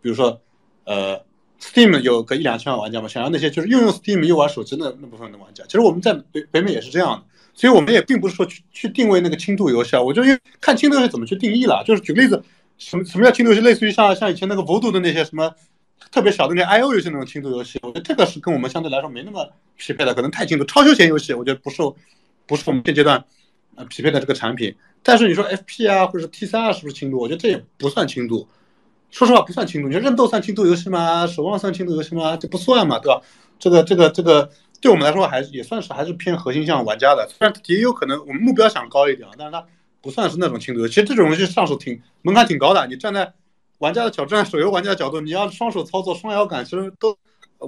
比如说，呃，Steam 有个一两千万玩家嘛，想要那些就是又用 Steam 又玩手机的那部分的玩家。其实我们在北北美也是这样的，所以我们也并不是说去去定位那个轻度游戏啊，我就看轻度游戏怎么去定义了。就是举个例子，什么什么叫轻度游戏？类似于像像以前那个 v o d o 的那些什么特别小的那 IO 游戏那种轻度游戏，我觉得这个是跟我们相对来说没那么匹配的，可能太轻度。超休闲游戏，我觉得不是不是我们现阶段呃匹配的这个产品。但是你说 FP 啊，或者是 T 三啊，是不是轻度？我觉得这也不算轻度。说实话，不算轻度。你说认斗算轻度游戏吗？守望算轻度游戏吗？这不算嘛，对吧？这个、这个、这个，对我们来说还是也算是还是偏核心向玩家的。虽然也有可能我们目标想高一点啊，但是它不算是那种轻度。其实这种游戏上手挺门槛挺高的。你站在玩家的角度，站在手游玩家的角度，你要双手操作、双摇杆，其实都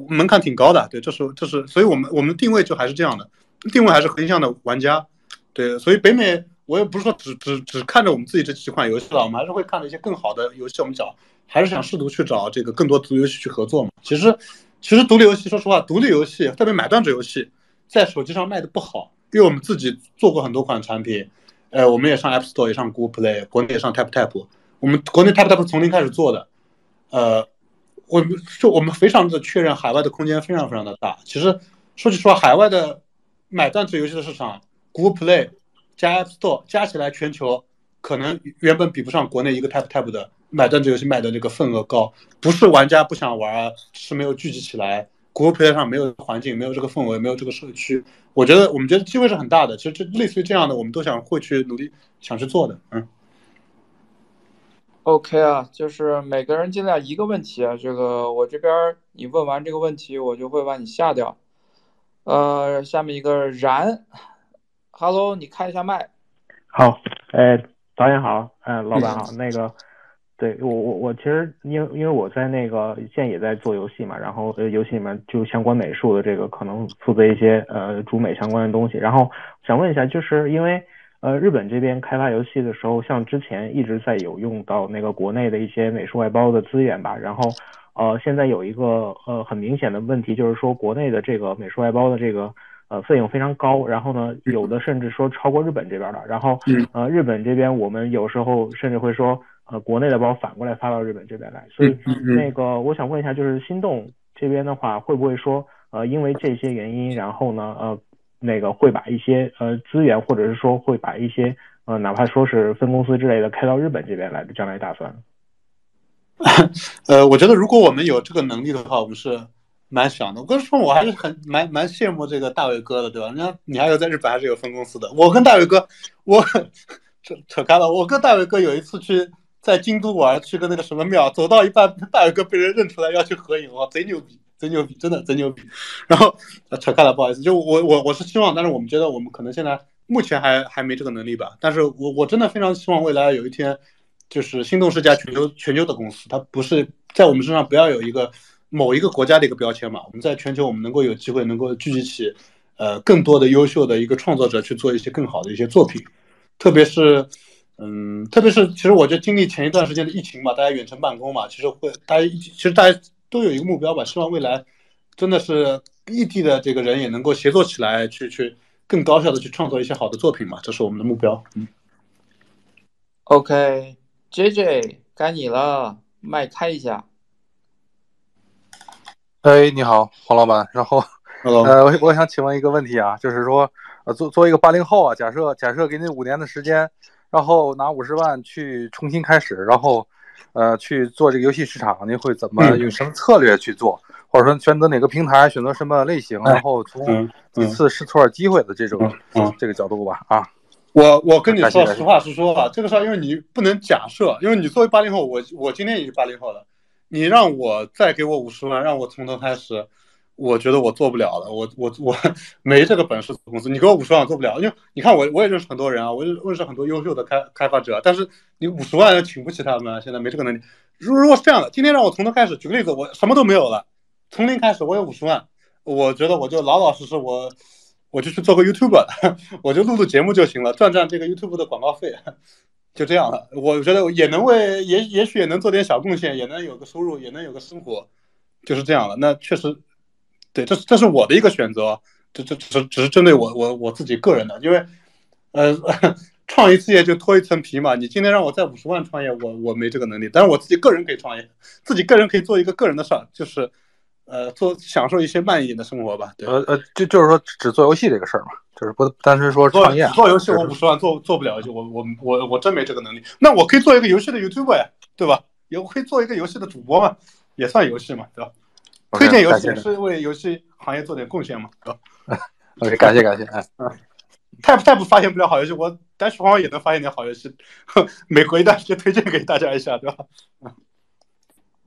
门槛挺高的。对，这是这是，所以我们我们定位就还是这样的，定位还是核心向的玩家。对，所以北美。我也不是说只只只看着我们自己这几款游戏了，我们还是会看一些更好的游戏。我们讲还是想试图去找这个更多独立游戏去合作嘛。其实，其实独立游戏，说实话，独立游戏特别买断制游戏，在手机上卖的不好，因为我们自己做过很多款产品，呃，我们也上 App Store，也上 Google Play，国内也上 TapTap，我们国内 TapTap 从零开始做的，呃，我们就我们非常的确认海外的空间非常非常的大。其实说句实话，海外的买断制游戏的市场，Google Play 加 App Store 加起来全球可能原本比不上国内一个 Tap Tap 的买断制游戏卖的那个份额高，不是玩家不想玩，是没有聚集起来，Google Play 上没有环境，没有这个氛围，没有这个社区。我觉得我们觉得机会是很大的，其实这类似于这样的，我们都想会去努力想去做的，嗯。OK 啊，就是每个人尽量一个问题啊，这个我这边你问完这个问题，我就会把你下掉。呃，下面一个然，Hello，你开一下麦。好，哎，导演好，哎，老板好，那个，对我我我其实因为因为我在那个现在也在做游戏嘛，然后呃游戏里面就相关美术的这个可能负责一些呃主美相关的东西，然后想问一下，就是因为。呃，日本这边开发游戏的时候，像之前一直在有用到那个国内的一些美术外包的资源吧，然后，呃，现在有一个呃很明显的问题，就是说国内的这个美术外包的这个呃费用非常高，然后呢，有的甚至说超过日本这边的，然后，呃，日本这边我们有时候甚至会说，呃，国内的包反过来发到日本这边来，所以那个我想问一下，就是心动这边的话，会不会说，呃，因为这些原因，然后呢，呃。那个会把一些呃资源，或者是说会把一些呃哪怕说是分公司之类的开到日本这边来的将来打算。呃，我觉得如果我们有这个能力的话，我们是蛮想的。我跟你说，我还是很蛮蛮羡慕这个大伟哥的，对吧？你看，你还有在日本还是有分公司的。我跟大伟哥，我扯扯开了。我跟大伟哥有一次去在京都玩，去个那个什么庙，走到一半，大伟哥被人认出来要去合影，哇，贼牛逼！真牛逼，真的真牛逼。然后扯开了，不好意思，就我我我是希望，但是我们觉得我们可能现在目前还还没这个能力吧。但是我我真的非常希望未来有一天，就是心动是家全球全球的公司，它不是在我们身上不要有一个某一个国家的一个标签嘛。我们在全球，我们能够有机会能够聚集起呃更多的优秀的一个创作者去做一些更好的一些作品，特别是嗯，特别是其实我觉得经历前一段时间的疫情嘛，大家远程办公嘛，其实会大家其实大家。都有一个目标吧，希望未来真的是异地的这个人也能够协作起来，去去更高效的去创作一些好的作品嘛，这是我们的目标。嗯。OK，J J，该你了，麦开一下。哎，你好，黄老板。然后，呃，我我想请问一个问题啊，就是说，呃，作作为一个八零后啊，假设假设给你五年的时间，然后拿五十万去重新开始，然后。呃，去做这个游戏市场，您会怎么用什么策略去做？或者说选择哪个平台，选择什么类型，然后从几次试错机会的这种这个角度吧？啊，我我跟你说实话实说吧，这个事儿因为你不能假设，因为你作为八零后，我我今天也是八零后的，你让我再给我五十万，让我从头开始。我觉得我做不了了，我我我没这个本事做公司。你给我五十万做不了，因为你看我我也认识很多人啊，我认识很多优秀的开开发者，但是你五十万请不起他们，现在没这个能力。如如果是这样的，今天让我从头开始，举个例子，我什么都没有了，从零开始，我有五十万，我觉得我就老老实实，我我就去做个 YouTube，我就录录节目就行了，赚赚这个 YouTube 的广告费，就这样了。我觉得也能为也也许也能做点小贡献，也能有个收入，也能有个生活，就是这样了。那确实。对，这这是我的一个选择，这这只只是针对我我我自己个人的，因为，呃，创一次业就脱一层皮嘛。你今天让我在五十万创业，我我没这个能力，但是我自己个人可以创业，自己个人可以做一个个人的事儿，就是，呃，做享受一些慢一点的生活吧。对，呃呃，就就是说只做游戏这个事儿嘛，就是不单纯说创业。做游戏我五十万做做不了，就我我我我真没这个能力。那我可以做一个游戏的 YouTube 呀，对吧？也可以做一个游戏的主播嘛，也算游戏嘛，对吧？推荐游戏是为游戏行业做点贡献嘛？对吧？OK，感谢感谢。哎，Tap Tap 发现不了好游戏，我单曲方也能发现点好游戏，每隔一段时间推荐给大家一下，对吧？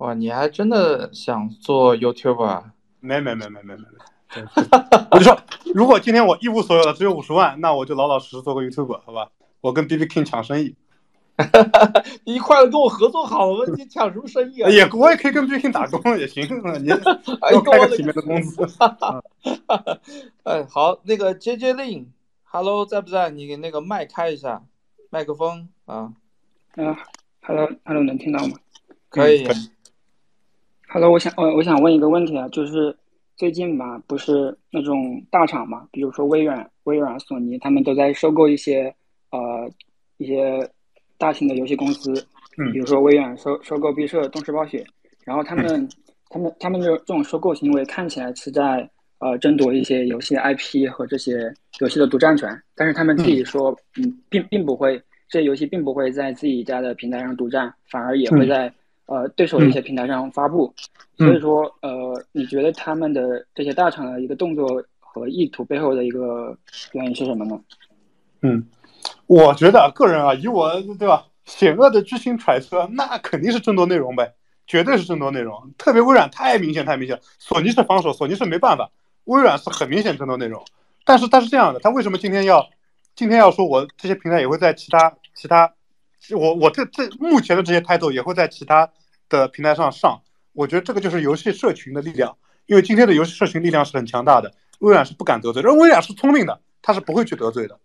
哇，你还真的想做 YouTube 啊？没没没没没没没。我就说，如果今天我一无所有了只有五十万，那我就老老实实做个 YouTube，好吧？我跟 BB King 抢生意。你快跟我合作好了，你抢什么生意啊？也我也可以跟 B King 打工也行，你多开个体面的公司。哎，好，那个 JJ Lin，Hello，在不在？你给那个麦开一下，麦克风啊。啊，Hello，Hello，能听到吗？可以。Hello，我想我我想问一个问题啊，就是最近吧，不是那种大厂嘛，比如说微软、微软、索尼，他们都在收购一些呃一些。大型的游戏公司，比如说微软收收购毕设、动视暴雪，然后他们他们他们这这种收购行为看起来是在呃争夺一些游戏 IP 和这些游戏的独占权，但是他们自己说，嗯，并并不会这些游戏并不会在自己家的平台上独占，反而也会在呃对手的一些平台上发布。所以说，呃，你觉得他们的这些大厂的一个动作和意图背后的一个原因是什么呢？嗯，我觉得个人啊，以我对吧？险恶的居心揣测，那肯定是争夺内容呗，绝对是争夺内容。特别微软太明显，太明显。索尼是防守，索尼是没办法。微软是很明显争夺内容。但是它是这样的，他为什么今天要今天要说我这些平台也会在其他其他，我我这这目前的这些 title 也会在其他的平台上上？我觉得这个就是游戏社群的力量，因为今天的游戏社群力量是很强大的，微软是不敢得罪，而微软是聪明的，他是不会去得罪的。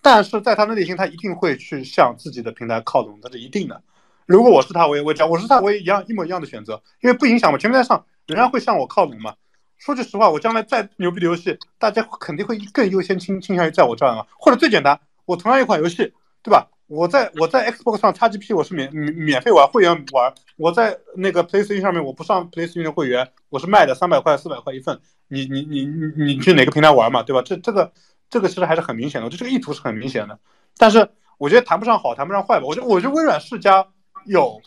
但是在他的内心，他一定会去向自己的平台靠拢，这是一定的。如果我是他，我也会这样。我是他，我也一样一模一样的选择，因为不影响嘛。平台上仍然会向我靠拢嘛。说句实话，我将来再牛逼的游戏，大家肯定会更优先倾倾向于在我这儿嘛。或者最简单，我同样一款游戏，对吧？我在我在 Xbox 上 XGP 我是免免免费玩会员玩，我在那个 PlayStation 上面我不上 PlayStation 的会员，我是卖的三百块四百块一份。你你你你你去哪个平台玩嘛，对吧？这这个。这个其实还是很明显的，就这个意图是很明显的，但是我觉得谈不上好，谈不上坏吧。我觉得，我觉得微软世家有，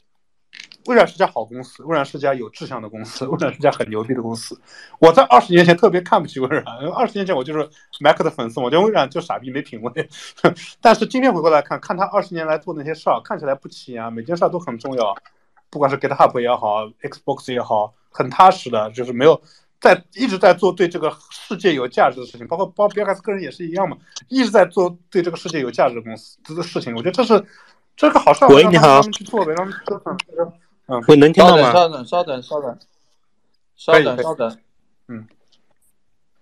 微软是家好公司，微软是家有志向的公司，微软是家很牛逼的公司。我在二十年前特别看不起微软，二十年前我就是 Mac 的粉丝，我觉得微软就傻逼没品位。但是今天回过来看看他二十年来做那些事儿，看起来不起眼，每件事儿都很重要，不管是 GitHub 也好，Xbox 也好，很踏实的，就是没有。在一直在做对这个世界有价值的事情，包括包比尔盖茨个人也是一样嘛，一直在做对这个世界有价值的公司这个事情。我觉得这是这个好事。喂，你好。让他们去做呗，让他们折腾。嗯，会，能听到吗？稍等，稍等，稍等，稍等，稍等。嗯。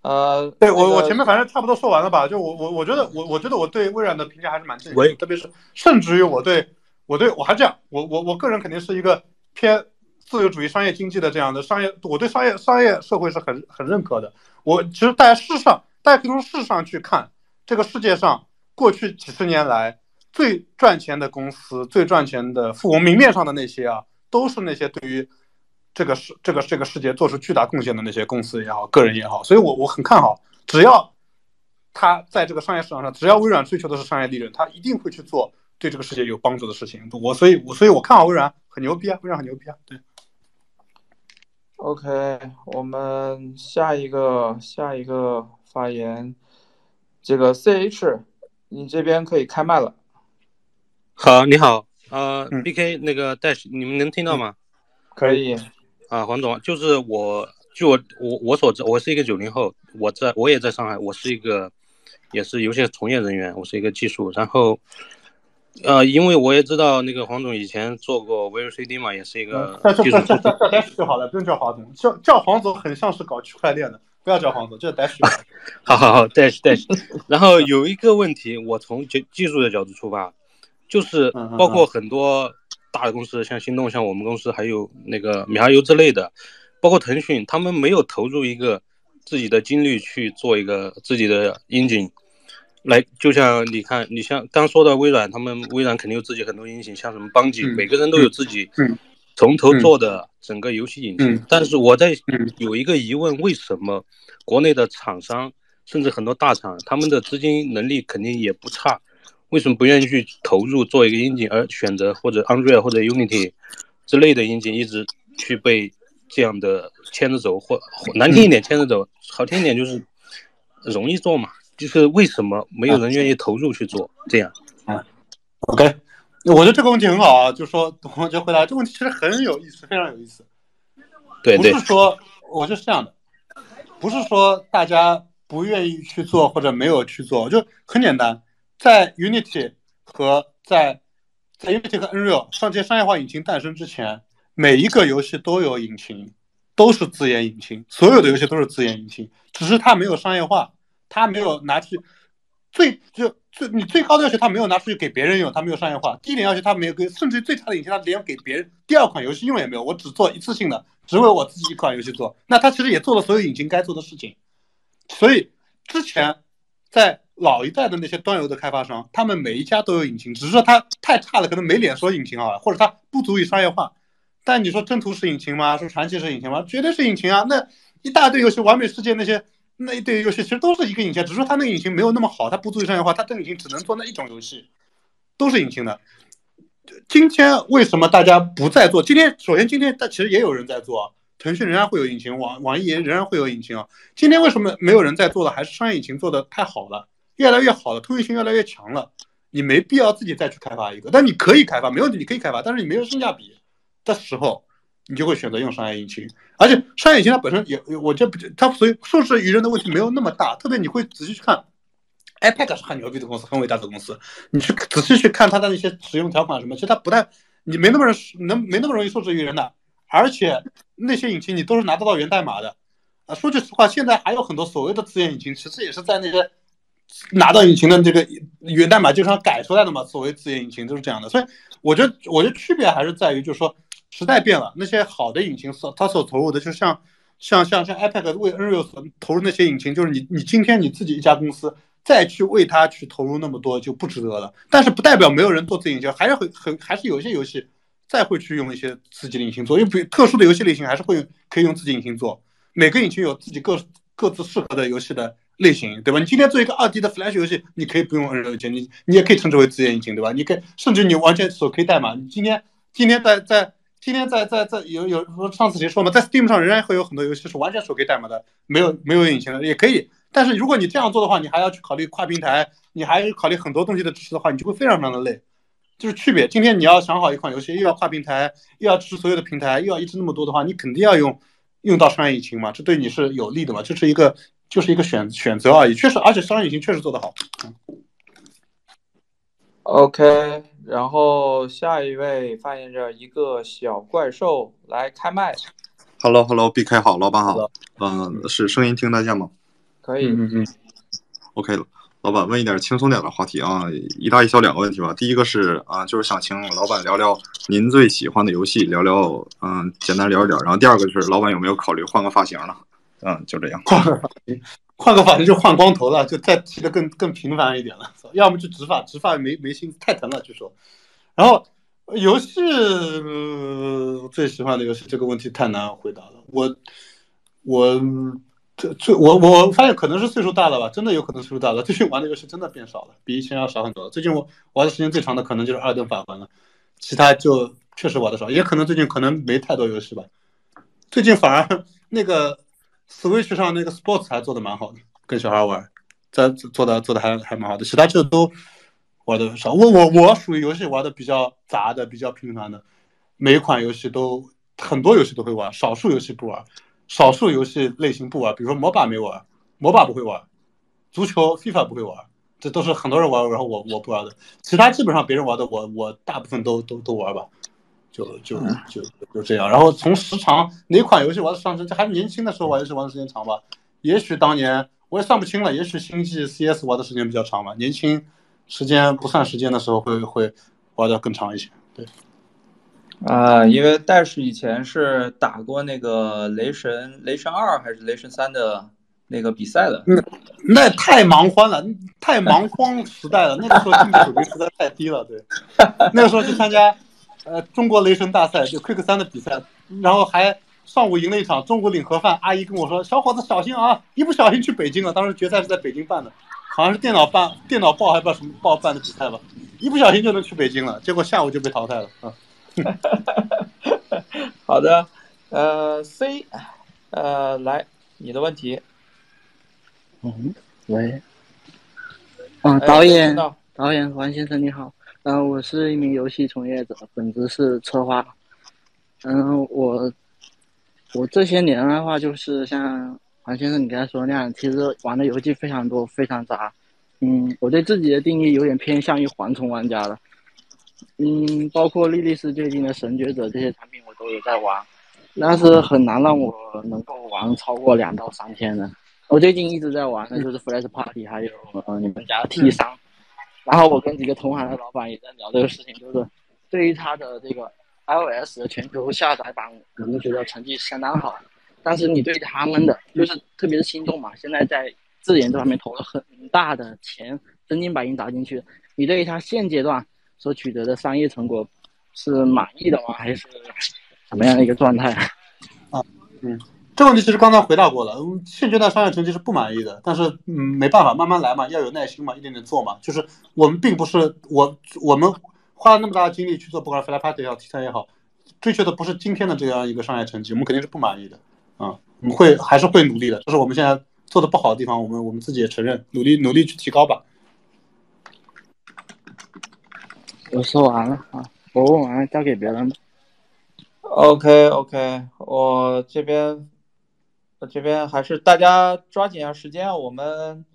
呃，对我我前面反正差不多说完了吧？就我我我觉得我我觉得我对微软的评价还是蛮正的，特别是甚至于我对我对我还这样，我我我个人肯定是一个偏。自由主义商业经济的这样的商业，我对商业商业社会是很很认可的。我其实大家事实上，大家可以从事实上去看，这个世界上过去几十年来最赚钱的公司、最赚钱的富翁，明面上的那些啊，都是那些对于这个世这个这个世界做出巨大贡献的那些公司也好，个人也好。所以我我很看好，只要他在这个商业市场上，只要微软追求的是商业利润，他一定会去做对这个世界有帮助的事情。我所以，我所以我看好微软很牛逼啊，微软很牛逼啊，对。OK，我们下一个下一个发言，这个 CH，你这边可以开麦了。好，你好，呃，BK 那个 Dash，你们能听到吗？可以。啊，黄总，就是我，据我我我所知，我是一个九零后，我在我也在上海，我是一个也是游戏从业人员，我是一个技术，然后。呃，因为我也知道那个黄总以前做过 v c d 嘛，也是一个技术。叫叫 Dash 就好了，不用叫黄总，叫叫黄总很像是搞区块链的，不要叫黄总，叫 Dash。好好好，Dash Dash。然后有一个问题，我从技技术的角度出发，就是包括很多大的公司，像心动，像我们公司，还有那个米哈游之类的，包括腾讯，他们没有投入一个自己的精力去做一个自己的 engine。来，就像你看，你像刚说到微软，他们微软肯定有自己很多引擎，像什么邦吉，每个人都有自己从头做的整个游戏引擎。但是我在有一个疑问，为什么国内的厂商，甚至很多大厂，他们的资金能力肯定也不差，为什么不愿意去投入做一个引擎，而选择或者 Unreal 或者 Unity 之类的引擎，一直去被这样的牵着走，或难听一点牵着走，好听一点就是容易做嘛？就是为什么没有人愿意投入去做这样？啊，OK，我觉得这个问题很好啊，就说我就回答这个问题，其实很有意思，非常有意思。对对，不是说我就是这样的，不是说大家不愿意去做或者没有去做，就很简单，在 Unity 和在在 Unity 和 Unreal 上这些商业化引擎诞生之前，每一个游戏都有引擎，都是自研引擎，所有的游戏都是自研引擎，只是它没有商业化。他没有拿去最就最你最高的要求，他没有拿出去给别人用，他没有商业化。第一点要求，他没有给，甚至最差的引擎，他连给别人第二款游戏用也没有。我只做一次性的，只为我自己一款游戏做。那他其实也做了所有引擎该做的事情。所以之前在老一代的那些端游的开发商，他们每一家都有引擎，只是说他太差了，可能没脸说引擎好了，或者他不足以商业化。但你说征途是引擎吗？说传奇是引擎吗？绝对是引擎啊！那一大堆游戏，完美世界那些。那一堆游戏其实都是一个引擎，只是说它那个引擎没有那么好，它不足以商业化，它这个引擎只能做那一种游戏，都是引擎的。今天为什么大家不再做？今天首先今天但其实也有人在做，腾讯仍然会有引擎，网网易仍然会有引擎啊。今天为什么没有人在做了？还是商业引擎做的太好了，越来越好了，通用性越来越强了，你没必要自己再去开发一个。但你可以开发，没问题，你可以开发，但是你没有性价比的时候。你就会选择用商业引擎，而且商业引擎它本身也，我这不它所以受制于人的问题没有那么大。特别你会仔细去看，iPad 是很牛逼的公司，很伟大的公司。你去仔细去看它的那些使用条款什么，其实它不太，你没那么能没那么容易受制于人的。而且那些引擎你都是拿得到源代码的。啊，说句实话，现在还有很多所谓的自研引擎，其实也是在那些拿到引擎的这个源代码基础上改出来的嘛。所谓自研引擎都是这样的。所以我觉得，我觉得区别还是在于，就是说。时代变了，那些好的引擎所它所投入的，就像像像像 iPad 为 Unreal 所投入那些引擎，就是你你今天你自己一家公司再去为它去投入那么多就不值得了。但是不代表没有人做自己引擎，还是很很还是有一些游戏再会去用一些自己的引擎做，因为比特殊的游戏类型还是会可以用自己引擎做。每个引擎有自己各各自适合的游戏的类型，对吧？你今天做一个二 D 的 Flash 游戏，你可以不用 Unreal 引擎，你你也可以称之为自研引擎，对吧？你可以甚至你完全手可以代码。你今天今天在在。今天在在在有有上次谁说嘛，在 Steam 上仍然会有很多游戏是完全手给代码的，没有没有引擎的也可以。但是如果你这样做的话，你还要去考虑跨平台，你还要考虑很多东西的支持的话，你就会非常非常的累。就是区别。今天你要想好一款游戏，又要跨平台，又要支持所有的平台，又要一直那么多的话，你肯定要用用到商业引擎嘛，这对你是有利的嘛，这是一个就是一个选选择而已。确实，而且商业引擎确实做得好。OK。然后下一位发言者一个小怪兽来开麦。Hello，Hello，BK 好，老板好。嗯，是声音听得见吗？可以。嗯嗯。OK 了，老板问一点轻松点的话题啊，一大一小两个问题吧。第一个是啊，就是想请老板聊聊您最喜欢的游戏，聊聊嗯，简单聊一聊。然后第二个就是老板有没有考虑换个发型了？嗯，就这样。换个发型，换个发型就换光头了，就再剃的更更频繁一点了。要么就直发，直发没没心太疼了，据说。然后游戏最喜欢的游戏这个问题太难回答了。我我这这我我发现可能是岁数大了吧，真的有可能岁数大了。最近玩的游戏真的变少了，比以前要少很多。最近我玩的时间最长的可能就是二等法环了，其他就确实玩的少，也可能最近可能没太多游戏吧。最近反而那个 Switch 上那个 Sports 还做的蛮好的，跟小孩玩。在做的做的还还蛮好的，其他就都玩的少。我我我属于游戏玩的比较杂的，比较频繁的，每款游戏都很多游戏都会玩，少数游戏不玩，少数游戏类型不玩。比如说魔法没玩，魔法不会玩，足球 FIFA 不会玩，这都是很多人玩，然后我我不玩的。其他基本上别人玩的，我我大部分都都都玩吧，就就就就这样。然后从时长哪款游戏玩的上升，这还是年轻的时候玩游戏玩的时间长吧？也许当年。我也算不清了，也许星际 CS 玩的时间比较长吧。年轻时间不算时间的时候，会会玩的更长一些。对，啊，因为戴士以前是打过那个雷神、雷神二还是雷神三的那个比赛的。那那太忙欢了，太忙慌时代了。那个时候竞技水平实在太低了。对，那个时候去参加呃中国雷神大赛，就 Quick 三的比赛，然后还。上午赢了一场，中午领盒饭。阿姨跟我说：“小伙子小心啊，一不小心去北京了。”当时决赛是在北京办的，好像是电脑办、电脑报还不知道什么报办的比赛吧。一不小心就能去北京了，结果下午就被淘汰了。啊，好的，呃，C，呃，来你的问题。嗯，喂。啊，导演，导演王先生你好。嗯，我是一名游戏从业者，本职是策划。嗯，我。我这些年的话，就是像黄先生你刚才说那样，其实玩的游戏非常多，非常杂。嗯，我对自己的定义有点偏向于蝗虫玩家了。嗯，包括莉莉丝最近的《神觉者》这些产品，我都有在玩，但是很难让我能够玩超过两到三天的。我最近一直在玩的就是 Flash Party，还有呃你们家 T 三。然后我跟几个同行的老板也在聊这个事情，就是对于他的这个。iOS 的全球下载版，我们觉得成绩相当好，但是你对他们的，就是特别是心动嘛，现在在自研这方面投了很大的钱，真金白银砸进去，你对于他现阶段所取得的商业成果是满意的吗？还是什么样的一个状态？啊，嗯，这个问题其实刚才回答过了，现阶段商业成绩是不满意的，但是嗯没办法，慢慢来嘛，要有耐心嘛，一点点做嘛。就是我们并不是我我们花了那么大的精力去做，不管 f l y p a r t 也好，题材也好，追求的不是今天的这样一个商业成绩，我们肯定是不满意的啊，我们会还是会努力的，这是我们现在做的不好的地方，我们我们自己也承认，努力努力去提高吧。我说完了啊，我问完了，交给别人吧。OK OK，我这边。这边还是大家抓紧下时间啊，我们，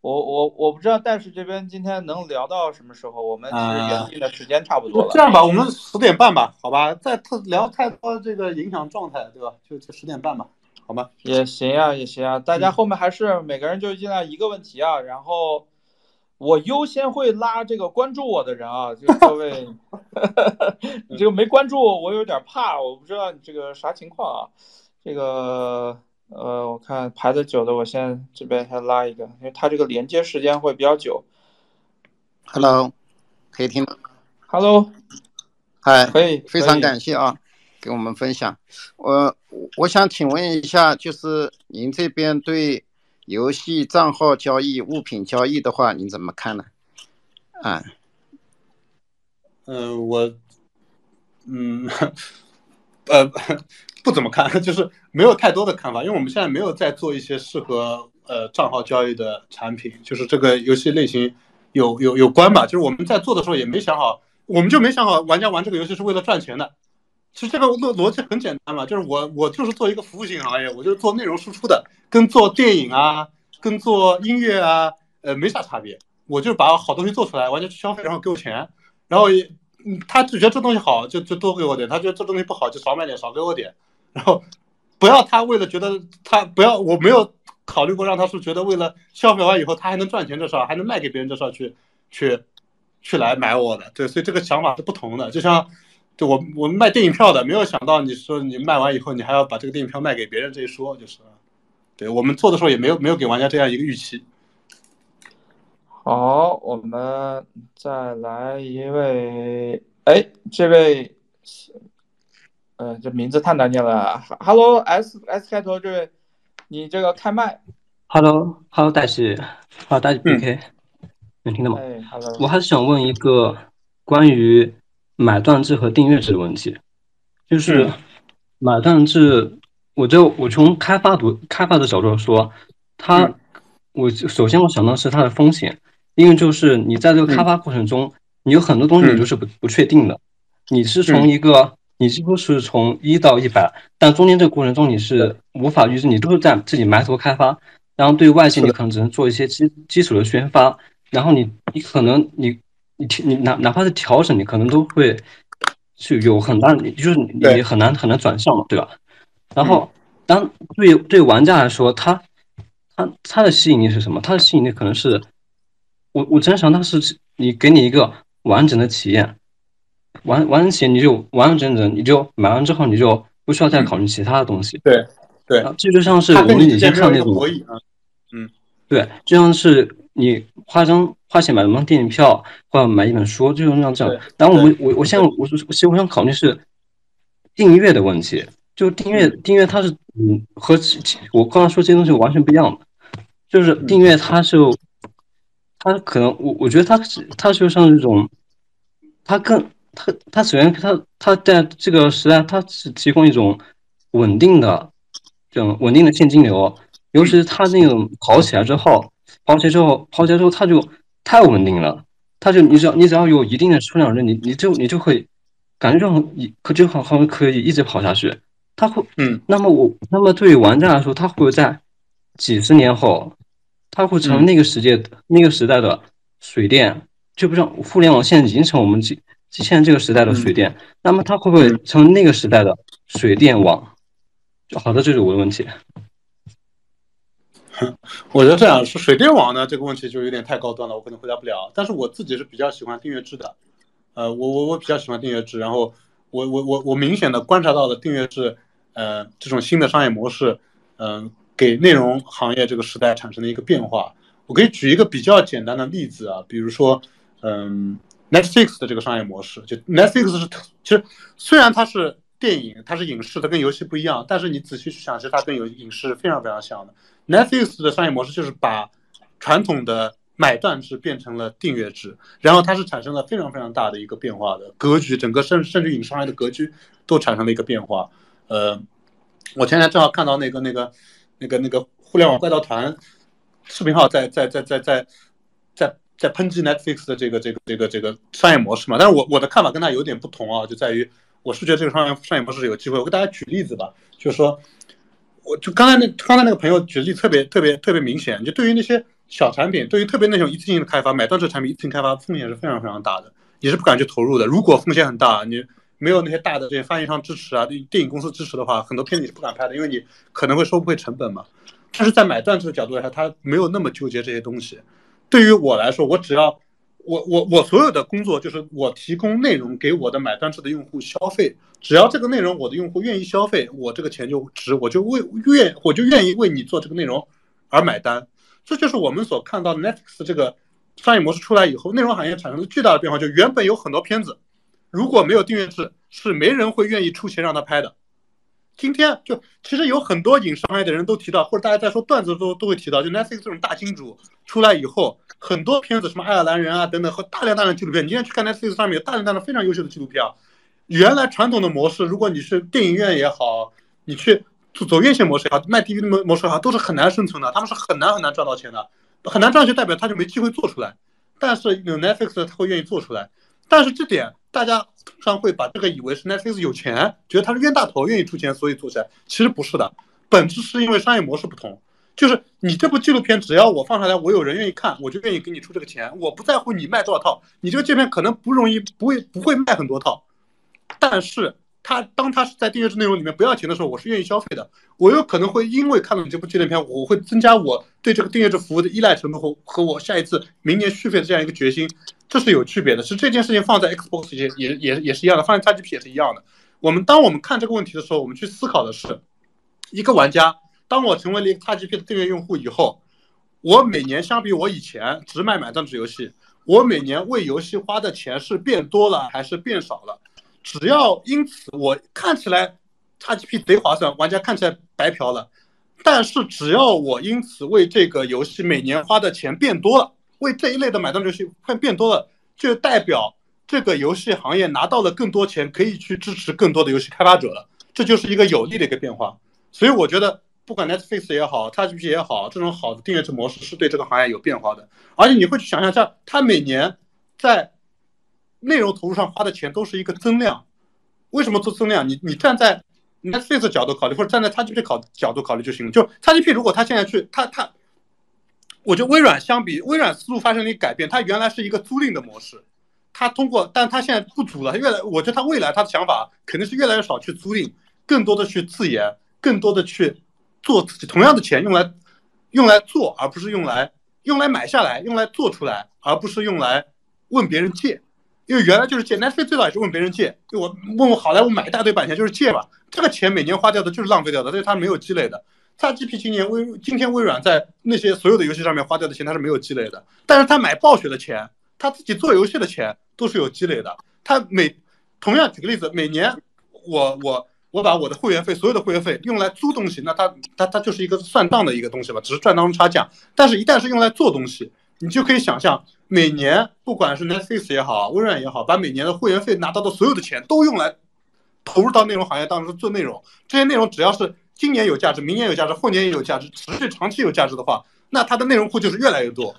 我我我不知道但是这边今天能聊到什么时候，我们其实原定的时间差不多了。这样吧，我们十点半吧，好吧？再特聊太多这个影响状态，对吧？就就十点半吧，好吗？也行啊，也行啊。大家后面还是每个人就尽量一个问题啊，然后我优先会拉这个关注我的人啊，就各位，你这个没关注我，我有点怕，我不知道你这个啥情况啊，这个。呃，我看排的久的，我先这边先拉一个，因为它这个连接时间会比较久。Hello，可以听吗？Hello，嗨，可以，非常感谢啊，给我们分享。我我想请问一下，就是您这边对游戏账号交易、物品交易的话，您怎么看呢？啊，嗯，我，嗯，呃。不怎么看，就是没有太多的看法，因为我们现在没有在做一些适合呃账号交易的产品，就是这个游戏类型有有有关吧，就是我们在做的时候也没想好，我们就没想好玩家玩这个游戏是为了赚钱的。其实这个逻逻辑很简单嘛，就是我我就是做一个服务型行业，我就做内容输出的，跟做电影啊，跟做音乐啊，呃没啥差别，我就是把好东西做出来，玩家去消费，然后给我钱，然后嗯他就觉得这东西好就就多给我点，他觉得这东西不好就少买点少给我点。然后，不要他为了觉得他不要，我没有考虑过让他是觉得为了消费完以后他还能赚钱这事儿，还能卖给别人这事儿去去去来买我的，对，所以这个想法是不同的。就像，就我我们卖电影票的，没有想到你说你卖完以后你还要把这个电影票卖给别人这一说，就是，对我们做的时候也没有没有给玩家这样一个预期。好，我们再来一位，哎，这位。嗯，这名字太难念了。Hello，S S 开头这位，你这个开麦。Hello，Hello，大师，Hello，大师 PK，能听到吗？哎，Hello。我还是想问一个关于买断制和订阅制的问题，就是买断制，我就我从开发读开发的角度说，它，我首先我想到是它的风险，因为就是你在这个开发过程中，你有很多东西你就是不不确定的，你是从一个。你几乎是从一到一百，但中间这个过程中你是无法预知，你都是在自己埋头开发，然后对外界你可能只能做一些基基础的宣发，然后你你可能你你你哪哪怕是调整，你可能都会是有很大，就是你很难很难转向嘛，对吧？然后当对对玩家来说，他他他的吸引力是什么？他的吸引力可能是我我真想，他是你给你一个完整的体验。完完钱你就完完整整，你就买完之后你就不需要再考虑其他的东西。对对，这就像是我们以前看那种，嗯，对，就像是你花张花钱买张电影票或者买一本书，就像这样。但我们我我现在我其实我想考虑是订阅的问题，就订阅订阅它是嗯和我刚才说这些东西完全不一样的，就是订阅它是它可能我我觉得它是它就像这种，它更。它它首先它它在这个时代，它是提供一种稳定的这种稳定的现金流，尤其是它那种跑起来之后，跑起来之后跑起来之后，它就太稳定了。它就你只要你只要有一定的数量人，你你就你就会感觉这种一可就好好可以一直跑下去。它会嗯，那么我那么对于玩家来说，它会在几十年后，它会成为那个世界那个时代的水电，就不像互联网现在已经成我们几。现在这个时代的水电，那么它会不会成为那个时代的水电网？好的，这是我的问题。我觉得这样是水电网呢，这个问题就有点太高端了，我可能回答不了。但是我自己是比较喜欢订阅制的，呃，我我我比较喜欢订阅制，然后我我我我明显的观察到了订阅制，呃，这种新的商业模式，嗯，给内容行业这个时代产生了一个变化。我可以举一个比较简单的例子啊，比如说，嗯。Netflix 的这个商业模式，就 Netflix 是其实虽然它是电影，它是影视，它跟游戏不一样。但是你仔细去想，其实它跟有影视非常非常像的。Netflix 的商业模式就是把传统的买断制变成了订阅制，然后它是产生了非常非常大的一个变化的格局，整个甚甚至影视行业的格局都产生了一个变化。呃，我前天正好看到那个那个那个那个互联网怪盗团视频号在在在在在在在在抨击 Netflix 的这个这个这个这个商业模式嘛，但是我我的看法跟他有点不同啊，就在于。我是觉得这个商业商业模式有机会。我给大家举例子吧，就是说，我就刚才那刚才那个朋友举例特别特别特别明显。就对于那些小产品，对于特别那种一次性的开发，买断制产品一次性开发风险是非常非常大的，你是不敢去投入的。如果风险很大，你没有那些大的这些发行商支持啊，电影公司支持的话，很多片子你是不敢拍的，因为你可能会收不回成本嘛。但是在买断制的角度来说，他没有那么纠结这些东西。对于我来说，我只要。我我我所有的工作就是我提供内容给我的买断制的用户消费，只要这个内容我的用户愿意消费，我这个钱就值，我就为愿我就愿意为你做这个内容而买单。这就是我们所看到的 Netflix 这个商业模式出来以后，内容行业产生了巨大的变化。就原本有很多片子，如果没有订阅制，是没人会愿意出钱让他拍的。今天就其实有很多影视行业的人都提到，或者大家在说段子都都会提到，就 Netflix 这种大金主出来以后，很多片子什么爱尔兰人啊等等和大量大量纪录片，你今天去看 Netflix 上面有大量大量非常优秀的纪录片啊。原来传统的模式，如果你是电影院也好，你去走院线模式也好，卖 DVD 模模式也好，都是很难生存的，他们是很难很难赚到钱的，很难赚就代表他就没机会做出来。但是有 Netflix 他会愿意做出来，但是这点。大家通常会把这个以为是 Netflix 有钱，觉得他是冤大头，愿意出钱，所以做起来。其实不是的，本质是因为商业模式不同。就是你这部纪录片，只要我放上来，我有人愿意看，我就愿意给你出这个钱。我不在乎你卖多少套，你这个纪录片可能不容易，不会不会卖很多套。但是他当他是在订阅制内容里面不要钱的时候，我是愿意消费的。我有可能会因为看了你这部纪录片，我会增加我对这个订阅制服务的依赖程度和和我下一次明年续费的这样一个决心。这是有区别的，是这件事情放在 Xbox 也也也是一样的，放在 XGP 也是一样的。我们当我们看这个问题的时候，我们去思考的是，一个玩家，当我成为了一个 XGP 的订阅用户以后，我每年相比我以前只买买断制游戏，我每年为游戏花的钱是变多了还是变少了？只要因此我看起来 XGP 贼划算，玩家看起来白嫖了，但是只要我因此为这个游戏每年花的钱变多了。为这一类的买断游戏会变多了，就代表这个游戏行业拿到了更多钱，可以去支持更多的游戏开发者了。这就是一个有利的一个变化。所以我觉得，不管 Netflix 也好，TGP 也好，这种好的订阅制模式是对这个行业有变化的。而且你会去想象，一下它每年在内容投入上花的钱都是一个增量。为什么做增量？你你站在 Netflix 角度考虑，或者站在 XGP 考角度考虑就行了。就 TGP 如果它现在去，它它。我觉得微软相比微软思路发生了一改变，它原来是一个租赁的模式，它通过，但它现在不租了，越来，我觉得它未来它的想法肯定是越来越少去租赁，更多的去自研，更多的去做自己同样的钱用来用来做，而不是用来用来买下来，用来做出来，而不是用来问别人借，因为原来就是借，Netflix 最早也是问别人借，就我问我好莱坞买一大堆版权就是借嘛，这个钱每年花掉的就是浪费掉的，所以它没有积累的。XGP 今年微今天微软在那些所有的游戏上面花掉的钱，它是没有积累的。但是他买暴雪的钱，他自己做游戏的钱都是有积累的。他每同样举个例子，每年我我我把我的会员费所有的会员费用来租东西，那他他他就是一个算账的一个东西吧，只是赚当中差价。但是，一旦是用来做东西，你就可以想象，每年不管是 Netflix 也好，微软也好，把每年的会员费拿到的所有的钱都用来投入到内容行业当中做内容，这些内容只要是。今年有价值，明年有价值，后年也有价值，持续长期有价值的话，那它的内容库就是越来越多。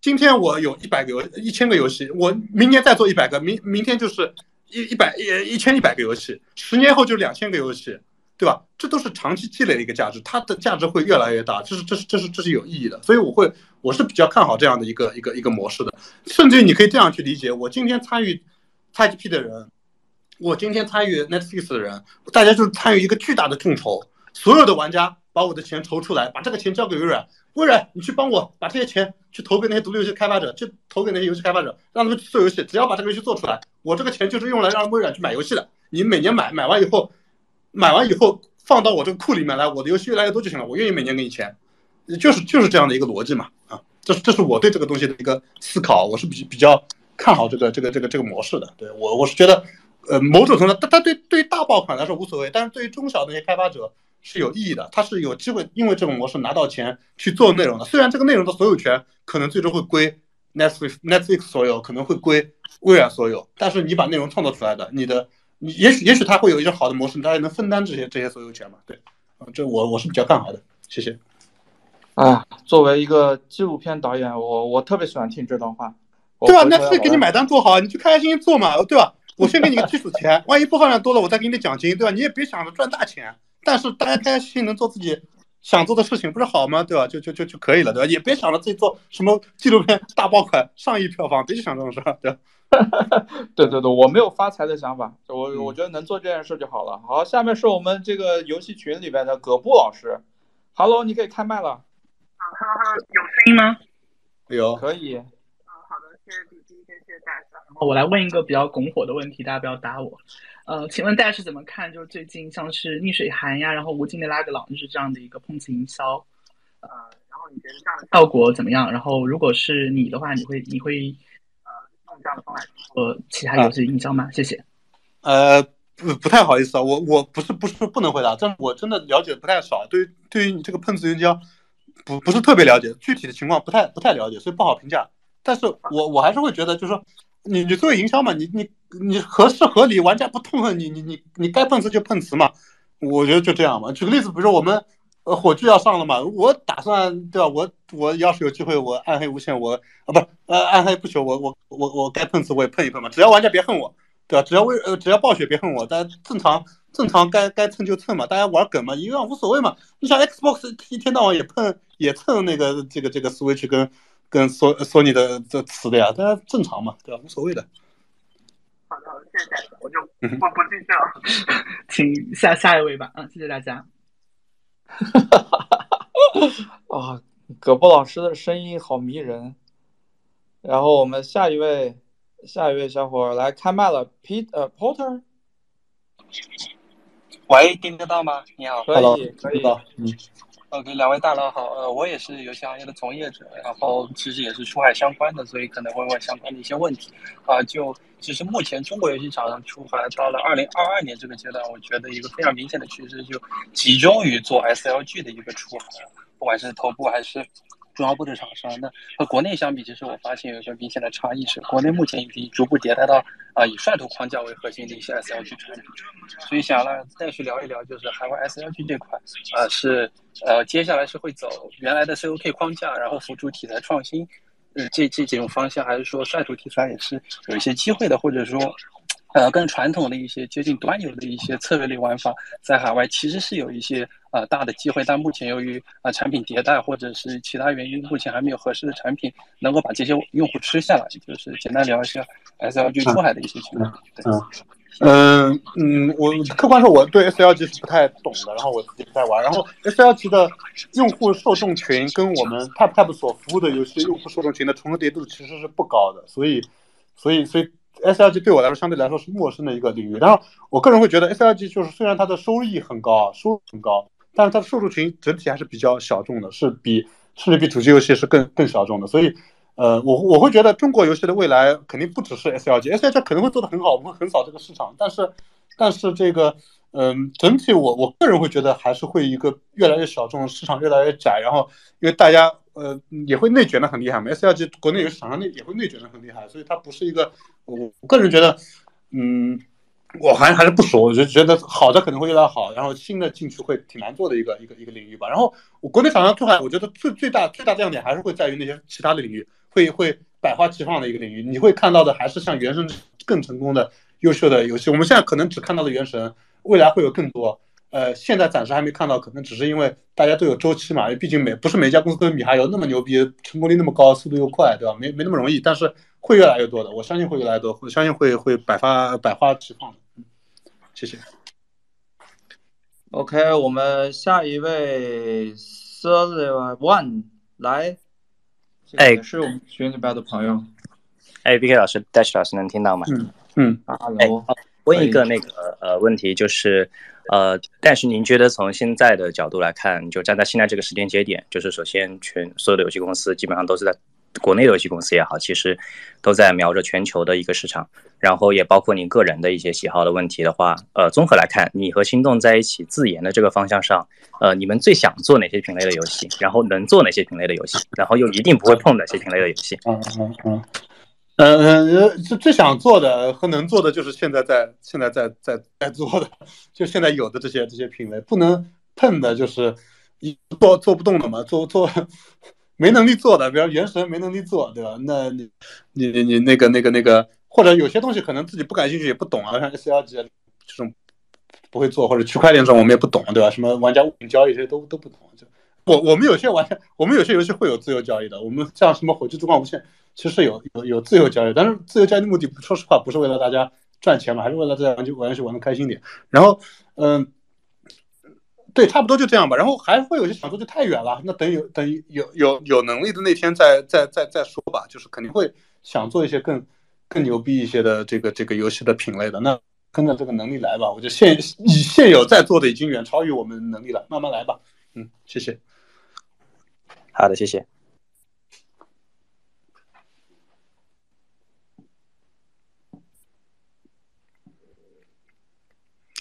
今天我有一百个游一千个游戏，我明年再做一百个，明明天就是一一百一一千一百个游戏，十年后就两千个游戏，对吧？这都是长期积累的一个价值，它的价值会越来越大，这是这是这是这是有意义的。所以我会我是比较看好这样的一个一个一个模式的，甚至于你可以这样去理解，我今天参与 XGP 的人，我今天参与 Netflix 的人，大家就是参与一个巨大的众筹。所有的玩家把我的钱筹出来，把这个钱交给微软。微软，你去帮我把这些钱去投给那些独立游戏开发者，去投给那些游戏开发者，让他们去做游戏。只要把这个游戏做出来，我这个钱就是用来让微软去买游戏的。你每年买，买完以后，买完以后放到我这个库里面来，我的游戏越来越多就行了。我愿意每年给你钱，就是就是这样的一个逻辑嘛。啊，这是这是我对这个东西的一个思考，我是比比较看好这个这个这个这个模式的。对我我是觉得。呃，某种程度，它它对对于大爆款来说无所谓，但是对于中小那些开发者是有意义的，他是有机会因为这种模式拿到钱去做内容的。虽然这个内容的所有权可能最终会归 Netflix Netflix 所有，可能会归微软所有，但是你把内容创造出来的，你的你也许也许它会有一种好的模式，大家能分担这些这些所有权嘛？对，这我我是比较看好的。谢谢。啊，作为一个纪录片导演，我我特别喜欢听这段话。对吧？那是给你买单做好，你就开开心心做嘛，对吧？我先给你个基础钱，万一播放量多了，我再给你奖金，对吧？你也别想着赚大钱，但是大家开开心心能做自己想做的事情，不是好吗？对吧？就就就就可以了，对吧？也别想着自己做什么纪录片大爆款上亿票房，别去想这种事儿，对吧？对对对，我没有发财的想法，我我觉得能做这件事就好了。好，下面是我们这个游戏群里边的葛布老师，Hello，你可以开麦了。啊哈哈，有声音吗？有，可以。啊，好的谢谢 B B，谢谢大家。我来问一个比较拱火的问题，大家不要打我。呃，请问大家是怎么看？就是最近像是逆水寒呀，然后无尽的拉格朗日这样的一个碰瓷营销，呃，然后你觉得这样的效果怎么样？然后如果是你的话，你会你会呃用这样的方法做其他游戏营销吗？谢谢。呃，不不太好意思啊，我我不是不是不能回答，但是我真的了解不太少，对于对于你这个碰瓷营销，不不是特别了解，具体的情况不太不太了解，所以不好评价。但是我我还是会觉得，就是说，你你作为营销嘛，你你你合适合理，玩家不痛恨你，你你你该碰瓷就碰瓷嘛，我觉得就这样嘛。举个例子，比如说我们呃火炬要上了嘛，我打算对吧？我我要是有机会，我暗黑无限，我啊不呃暗黑不朽，我我我我该碰瓷我也碰一碰嘛，只要玩家别恨我，对吧？只要为呃只要暴雪别恨我，大家正常正常该该蹭就蹭嘛，大家玩梗嘛，一样无所谓嘛。你想 Xbox 一天到晚也碰也蹭那个这个这个 Switch 跟。跟说说你的这词的呀，大家正常嘛，对吧？无所谓的。好的，好的，谢谢大家，我就不不继续了，请下下一位吧。嗯，谢谢大家。啊，葛布老师的声音好迷人。然后我们下一位，下一位小伙来开麦了，Pete 呃 Porter。喂，听得到吗？你好，可以，可以，嗯。OK，两位大佬好，呃，我也是游戏行业的从业者，然后其实也是出海相关的，所以可能会问相关的一些问题。啊，就其实目前中国游戏厂商出海到了二零二二年这个阶段，我觉得一个非常明显的趋势就集中于做 SLG 的一个出海，不管是头部还是。主要部的厂商，那和国内相比，其实我发现有一个明显的差异是，国内目前已经逐步迭代到啊以率图框架为核心的一些 SLG 产品，所以想让再去聊一聊，就是海外 SLG 这块啊是呃接下来是会走原来的 COK 框架，然后辅助题材创新，呃这这几种方向，还是说率图题材也是有一些机会的，或者说。呃，更传统的一些接近端游的一些策略类玩法，在海外其实是有一些呃大的机会，但目前由于啊产品迭代或者是其他原因，目前还没有合适的产品能够把这些用户吃下来。就是简单聊一下 SLG 出海的一些情况。嗯嗯嗯，我客观说我对 SLG 是不太懂的，然后我自己不太玩。然后 SLG 的用户受众群跟我们 TapTap 所服务的游戏用户受众群的重叠度其实是不高的，所以所以所以。S L G 对我来说相对来说是陌生的一个领域，然后我个人会觉得 S L G 就是虽然它的收益很高啊，收入很高，但是它的受众群整体还是比较小众的，是比甚至比主机游戏是更更小众的。所以，呃，我我会觉得中国游戏的未来肯定不只是 S L G，S L G 可能会做得很好，我们会横扫这个市场，但是但是这个，嗯，整体我我个人会觉得还是会一个越来越小众，市场越来越窄，然后因为大家。呃，也会内卷的很厉害嘛，S L G 国内游戏厂商内也会内卷的很厉害，所以它不是一个，我个人觉得，嗯，我还还是不熟，我就觉得好的可能会越来越好，然后新的进去会挺难做的一个一个一个领域吧。然后我国内厂商出海，我觉得最最大最大亮点还是会在于那些其他的领域，会会百花齐放的一个领域，你会看到的还是像原神更成功的优秀的游戏。我们现在可能只看到了原神，未来会有更多。呃，现在暂时还没看到，可能只是因为大家都有周期嘛，毕竟每不是每家公司都有米哈游那么牛逼，成功率那么高，速度又快，对吧？没没那么容易，但是会越来越多的，我相信会越来越多，我相信会会百花百花齐放的。嗯，谢谢。OK，我们下一位 s i r One 来，哎，是我们群里边的朋友。哎，BK 老师，Dash 老师能听到吗？嗯嗯。哎，问一个那个呃问题就是。呃，但是您觉得从现在的角度来看，就站在现在这个时间节点，就是首先全所有的游戏公司基本上都是在国内游戏公司也好，其实都在瞄着全球的一个市场，然后也包括您个人的一些喜好的问题的话，呃，综合来看，你和心动在一起自研的这个方向上，呃，你们最想做哪些品类的游戏？然后能做哪些品类的游戏？然后又一定不会碰哪些品类的游戏？嗯嗯嗯。呃，最最想做的和能做的就是现在在现在在在在做的，就现在有的这些这些品类，不能碰的就是一做做不动的嘛，做做没能力做的，比如原神没能力做，对吧？那你你你你那个那个那个，或者有些东西可能自己不感兴趣也不懂啊，像 S L G 这种不会做，或者区块链这种我们也不懂，对吧？什么玩家物品交易这些都都不懂。就我我们有些玩家，我们有些游戏会有自由交易的，我们像什么火炬之光无限。其实有有有自由交易，但是自由交易的目的，说实话不是为了大家赚钱嘛，还是为了大家玩就玩游戏玩的开心点。然后，嗯，对，差不多就这样吧。然后还会有些想做就太远了，那等有等有有有能力的那天再再再再说吧。就是肯定会想做一些更更牛逼一些的这个这个游戏的品类的。那跟着这个能力来吧。我觉得现以现有在做的已经远超于我们能力了，慢慢来吧。嗯，谢谢。好的，谢谢。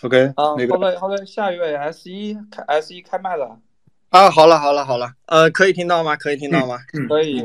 OK，啊，好的好的，下一位 S 一开 S 一开麦了啊，好了好了好了，呃，可以听到吗？可以听到吗？可以。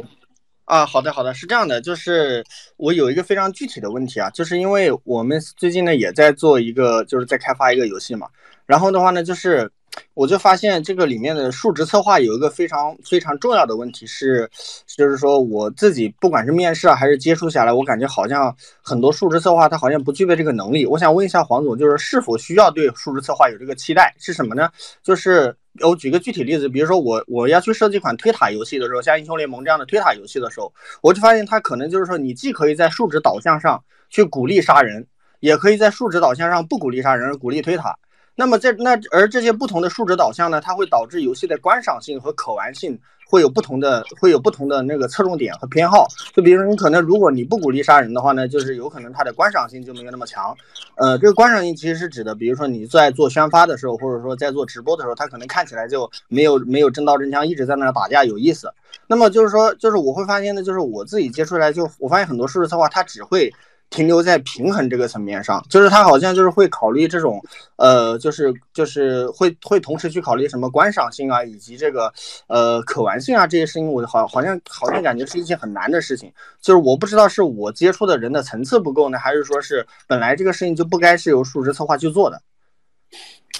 啊，好的好的，是这样的，就是我有一个非常具体的问题啊，就是因为我们最近呢也在做一个，就是在开发一个游戏嘛，然后的话呢，就是我就发现这个里面的数值策划有一个非常非常重要的问题是，就是说我自己不管是面试啊还是接触下来，我感觉好像很多数值策划他好像不具备这个能力。我想问一下黄总，就是是否需要对数值策划有这个期待？是什么呢？就是。我举个具体例子，比如说我我要去设计一款推塔游戏的时候，像英雄联盟这样的推塔游戏的时候，我就发现它可能就是说，你既可以在数值导向上去鼓励杀人，也可以在数值导向上不鼓励杀人而鼓励推塔。那么在那而这些不同的数值导向呢，它会导致游戏的观赏性和可玩性。会有不同的，会有不同的那个侧重点和偏好。就比如说，你可能如果你不鼓励杀人的话呢，就是有可能它的观赏性就没有那么强。呃，这个观赏性其实是指的，比如说你在做宣发的时候，或者说在做直播的时候，它可能看起来就没有没有真刀真枪一直在那打架有意思。那么就是说，就是我会发现呢，就是我自己接触来就我发现很多数字策划它只会。停留在平衡这个层面上，就是他好像就是会考虑这种，呃，就是就是会会同时去考虑什么观赏性啊，以及这个呃可玩性啊这些事情，我好好像好像感觉是一件很难的事情。就是我不知道是我接触的人的层次不够呢，还是说是本来这个事情就不该是由数值策划去做的？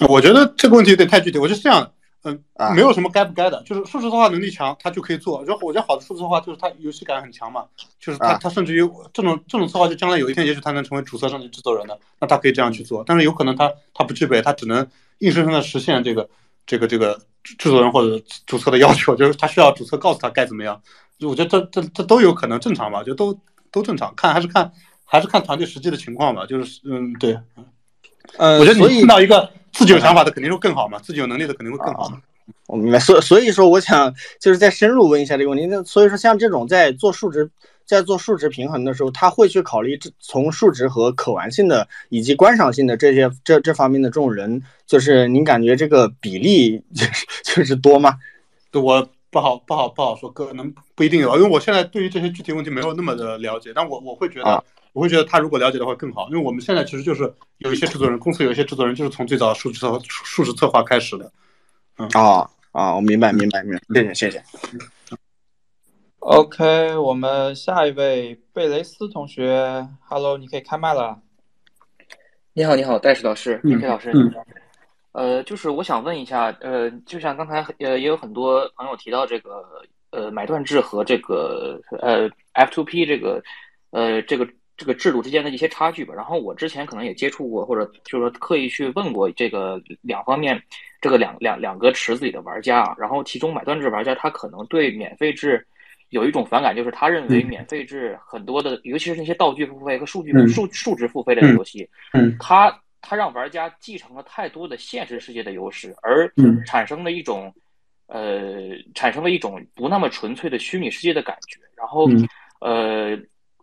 我觉得这个问题有点太具体，我是这样。嗯，没有什么该不该的，就是数字策划能力强，他就可以做。就我觉得好的数字策划就是他游戏感很强嘛，就是他他甚至于这种这种策划，就将来有一天也许他能成为主策上的制作人的，那他可以这样去做。但是有可能他他不具备，他只能硬生生的实现这个这个这个制作人或者主策的要求，就是他需要主策告诉他该怎么样。就我觉得这这这都有可能正常吧，就都都正常。看还是看还是看团队实际的情况吧。就是嗯对，呃，我觉得你碰到一个。自己有想法的肯定会更好嘛，自己有能力的肯定会更好嘛。我明白，所所以说，我想就是再深入问一下这个问题。那所以说，像这种在做数值、在做数值平衡的时候，他会去考虑从数值和可玩性的以及观赏性的这些这这方面的这种人，就是您感觉这个比例就 是就是多吗？我不好不好不好说，可能不一定有，因为我现在对于这些具体问题没有那么的了解，但我我会觉得。我会觉得他如果了解的话更好，因为我们现在其实就是有一些制作人，公司有一些制作人就是从最早数据策数值策划开始的。嗯啊啊，我明白明白明白，谢谢谢谢。OK，我们下一位贝雷斯同学，Hello，你可以开麦了。你好你好，戴史老师，李飞老师，你好。呃，就是我想问一下，呃，就像刚才呃也有很多朋友提到这个呃买断制和这个呃 F2P 这个呃这个。这个制度之间的一些差距吧。然后我之前可能也接触过，或者就是说刻意去问过这个两方面，这个两两两个池子里的玩家啊。然后其中买断制玩家他可能对免费制有一种反感，就是他认为免费制很多的，尤其是那些道具付费和数据数数值付费类的游戏，嗯他他让玩家继承了太多的现实世界的优势，而产生了一种呃产生了一种不那么纯粹的虚拟世界的感觉。然后呃。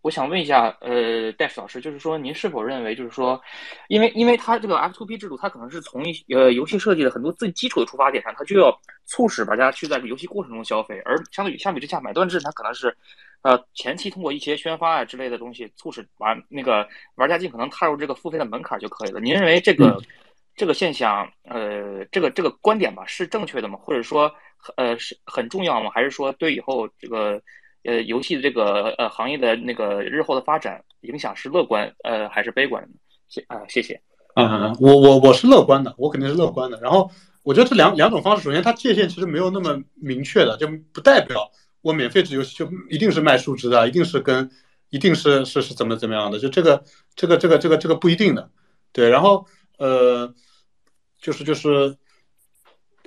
我我想问一下，呃，戴斯老师，就是说，您是否认为，就是说，因为因为它这个 F2P 制度，它可能是从一呃游戏设计的很多最基础的出发点上，它就要促使玩家去在游戏过程中消费，而相对于相比之下，买断制它可能是，呃，前期通过一些宣发啊之类的东西，促使玩那个玩家尽可能踏入这个付费的门槛就可以了。您认为这个这个现象，呃，这个这个观点吧，是正确的吗？或者说，呃，是很重要吗？还是说对以后这个？呃，游戏的这个呃行业的那个日后的发展影响是乐观呃还是悲观？谢啊，谢谢。啊，我我我是乐观的，我肯定是乐观的。然后我觉得这两两种方式，首先它界限其实没有那么明确的，就不代表我免费制游戏就一定是卖数值的，一定是跟一定是是是怎么怎么样的，就这个这个这个这个这个不一定的。对，然后呃，就是就是。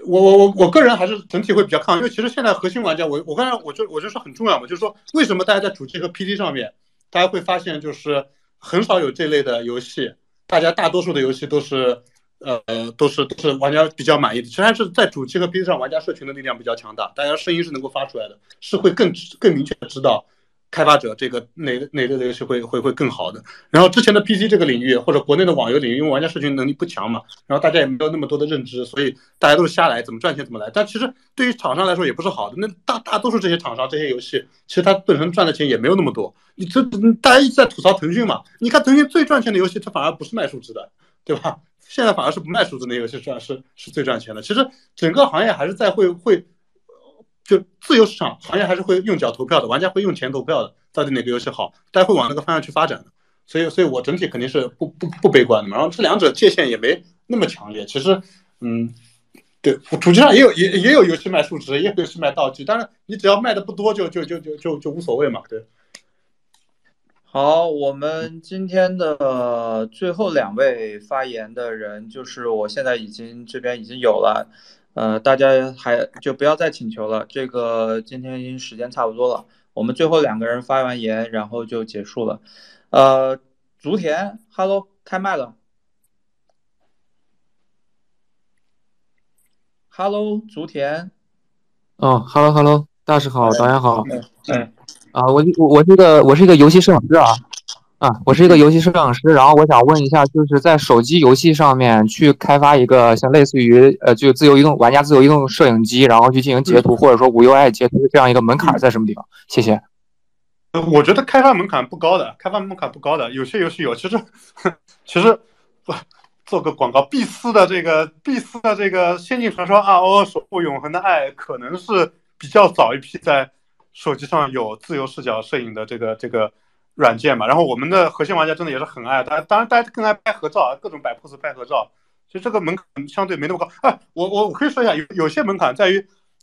我我我我个人还是整体会比较抗，因为其实现在核心玩家，我我刚才我就我就说很重要嘛，就是说为什么大家在主机和 PC 上面，大家会发现就是很少有这类的游戏，大家大多数的游戏都是呃都是都是玩家比较满意的，其实还是在主机和 PC 上玩家社群的力量比较强大，大家声音是能够发出来的，是会更更明确的知道。开发者这个哪哪类的游戏会会会更好的？然后之前的 PC 这个领域或者国内的网游领域，因为玩家社群能力不强嘛，然后大家也没有那么多的认知，所以大家都是瞎来，怎么赚钱怎么来。但其实对于厂商来说也不是好的。那大大多数这些厂商这些游戏，其实它本身赚的钱也没有那么多。你这大家一直在吐槽腾讯嘛？你看腾讯最赚钱的游戏，它反而不是卖数值的，对吧？现在反而是不卖数字的游戏赚是是最赚钱的。其实整个行业还是在会会。就自由市场行业还是会用脚投票的，玩家会用钱投票的，到底哪个游戏好，大家会往那个方向去发展的。所以，所以我整体肯定是不不不悲观的嘛。然后这两者界限也没那么强烈。其实，嗯，对，主机上也有也也有游戏卖数值，也有游戏卖道具，当然你只要卖的不多，就就就就就就无所谓嘛。对。好，我们今天的最后两位发言的人，就是我现在已经这边已经有了。呃，大家还就不要再请求了。这个今天已经时间差不多了，我们最后两个人发完言，然后就结束了。呃，竹田，Hello，开麦了。Hello，竹田。哦，Hello，Hello，大师好，导演好。嗯。啊，我我我是一个我是一个游戏摄影师啊。啊，我是一个游戏摄影师，然后我想问一下，就是在手机游戏上面去开发一个像类似于呃，就自由移动玩家自由移动摄影机，然后去进行截图，或者说无 UI 截图这样一个门槛在什么地方？谢谢。呃，我觉得开发门槛不高的，开发门槛不高的，有些游戏有，其实 其实不做个广告，必思的这个必思的这个《仙境传说 RO，守护永恒的爱，可能是比较早一批在手机上有自由视角摄影的这个这个。软件嘛，然后我们的核心玩家真的也是很爱，他当然大家更爱拍合照，各种摆 pose 拍合照，其实这个门槛相对没那么高。哎，我我我可以说一下，有有些门槛在于，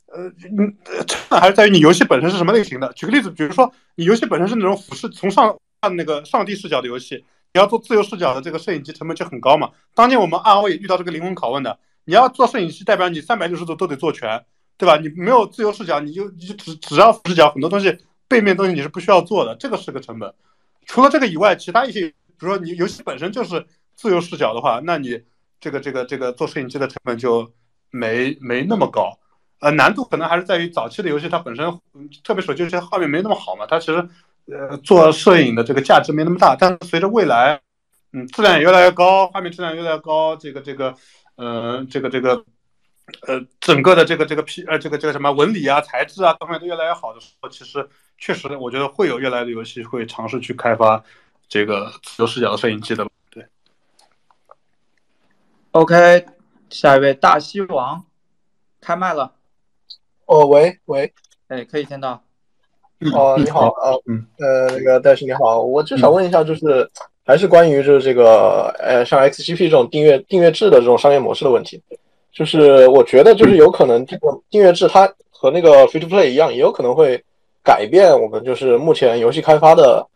呃，嗯，真的还是在于你游戏本身是什么类型的。举个例子，比如说你游戏本身是那种俯视从上看那个上帝视角的游戏，你要做自由视角的这个摄影机成本就很高嘛。当年我们 RO 也遇到这个灵魂拷问的，你要做摄影机，代表你三百六十度都得做全，对吧？你没有自由视角，你就你就只只要俯视角，很多东西。背面东西你是不需要做的，这个是个成本。除了这个以外，其他一些，比如说你游戏本身就是自由视角的话，那你这个这个这个做摄影机的成本就没没那么高。呃，难度可能还是在于早期的游戏它本身，特别手机游戏画面没那么好嘛，它其实呃做摄影的这个价值没那么大。但随着未来，嗯，质量也越来越高，画面质量越来越高，这个这个，呃，这个这个。呃，整个的这个这个 P 呃这个这个什么纹理啊、材质啊，各方面都越来越好的时候，其实确实我觉得会有越来越多游戏会尝试去开发这个自由视角的摄影机的。对。OK，下一位大西王开麦了。哦，喂喂，哎，可以听到。哦，你好啊，呃，那个戴师你好，我就想问一下，就是还是关于就是这个呃像 XGP 这种订阅订阅制的这种商业模式的问题。就是我觉得，就是有可能这个订阅制它和那个 free to play 一样，也有可能会改变我们就是目前游戏开发的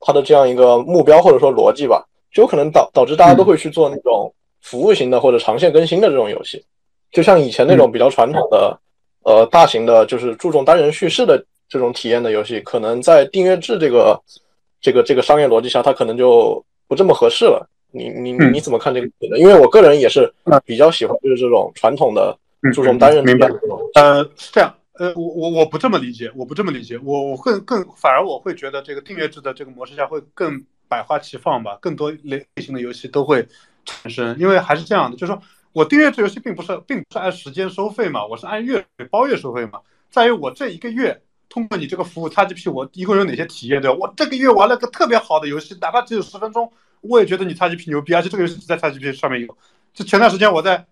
它的这样一个目标或者说逻辑吧，就有可能导导致大家都会去做那种服务型的或者长线更新的这种游戏，就像以前那种比较传统的呃大型的，就是注重单人叙事的这种体验的游戏，可能在订阅制这个这个这个商业逻辑下，它可能就不这么合适了。你你你怎么看这个？因为我个人也是比较喜欢就是这种传统的注重单人明白？呃，是这样，呃，我我我不这么理解，我不这么理解，我我更更反而我会觉得这个订阅制的这个模式下会更百花齐放吧，更多类类型的游戏都会产生，因为还是这样的，就是说我订阅制游戏并不是并不是按时间收费嘛，我是按月包月收费嘛，在于我这一个月通过你这个服务 XGP 我一共有哪些体验，对吧？我这个月玩了个特别好的游戏，哪怕只有十分钟，我也觉得你 XGP 牛逼，而且这个游戏只在 XGP 上面有。就前段时间我在。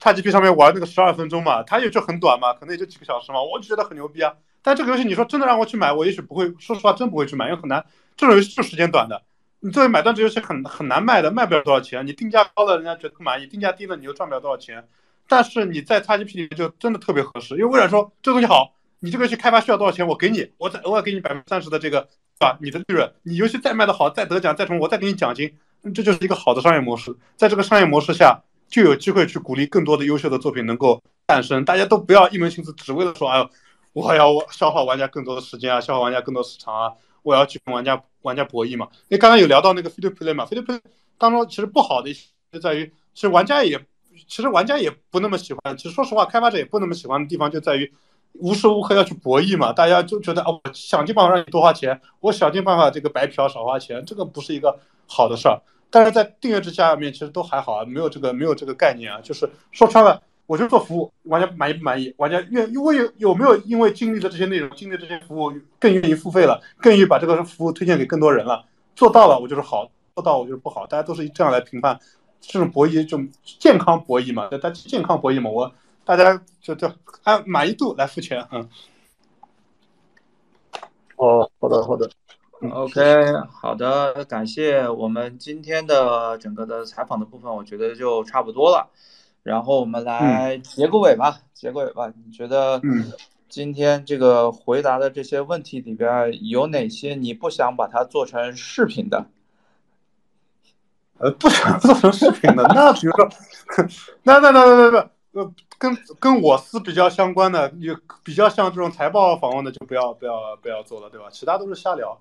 XGP 上面玩那个十二分钟嘛，它也就很短嘛，可能也就几个小时嘛，我就觉得很牛逼啊。但这个游戏你说真的让我去买，我也许不会，说实话真不会去买，因为很难。这种游戏就时间短的，你作为买断这游戏很很难卖的，卖不了多少钱。你定价高了，人家觉得不满意；定价低了，你又赚不了多少钱。但是你在 XGP 里面就真的特别合适，因为微软说这东西好，你这个游戏开发需要多少钱，我给你，我再额外给你百分之三十的这个啊，你的利润。你游戏再卖的好，再得奖，再什么，我再给你奖金，这就是一个好的商业模式。在这个商业模式下。就有机会去鼓励更多的优秀的作品能够诞生，大家都不要一门心思只为了说，哎呦，我要我消耗玩家更多的时间啊，消耗玩家更多市场啊，我要去跟玩家玩家博弈嘛。因为刚刚有聊到那个 free to play 嘛，free to play 当中其实不好的一些就在于，其实玩家也其实玩家也不那么喜欢，其实说实话，开发者也不那么喜欢的地方就在于无时无刻要去博弈嘛，大家就觉得啊，我想尽办法让你多花钱，我想尽办法这个白嫖少花钱，这个不是一个好的事儿。但是在订阅制下面其实都还好啊，没有这个没有这个概念啊，就是说穿了，我就做服务，玩家满意不满意？玩家愿因为有有没有因为经历了这些内容，经历这些服务更愿意付费了，更愿意把这个服务推荐给更多人了？做到了我就是好，做到我就是不好，大家都是这样来评判，这种博弈就健康博弈嘛，大家健康博弈嘛，我大家就就按满意度来付钱，嗯。哦，好的好的。OK，好的，感谢我们今天的整个的采访的部分，我觉得就差不多了。然后我们来结个尾吧，结个尾吧。你觉得今天这个回答的这些问题里边有哪些你不想把它做成视频的？呃，不想做成视频的，那比如说，那那那那那那跟跟我司比较相关的，有比较像这种财报访问的，就不要不要不要做了，对吧？其他都是瞎聊。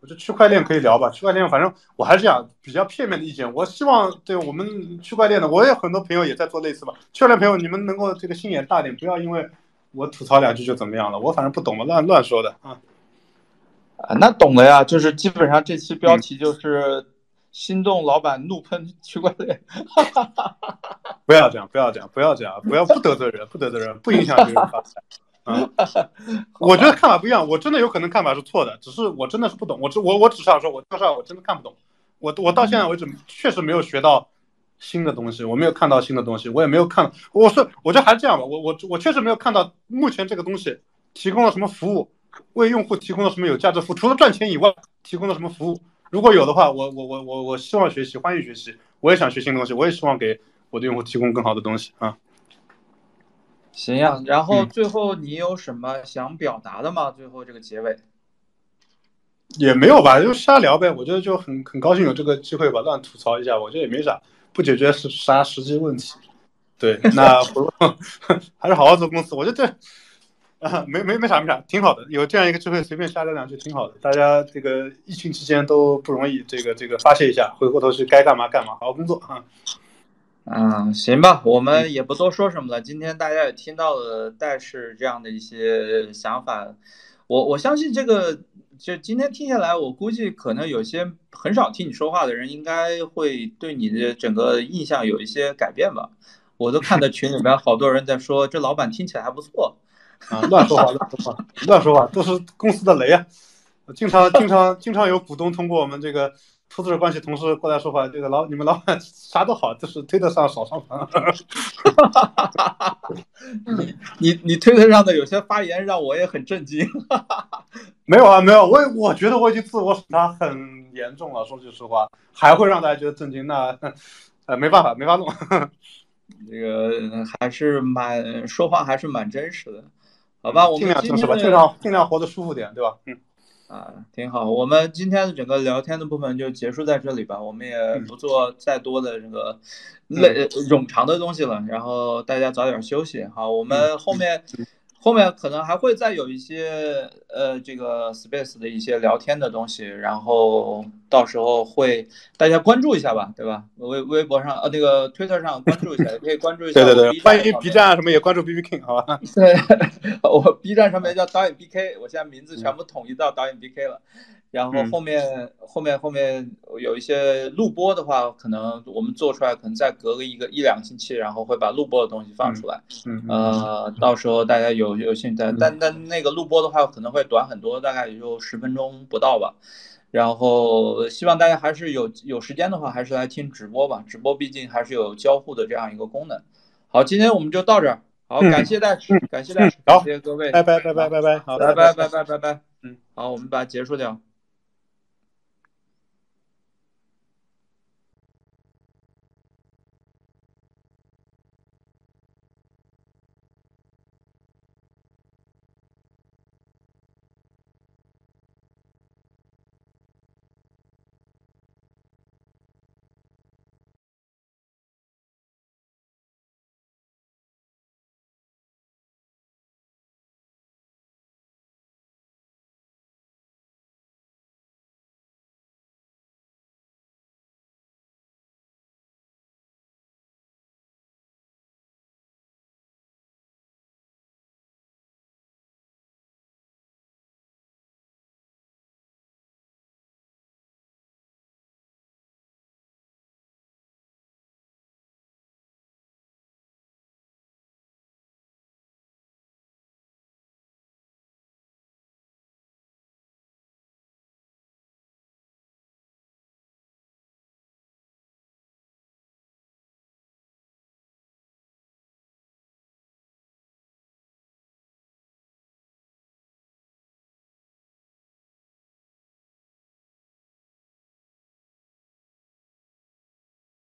我觉得区块链可以聊吧，区块链反正我还是讲比较片面的意见。我希望对我们区块链的，我也很多朋友也在做类似吧。区块链朋友，你们能够这个心眼大点，不要因为我吐槽两句就怎么样了。我反正不懂嘛，乱乱说的啊。啊，那懂了呀，就是基本上这期标题就是心动老板怒喷 区块链。不要这样，不要这样，不要这样，不要不得罪人，不得罪人，不影响别人发财。啊，我觉得看法不一样，我真的有可能看法是错的，只是我真的是不懂，我只我我只想说，我说实话我真的看不懂，我我到现在为止确实没有学到新的东西，我没有看到新的东西，我也没有看，我是我觉得还是这样吧，我我我确实没有看到目前这个东西提供了什么服务，为用户提供了什么有价值服务，除了赚钱以外，提供了什么服务？如果有的话，我我我我我希望学习，欢迎学习，我也想学新东西，我也希望给我的用户提供更好的东西啊。行呀，然后最后你有什么想表达的吗？最后这个结尾也没有吧，就瞎聊呗。我觉得就很很高兴有这个机会吧，乱吐槽一下，我觉得也没啥，不解决是啥实际问题。对，那不 还是好好做公司。我觉得这啊，没没没啥没啥，挺好的。有这样一个机会，随便瞎聊两句挺好的。大家这个疫情期间都不容易，这个这个发泄一下，回过头去该干嘛干嘛，好好工作啊。嗯，行吧，我们也不多说什么了。今天大家也听到了戴氏这样的一些想法，我我相信这个，就今天听下来，我估计可能有些很少听你说话的人，应该会对你的整个印象有一些改变吧。我都看到群里边好多人在说，这老板听起来还不错啊，乱说话，乱说话，乱说话，都是公司的雷啊！经常经常经常有股东通过我们这个。投资者关系同事过来说话，这个老你们老板啥都好，就是推特上少上传。你你你推特上的有些发言让我也很震惊。没有啊，没有，我我觉得我已经自我审查很严重了。说句实话，还会让大家觉得震惊，那呃没办法，没法弄。这个还是蛮说话还是蛮真实的，好吧？我们尽量真实吧，尽量尽量活得舒服点，对吧？嗯。啊，挺好。我们今天的整个聊天的部分就结束在这里吧。我们也不做再多的这个累冗长的东西了。然后大家早点休息。好，我们后面后面可能还会再有一些呃这个 Space 的一些聊天的东西，然后到时候会大家关注一下吧，对吧？微微博上呃那个 Twitter 上关注一下，也可以关注一下。对对对，欢迎 B 站什么也关注 B B King 好吧？对，我 B 站上面叫导演 B K，我现在名字全部统一到导演 B K 了。然后后面后面后面有一些录播的话，可能我们做出来，可能再隔个一个一两个星期，然后会把录播的东西放出来。嗯，呃，到时候大家有有兴趣，但但那个录播的话可能会短很多，大概也就十分钟不到吧。然后希望大家还是有有时间的话，还是来听直播吧。直播毕竟还是有交互的这样一个功能。好，今天我们就到这儿。好，感谢大师，感谢大师，感谢各位，拜拜拜拜拜拜，好，拜拜拜拜拜拜。嗯，好，我们把它结束掉。